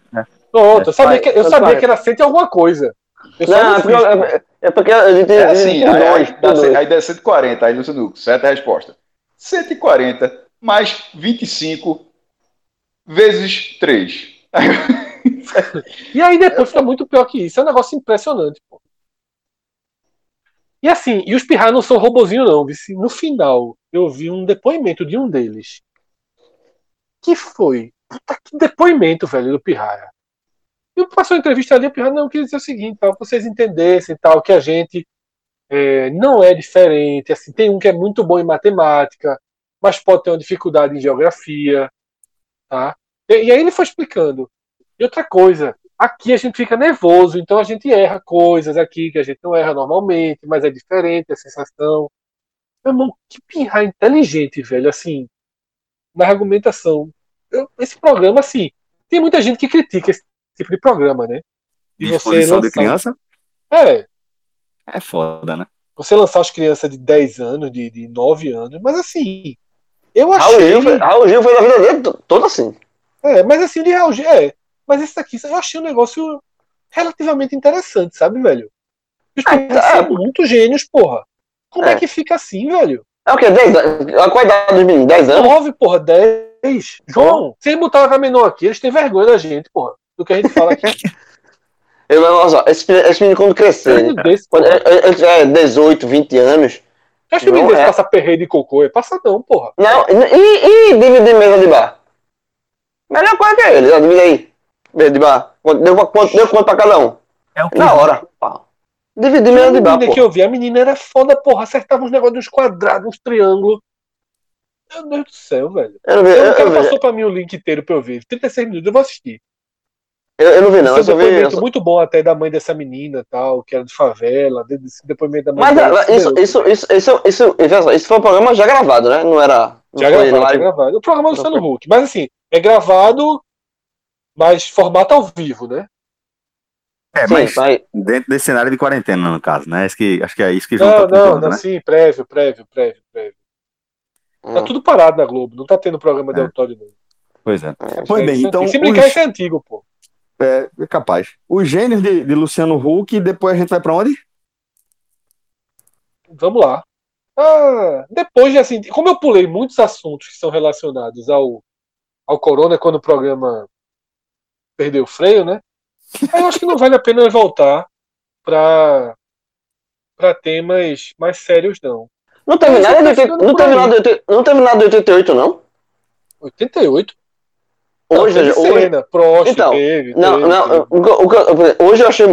Pronto, eu sabia, que, eu sabia que era 100 e alguma coisa. Eu não, é porque, é- é porque a gente É assim, aí, aí, dois, dois. aí dá 140, aí Luciano, certa resposta. 140 mais 25 vezes 3. [LAUGHS] E aí depois fica muito pior que isso. É um negócio impressionante, pô. E assim, e os pirraias não são robozinho, não. vice. No final, eu vi um depoimento de um deles. Que foi. Puta que depoimento, velho, do pirraia. E E passou a entrevista ali, eu não, eu queria dizer o seguinte, para vocês entendessem tal, que a gente é, não é diferente. Assim, tem um que é muito bom em matemática, mas pode ter uma dificuldade em geografia. Tá? E, e aí ele foi explicando. E outra coisa, aqui a gente fica nervoso, então a gente erra coisas aqui que a gente não erra normalmente, mas é diferente a sensação. Meu irmão, que pirra inteligente, velho, assim, na argumentação. Eu, esse programa, assim, tem muita gente que critica esse tipo de programa, né? E Disposição lançar... de criança? É. É foda, né? Você lançar as crianças de 10 anos, de, de 9 anos, mas assim, eu achei. Raul Gil, Raul Gil foi na vida dele toda assim. É, mas assim, de Raul Gil, é. Mas esse daqui, eu achei um negócio relativamente interessante, sabe, velho? Os é, é, muito gênios, porra. Como é. é. que fica assim, velho? É o quê? 10 Qual a idade dos meninos? 10 anos? 9, porra, 10. João, se botar o Caminhão aqui, eles têm vergonha da gente, porra. Do que a gente fala aqui. [LAUGHS] Eu, nossa, esse, esse menino quando crescer, desse, quando ele tiver 18, 20 anos. Acho que o menino desse é. passa perreio de cocô? É passadão, porra. Não, e, e dividir mesa de bar? Melhor coisa que ele, divide aí. Mesa de bar. Deu quanto, deu quanto pra cada um? É o que? Na hora. Dividir mesa de bar. A menina que eu vi, a menina era foda, porra. Acertava uns negócios, uns quadrados, uns triângulos. Meu Deus do céu, velho. Eu não vi. Eu, o cara passou pra mim o link inteiro pra eu ver. 36 minutos, eu vou assistir. Eu, eu não vi, não. Esse depoimento só... muito bom até da mãe dessa menina tal, que era de favela, desse depoimento da mãe Mas dela, isso, isso, isso, isso, isso, isso, isso foi um programa já gravado, né? Não era. Não já gravado, já gravado. O programa do Luciano Huck. Mas assim, é gravado, mas formato ao vivo, né? É, sim, mas vai... dentro desse cenário de quarentena, no caso, né? Acho que, acho que é isso que João não, tá não, não, né? sim, prévio, prévio, prévio, prévio. Hum. Tá tudo parado na Globo, não tá tendo programa de é. autório não. Pois é. Foi bem, então. Se brincar, os... é antigo, pô. É, é capaz. Os gênios de, de Luciano Huck, e depois a gente vai para onde? Vamos lá. Ah, depois de assim, como eu pulei muitos assuntos que são relacionados ao, ao Corona quando o programa perdeu o freio, né? Eu acho que não vale a pena voltar para para temas mais sérios, não. Não nada de, não de 88, não? 88? Hoje, não, hoje, cena, Prost, então, teve, não, teve, não, teve. O, o, hoje eu achei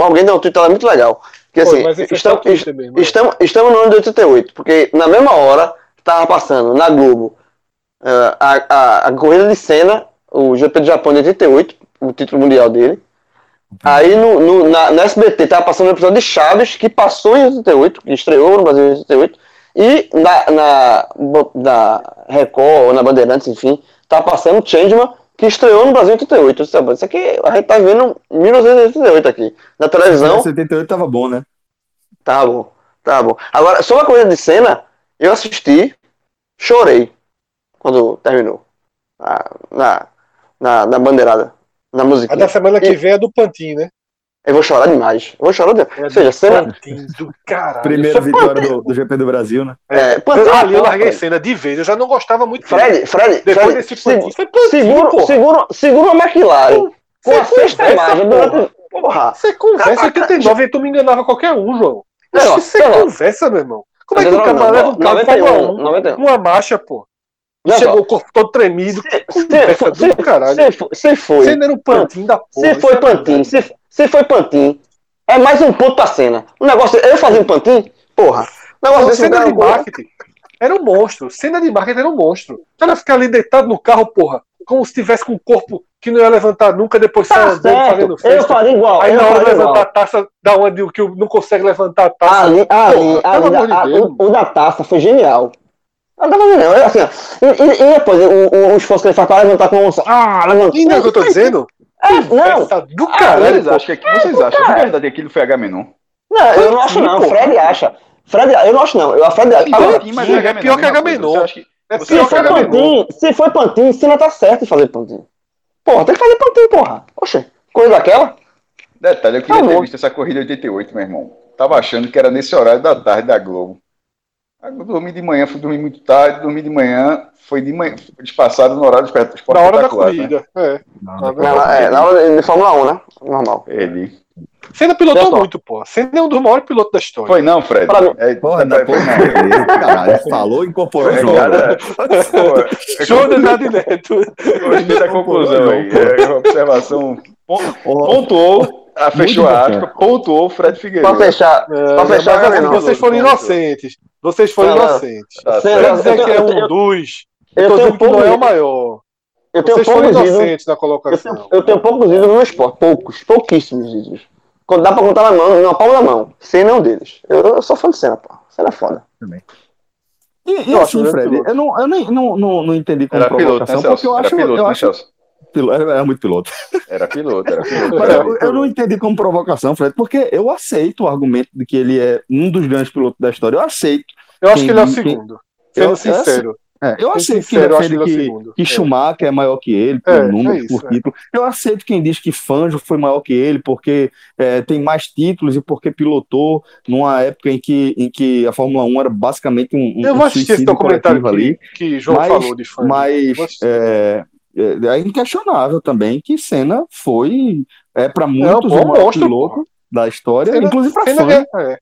alguém deu um tweet lá muito legal. Que assim, Pô, estamos, mesmo, estamos, estamos no ano de 88, porque na mesma hora estava passando na Globo uh, a, a, a corrida de cena, o GP do Japão de 88, o título mundial dele. Aí no, no, na, na SBT tava passando o episódio de Chaves, que passou em 88, que estreou no Brasil em 88, e na, na, na Record, ou na Bandeirantes, enfim, tá passando Changeman, que estreou no Brasil em 88. Isso aqui a gente tá vendo 1988 aqui. Na televisão. 78 tava bom, né? Tá bom, tá bom. Agora, só uma coisa de cena, eu assisti, chorei quando terminou. Na, na, na, na bandeirada, na música. A da semana que vem é do Pantin, né? Eu vou chorar demais. Eu vou chorar demais. É Ou seja, cena. Do caralho. Primeira vitória do, do, GP do Brasil, né? É, é Pantin, ali eu larguei cena de vez. Eu já não gostava muito. Fred, Fred, Depois Fred, desse foi Pantin, segura, segura, segura a McLaren. com a sexta imagem durante. Porra. Você conversa 89 e tu me enganava qualquer um, João. Não, você conversa, meu irmão. Como é que o cara leva um carro 91, uma marcha, pô? Chegou o corpo todo tremido. Você foi. Você era um pantinho da porra. Você foi pantinho. Você foi pantinho. É mais um ponto pra cena. O negócio. Eu fazia um pantinho? Porra. O negócio cena de marketing. Era um monstro. Cena de marketing era um monstro. O cara ficar ali deitado no carro, porra. Como se tivesse com um corpo que não ia levantar nunca, depois tá sai andando fazendo festa. Eu faria igual. Aí na hora de levantar igual. a taça, da onde que não consegue levantar a taça. Ali, ali, porra, ali, de o, o da taça foi genial. Não tava vendo, assim, ó. E, e, e depois, o, o, o esforço que ele faz para levantar com a mão. Ah, levanta. Entendeu o que eu tô dizendo? É, não. Do ah, caralho. Ah, vocês acham que, vocês acham de verdade que aquilo foi H-Menon? Não, eu não acho não. Fred acha. Fred, eu não acho não. Eu, a Fred, é, é pior que H-Menon. É pior que Pantin, se foi Pantin, se não tá certo em fazer Pantin. Porra, tem que fazer Pantin, porra. Oxe, coisa daquela. Detalhe, eu queria ter visto essa corrida 88, meu irmão. Tava achando que era nesse horário da tarde da Globo. Aí eu dormi de manhã, fui dormir muito tarde, dormi de manhã, foi de manhã, despassado no horário do esporte Na hora da né? corrida, né? é. Na, na, é, na hora de Fórmula 1, né? Normal. Ele. Senna pilotou Pessoal. muito, pô. Senna é um dos maiores pilotos da história. Foi não, Fred. Pra É, Porra, tá- da foi porra, não. caralho, falou, incorporou Foi, o jogo. cara. Show do Nado Neto. Hoje da conclusão aí. É uma observação. Pon- Pontuou, fechou a aspa, pontuou o Fred Pra Figueiredo. fechar, É, pra fechar, mas não. vocês foram inocentes. Vocês foram não. inocentes. Tá. Quer dizer eu que é tenho- um dos. eu Eu tô tenho dizendo que não poucos é o maior. eu tenho Vocês foram inocentes na Eu colocação. tenho, eu tenho poucos ídolos no meu esporte, poucos, pouquíssimos ídolos. Quando dá pra contar na mão, na palma da mão. Senna é um deles. Eu, eu sou fã de Senna, pô. Senna é foda. E, e Nossa, assim, Fred, eu não, eu nem, não, não, não entendi como Era piloto, né, provocação, porque eu acho, Era piloto, eu né, acho Celso? Pilo- era, muito piloto. [LAUGHS] Era piloto, era piloto. Mas eu, eu não entendi como provocação, Fred, porque eu aceito o argumento de que ele é um dos grandes pilotos da história. Eu aceito. Eu acho que ele é o segundo. Eu- Sendo sincero. É, eu aceito sincero, eu quem defende que é o que, segundo. que É. Schumacher é maior que ele por É, número, é isso, por é. título. Eu aceito quem diz que Fanjo foi maior que ele porque é, tem mais títulos e porque pilotou numa época em que, em que a Fórmula 1 era basicamente um, um Eu vou assistir esse documentário coletivo que, que João Mas- falou de fã. Mas. É, é, é inquestionável também que Senna foi, é, para muitos, pô, o maior monstro, piloto porra. da história, Senna- inclusive para Senna, fã. ganha- é.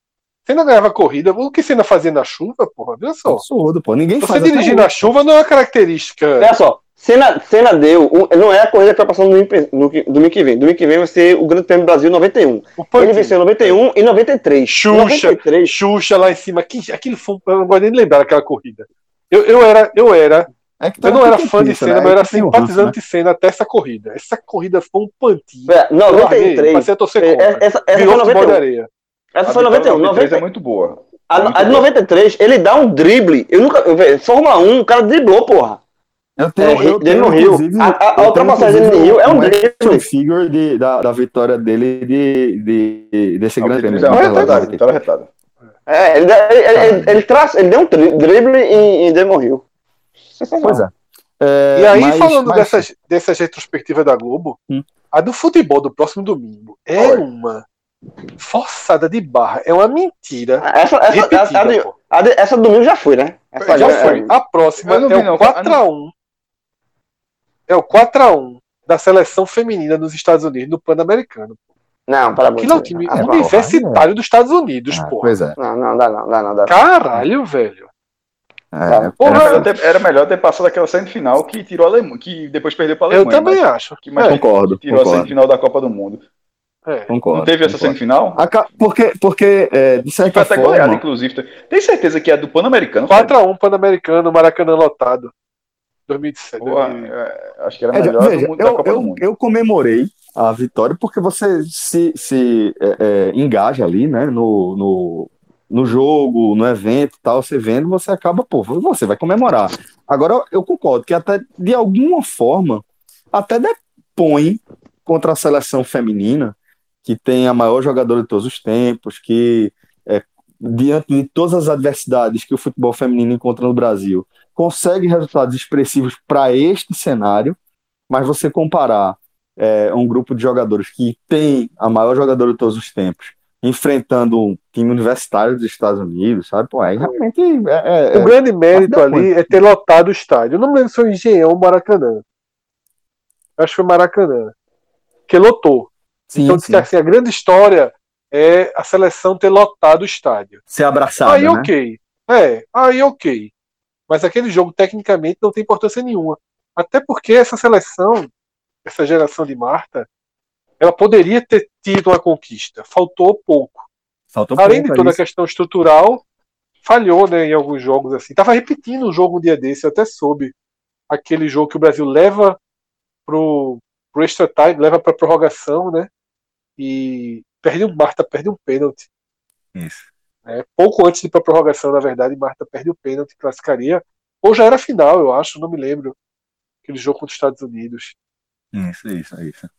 Senna ganhava corrida. O que Senna fazia na chuva, porra? Viu só? Absurdo, pô. Ninguém Você dirigir na chuva não é uma característica. Olha só, Senna, Senna deu. um- não é a corrida que vai passar no, domingo- no que- domingo que vem. Domingo que vem vai ser o Grande Prêmio do Brasil 91. O Ele venceu em 91 e 93. Xuxa. 93. Xuxa lá em cima. Que, aquilo foi, eu não gosto nem de lembrar daquela corrida. Eu, eu era, eu era, É eu não era fã de Senna, né? mas eu era tem o ranço, simpatizante de Senna até essa corrida. Essa corrida foi um pantinho. É, Eu larguei, 93. Passei a torcer É, contra. Essa, essa foi futebol de 91. areia. Essa A foi vitória 91. 93 é 90, muito boa. a, muito a de boa. 93, ele dá um drible. Eu nunca. eu- Fórmula 1, o cara driblou, porra. Eu É, tenho, eu dele tenho no Rio. A- a- eu ultrapassagem dele no Rio é um drible. figure de, da, da vitória dele de, de, desse grande prêmio. Vitória retada. É, ele, ele, ele, ele, traz, ele deu um drible em, em Demon Hill. Pois é. É, E aí, mas- falando mas- dessas, dessas retrospectivas da Globo, Hum. a do futebol do próximo domingo é Oi. uma forçada de barra. É uma mentira. Essa, essa, repetida, essa, a de- de- essa domingo já foi, né? Essa Já é- foi. A próxima é não. o 4x1. É o 4x1 da seleção feminina dos Estados Unidos no Pan-Americano. Não, para Aquilo é um time Ah, universitário dos Estados Unidos, Ah, pô. pois é. Não, não, dá não, dá não, dá não. Caralho, velho. É, Porra, Era melhor, ter, era melhor ter passado aquela semifinal que tirou a Alemanha, que depois perdeu para a eu Alemanha. também mas- acho. que mais É, concordo, tirou a concordo, semifinal da Copa do Mundo. é. concordo. Não teve essa concordo. semifinal? Aca- Porque, porque é, de Que foi certa até goleada, forma, inclusive. Tem certeza que é do Pan-Americano? Fred? 4x1 Pan-Americano, Maracanã lotado. 2017. Porra, é, acho que era É, melhor veja, do mundo, da eu, Copa do eu, Mundo. eu comemorei a vitória porque você se, se é, é, engaja ali, né, no, no, no jogo, no evento tal, você vendo, você acaba, pô, você vai comemorar. Agora, eu concordo que até, de alguma forma, até depõe contra a seleção feminina, que tem a maior jogadora de todos os tempos, que é, diante de todas as adversidades que o futebol feminino encontra no Brasil, consegue resultados expressivos para este cenário, mas você comparar é, um grupo de jogadores que tem a maior jogadora de todos os tempos, enfrentando time universitário dos Estados Unidos, sabe? Pô, aí realmente é, é- O grande mérito ali é ter lotado o estádio. Eu não me lembro se foi o Engenhão ou Maracanã. Eu Acho que foi Maracanã. Que lotou. sim, então, sim, assim, a grande história é a seleção ter lotado o estádio. ser abraçado, aí, né? ok. É, aí, ok. Mas aquele jogo, tecnicamente, não tem importância nenhuma. Até porque essa seleção, essa geração de Marta, ela poderia ter tido uma conquista. Faltou pouco. Faltou Além de é toda a isso. questão estrutural, falhou né, em alguns jogos assim. Tava repetindo um jogo um dia desse, eu até soube. Aquele jogo que o Brasil leva pro, pro extra time, leva pra prorrogação, né? E perde um, Marta perde um pênalti. Isso. né? Pouco antes de ir pra prorrogação, na verdade, Marta perde o pênalti, classificaria. Ou já era final, eu acho, não me lembro. Aquele jogo contra os Estados Unidos. Isso, isso, isso.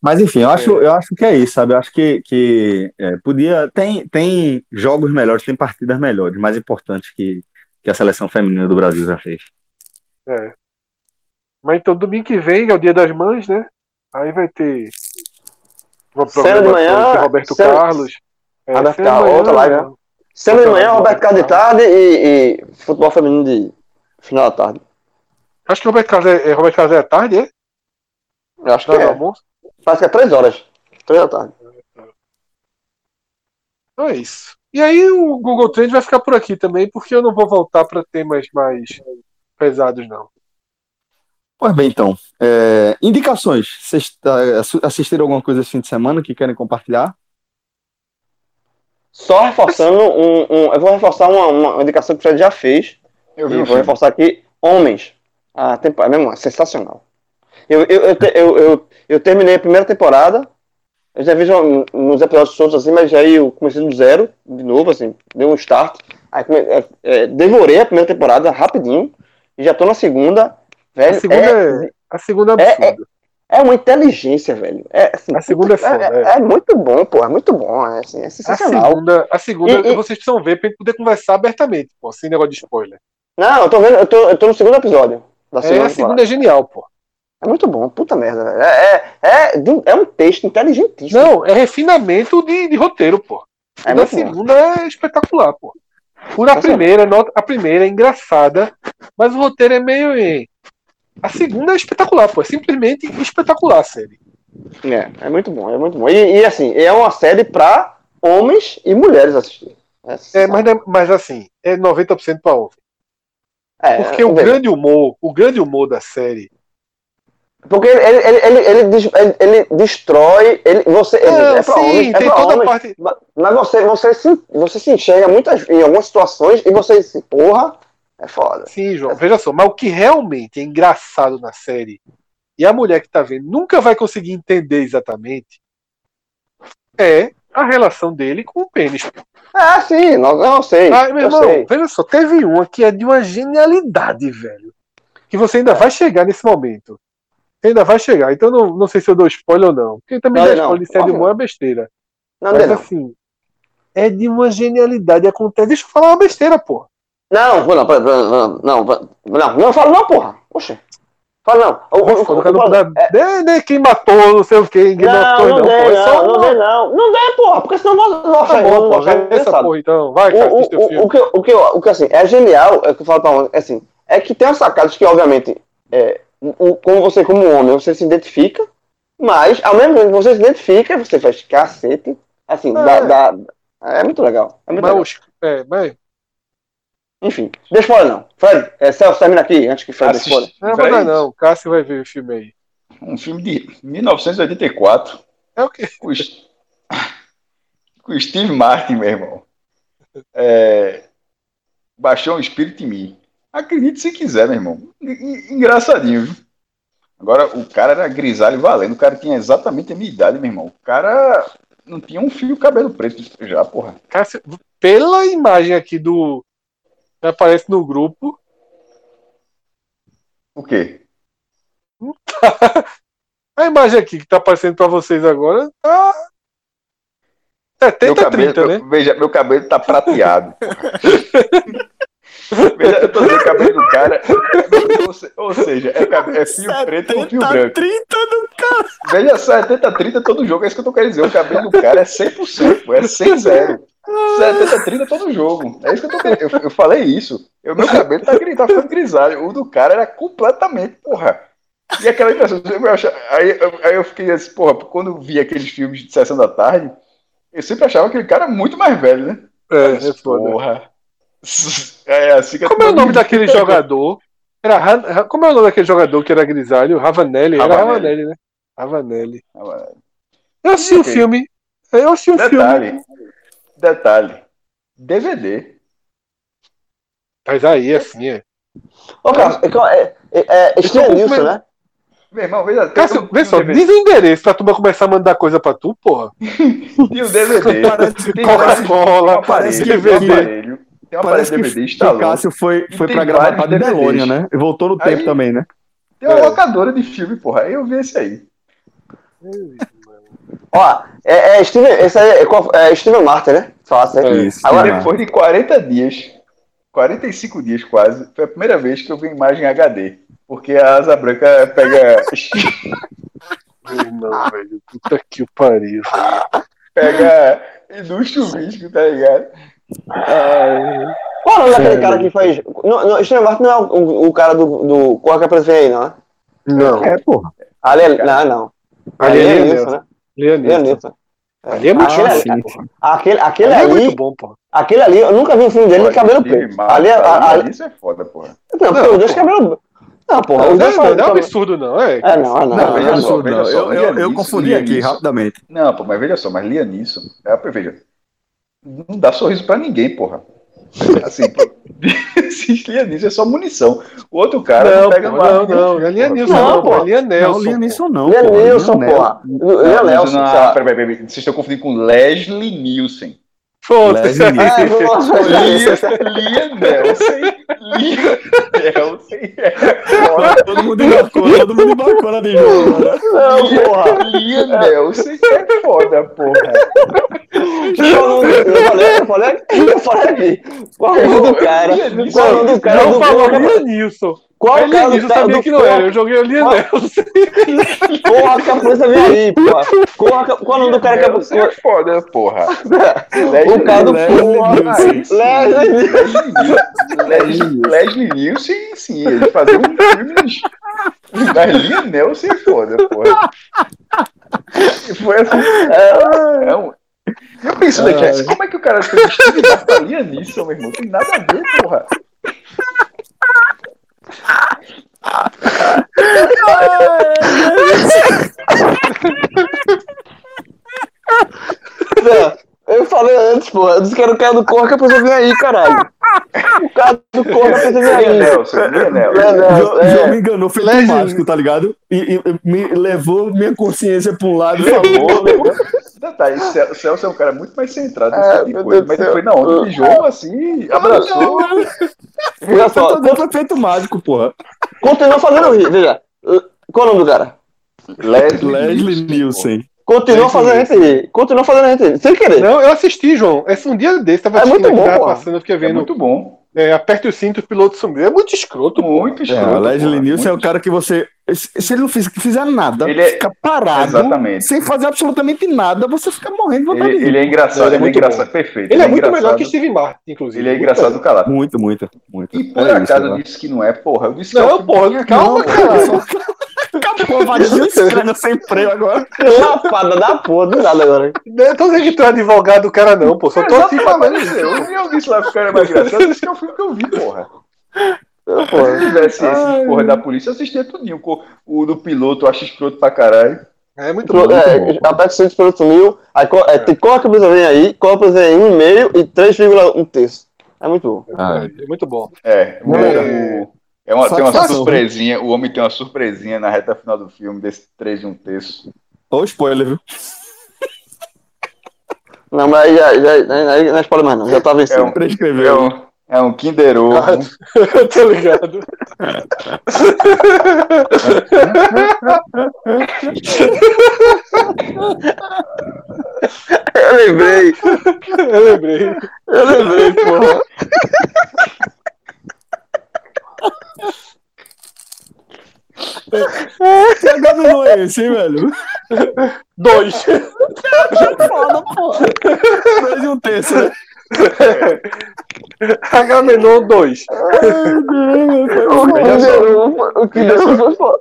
Mas enfim, eu acho, eu acho que é isso, sabe? Eu acho que, que é, podia. Tem, tem jogos melhores, tem partidas melhores, mais importantes que, que a seleção feminina do Brasil já fez. É. Mas então, domingo que vem é o dia das mães, né? Aí vai ter uma Cena de manhã, Roberto cena- Carlos. É, Roberto cena de Carlos, manhã, outra live, né? Sendo de manhã, Roberto Carlos de tarde e, e futebol feminino de final da tarde. Acho que o Roberto Carlos é, é, Roberto Carlos é tarde, é? Eu acho que é. almoço? Parece que é três horas. Três da tarde. Então é isso. E aí o Google Trend vai ficar por aqui também, porque eu não vou voltar para temas mais pesados, não. Pois bem, então. É, indicações. Vocês tá, assistiram alguma coisa esse fim de semana que querem compartilhar? Só reforçando um. um eu vou reforçar uma, uma indicação que o Fred já fez. Eu e vou reforçar aqui Homens. A temporada, mesmo, é sensacional. Eu, eu, eu, eu, eu, eu terminei a primeira temporada. Eu já vi nos episódios todos assim, mas aí eu comecei do zero, de novo, assim, deu um start. Aí é, é, devorei a primeira temporada rapidinho. E já tô na segunda. Velho, a segunda é, é a segunda é, é, é, uma inteligência, velho. É, assim, a segunda puta, é foda. É, é, muito bom, pô. É muito bom. É, assim, é sensacional. A segunda, a segunda e, vocês precisam ver pra gente poder conversar abertamente, pô, sem negócio de spoiler. Não, eu tô vendo, eu tô, eu tô no segundo episódio. Da segunda é, a segunda é genial, pô. É muito bom, puta merda. É, é, é, é um texto inteligentíssimo. Não, é refinamento de, de roteiro, pô. É a segunda bom. é espetacular, pô. Por a primeira, a primeira é engraçada, mas o roteiro é meio. A segunda é espetacular, pô. É simplesmente espetacular a série. É, é muito bom, é muito bom. E, e assim, é uma série pra homens e mulheres assistir. É, é mas, mas assim, é 90% pra homem. É, Porque o grande humor, o grande humor da série. Porque ele, ele, ele, ele, ele destrói. Ele, você, Não, é pra sim, homens, é tem toda homens, parte. Mas você, você, se, você se enxerga muitas, em algumas situações e você se, porra, é foda. Sim, João, é. veja só, mas o que realmente é engraçado na série, e a mulher que tá vendo nunca vai conseguir entender exatamente, é a relação dele com o pênis. Ah, sim, não, não sei. Ah, meu irmão, sei. veja só, teve uma que é de uma genialidade, velho. Que você ainda é. vai chegar nesse momento. Ainda vai chegar. Então não, não sei se eu dou spoiler ou não. Porque também não, dar spoiler de série humor é besteira. Não, Mas não. assim, é de uma genialidade. Acontece. Deixa eu falar uma besteira, pô. Não, não, não, não, não, não, não fala não, porra. Oxe. Fala não. O, o, o, é... nem, quem matou, não sei o que, não, não, não, dê, não, não dê, não. Não dê, porra, porque senão nós não tá bom, porra, essa porra, então. Vai, cara, o, o, o, que, o, que, o que, assim, é genial, é que eu falo pra é assim, é que tem umas sacadas que, obviamente, é, o, como você, como homem, você se identifica, mas, ao mesmo tempo você se identifica, você faz cacete, assim, é, dá, dá, é muito legal. É muito mas, legal. É, mas enfim, deixa eu não. Fred, é, Celso, termina aqui, antes que Fred Assist... spoiler. Não, vai não. Cássio vai ver o filme aí. Um filme de 1984. É o quê? Com, [LAUGHS] com Steve Martin, meu irmão. É... Baixou um espírito em mim. Acredite se quiser, meu irmão. Engraçadinho, viu? Agora, o cara era grisalho valendo. O cara tinha exatamente a minha idade, meu irmão. O cara não tinha um fio cabelo preto já, porra. Cássio, pela imagem aqui do, aparece no grupo. O quê? [LAUGHS] A imagem aqui que tá aparecendo para vocês agora tá 70 cabelo, 30, né? Veja, meu cabelo tá prateado. [LAUGHS] [LAUGHS] veja, eu tô vendo o cabelo do cara. Ou seja, é, é fio preto com fio branco. 30 do cara. Veja, 70 30 todo jogo, é isso que eu tô querendo dizer. O cabelo do cara é 100%, pô, é 100 0. 70, 30 todo jogo. É isso que eu tô querendo. Eu, eu falei isso. O meu cabelo tá, tá ficando grisalho. O do cara era completamente, porra. E aquela impressão, eu achava, aí, aí eu fiquei assim, porra, quando eu vi aqueles filmes de sessão da tarde, eu sempre achava aquele cara muito mais velho, né? É, é foda. Porra. É, assim Como é o nome daquele jogador? Era, como é o nome daquele jogador que era grisalho? Ravanelli? Era Ravanelli, né? Ravanelli. Ravanelli. Eu assisti o okay. filme. Eu assisti o Detalhe. filme. Detalhe. DVD. Mas aí, assim, é. Ô, Carlos, é, é, é estranho isso, né? Meu irmão, veja, Cássio, um, vê só, diz o endereço pra tu começar a mandar coisa pra tu, porra. [LAUGHS] e o DVD. Coca-Cola, parece DVD. Tem uma parece que, DVD instalou. O Cássio foi, foi pra gravar pra Delônia, né? E voltou no tempo também, né? Tem uma é. locadora de filme, porra. Aí eu vi esse aí. [LAUGHS] Ó, é, é Steven, esse aí é, é Steven Martin, né? Fácil, né? Isso, Agora, depois de 40 dias, 45 dias quase, foi a primeira vez que eu vi imagem HD. Porque a asa branca pega. [LAUGHS] não, velho. Puta que pariu, velho. Pega e no chuvisco, tá ligado? Qual é o nome daquele cara que faz. Não, não, Steven Martin não é o, o cara do, do Corra que apareceu aí, não é? Não. É, porra. Ali, não, não. Ali é, é Nilson, né? Leonilson. Ali é muito Aquele, Ah, show, sim, porra. aquele, aquele Ali é ali, muito bom, pô. aquele ali, eu nunca vi um filme dele de cabelo preto. Ali, é- a- ali, Isso é foda, porra. não, porque Não, os dois porra. cabelo. Não, porra, Não, os não, dois não, não é um absurdo, não. É. É, não, é não. Não, é absurdo, não. Eu, eu, eu Lianisson, confundi aqui Lianisson. rapidamente. Não, pô, mas veja só, mas Lia nisso, é, veja, não dá sorriso pra ninguém, porra. [LAUGHS] Assim, Lia nisso é só munição. O outro cara não, Não, pega pô, no ar não, não, é porra. Não, pô. É Liam Não, pô. Porra. Não, Nelson, não, sabe? peraí, peraí, peraí, vocês estão confundindo com Leslie Nielsen. Foda-se. É, vamos lá. Lia, Lia Nelson. Lia Nelson. É. Todo mundo embarcou, todo mundo embarcou na de jogo. né? Não, porra. Lia Nelson é foda, porra. Eu falei, eu falei, eu falei aqui. Qual o nome do cara? Qual o nome do cara Não do falou Porra, Liam Neeson. Qual o cara Liam do Neeson, eu cara sabia do que não era. Eu joguei o Liam Qual- que a polícia vem aí, porra. Qual, qual o nome do cara que Nelson é foda, porra. O cara do Leslie porra. Leslie. Leslie, Nielsen, sim, ele fazia um filme. Mas Lia Nelson é foda, porra. E foi assim. É, é um... Eu penso daqui, Ai. como é que o cara fez Steve Martin pra Lia Nielsen, meu irmão? Tem nada a ver, porra. Não, Eu falei antes, porra. Eu disse que era o cara do corpo que a pessoa vem aí, caralho. [LAUGHS] O cara do corpo que a pessoa vem Lia aí. Nelson, Nelson. Nelson. João, É. João me enganou, foi Legend. mágico, tá ligado? E, e me levou minha consciência pra um lado e Levou, falou. Detalhe, Cel- Celso é um cara muito mais centrado É, nesse tipo de meu coisa. Mas ele foi na onda de jogo, assim, abraçou. Veja só, mundo feito mágico, porra. continua fazendo rir, veja. Qual é o nome do cara? Leslie, Leslie Nielsen. Continua fazendo a gente. Continua fazendo a gente. Sem querer. Não, eu assisti, João. Esse um dia desse, tava É assistindo muito aqui, bom, tava pô. passando, eu fiquei É vendo. muito bom. É, aperte o cinto, o piloto sumiu. É muito escroto. Muito É, escroto. o Leslie Nielsen é o cara que você. Se ele não fiz- fizer nada, Ele é- fica parado, Exatamente. sem fazer absolutamente nada, você fica morrendo de vontade Ele, ele é engraçado, Ele é é, muito engraçado, perfeito. Ele é muito melhor que Steve Martin, inclusive. Ele é engraçado calado. Muito, muito, muito. E por É acaso eu né? disse que não é, porra. Eu disse que Não, é filme porra, que- calma, cara. [LAUGHS] Acabou, vadia estranha sem freio agora. [LAUGHS] Lapada da porra, do nada agora. Não tô dizendo que tu é advogado do cara, não, pô. Só tô assim falando. Exatamente. Eu, eu disse lá que o cara é mais engraçado, eu disse que é um filme que eu vi, porra. Se Porra. eu tivesse esse porra da polícia, eu assistia tudinho. O, o do piloto, eu acho escroto pra caralho. É muito bom. É, aperta o cinto pelo sumiu, aí co- é, tem qual que a pessoa vem aí, qual a pessoa vem em 1,5 e 3,1 terço. É muito bom. É muito bom. É, o, o- é uma, tem uma surpresinha. O homem tem uma surpresinha na reta final do filme, desse 3 de um terço. Olha o spoiler, viu? Não, mas aí já, já, não é spoiler mais não, já tá É vencido. um, é Prescreveu. um, é um Kinder Ovo. Eu tô ligado. [LAUGHS] Eu lembrei, Eu lembrei. eu lembrei, porra. Que agamenon é esse, hein, velho? Dois. Foda, porra. Dois e um terço, né? Agamenon 2. O que deu, o que deu foi foda.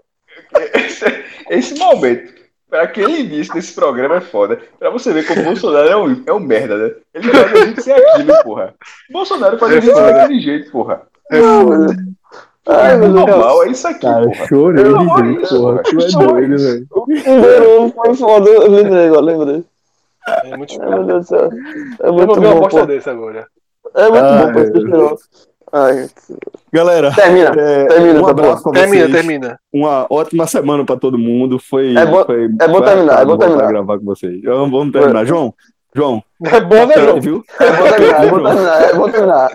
Esse, esse momento, pra aquele início desse programa é foda. Pra você ver como o Bolsonaro é um, é um merda, né? Ele faz a gente ser aquilo, porra. Bolsonaro faz a gente ser daquele jeito, porra. É foda. Ai, É meu Deus. normal, é isso aqui, Cara, porra. chorei Eu rir, isso, porra. Tu é doido, velho. Ovo foi foda, eu [LAUGHS] lembrei agora, lembrei. É muito Ai, meu. Deus do céu. É Eu muito vou ver uma bom, bosta pô. desse agora. É muito Ai, bom, pô, esse Kinder Ovo. Ai, Galera, termina, é, termina um essa abraço pra Termina, vocês. termina. Uma ótima semana pra todo mundo. Foi, É bom- foi, é bom foi terminar, é bom terminar. gravar com vocês. Vamos, vamos terminar. João, João, É bom, né, João? viu? É bom terminar, é bom terminar, é bom terminar.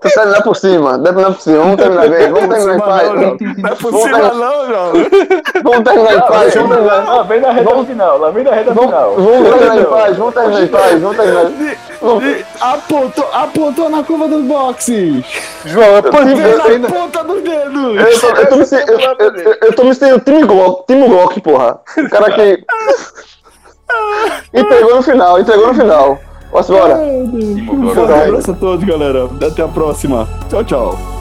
Tu terminar por cima, terminar por cima, vamos terminar bem, vamos terminar em paz. Não, é Vamos possível, terminar- não, João. Vamos terminar em paz, vamos terminar. Lá vem na reta final, lá vem na reta Vamos, final. vamos terminar em paz, vamos terminar em paz, vamos terminar. Apontou, apontou na curva dos boxes. João, é Vem na ainda. ponta dos dedos. Eu tô, eu tô me sentindo, eu, eu, eu- eu tô me sentindo Timo Glock, Timo Glock, porra. O cara que entregou no final, entregou no final. Posso embora? Timo Um abraço a todos, galera. Até a próxima. Tchau, tchau.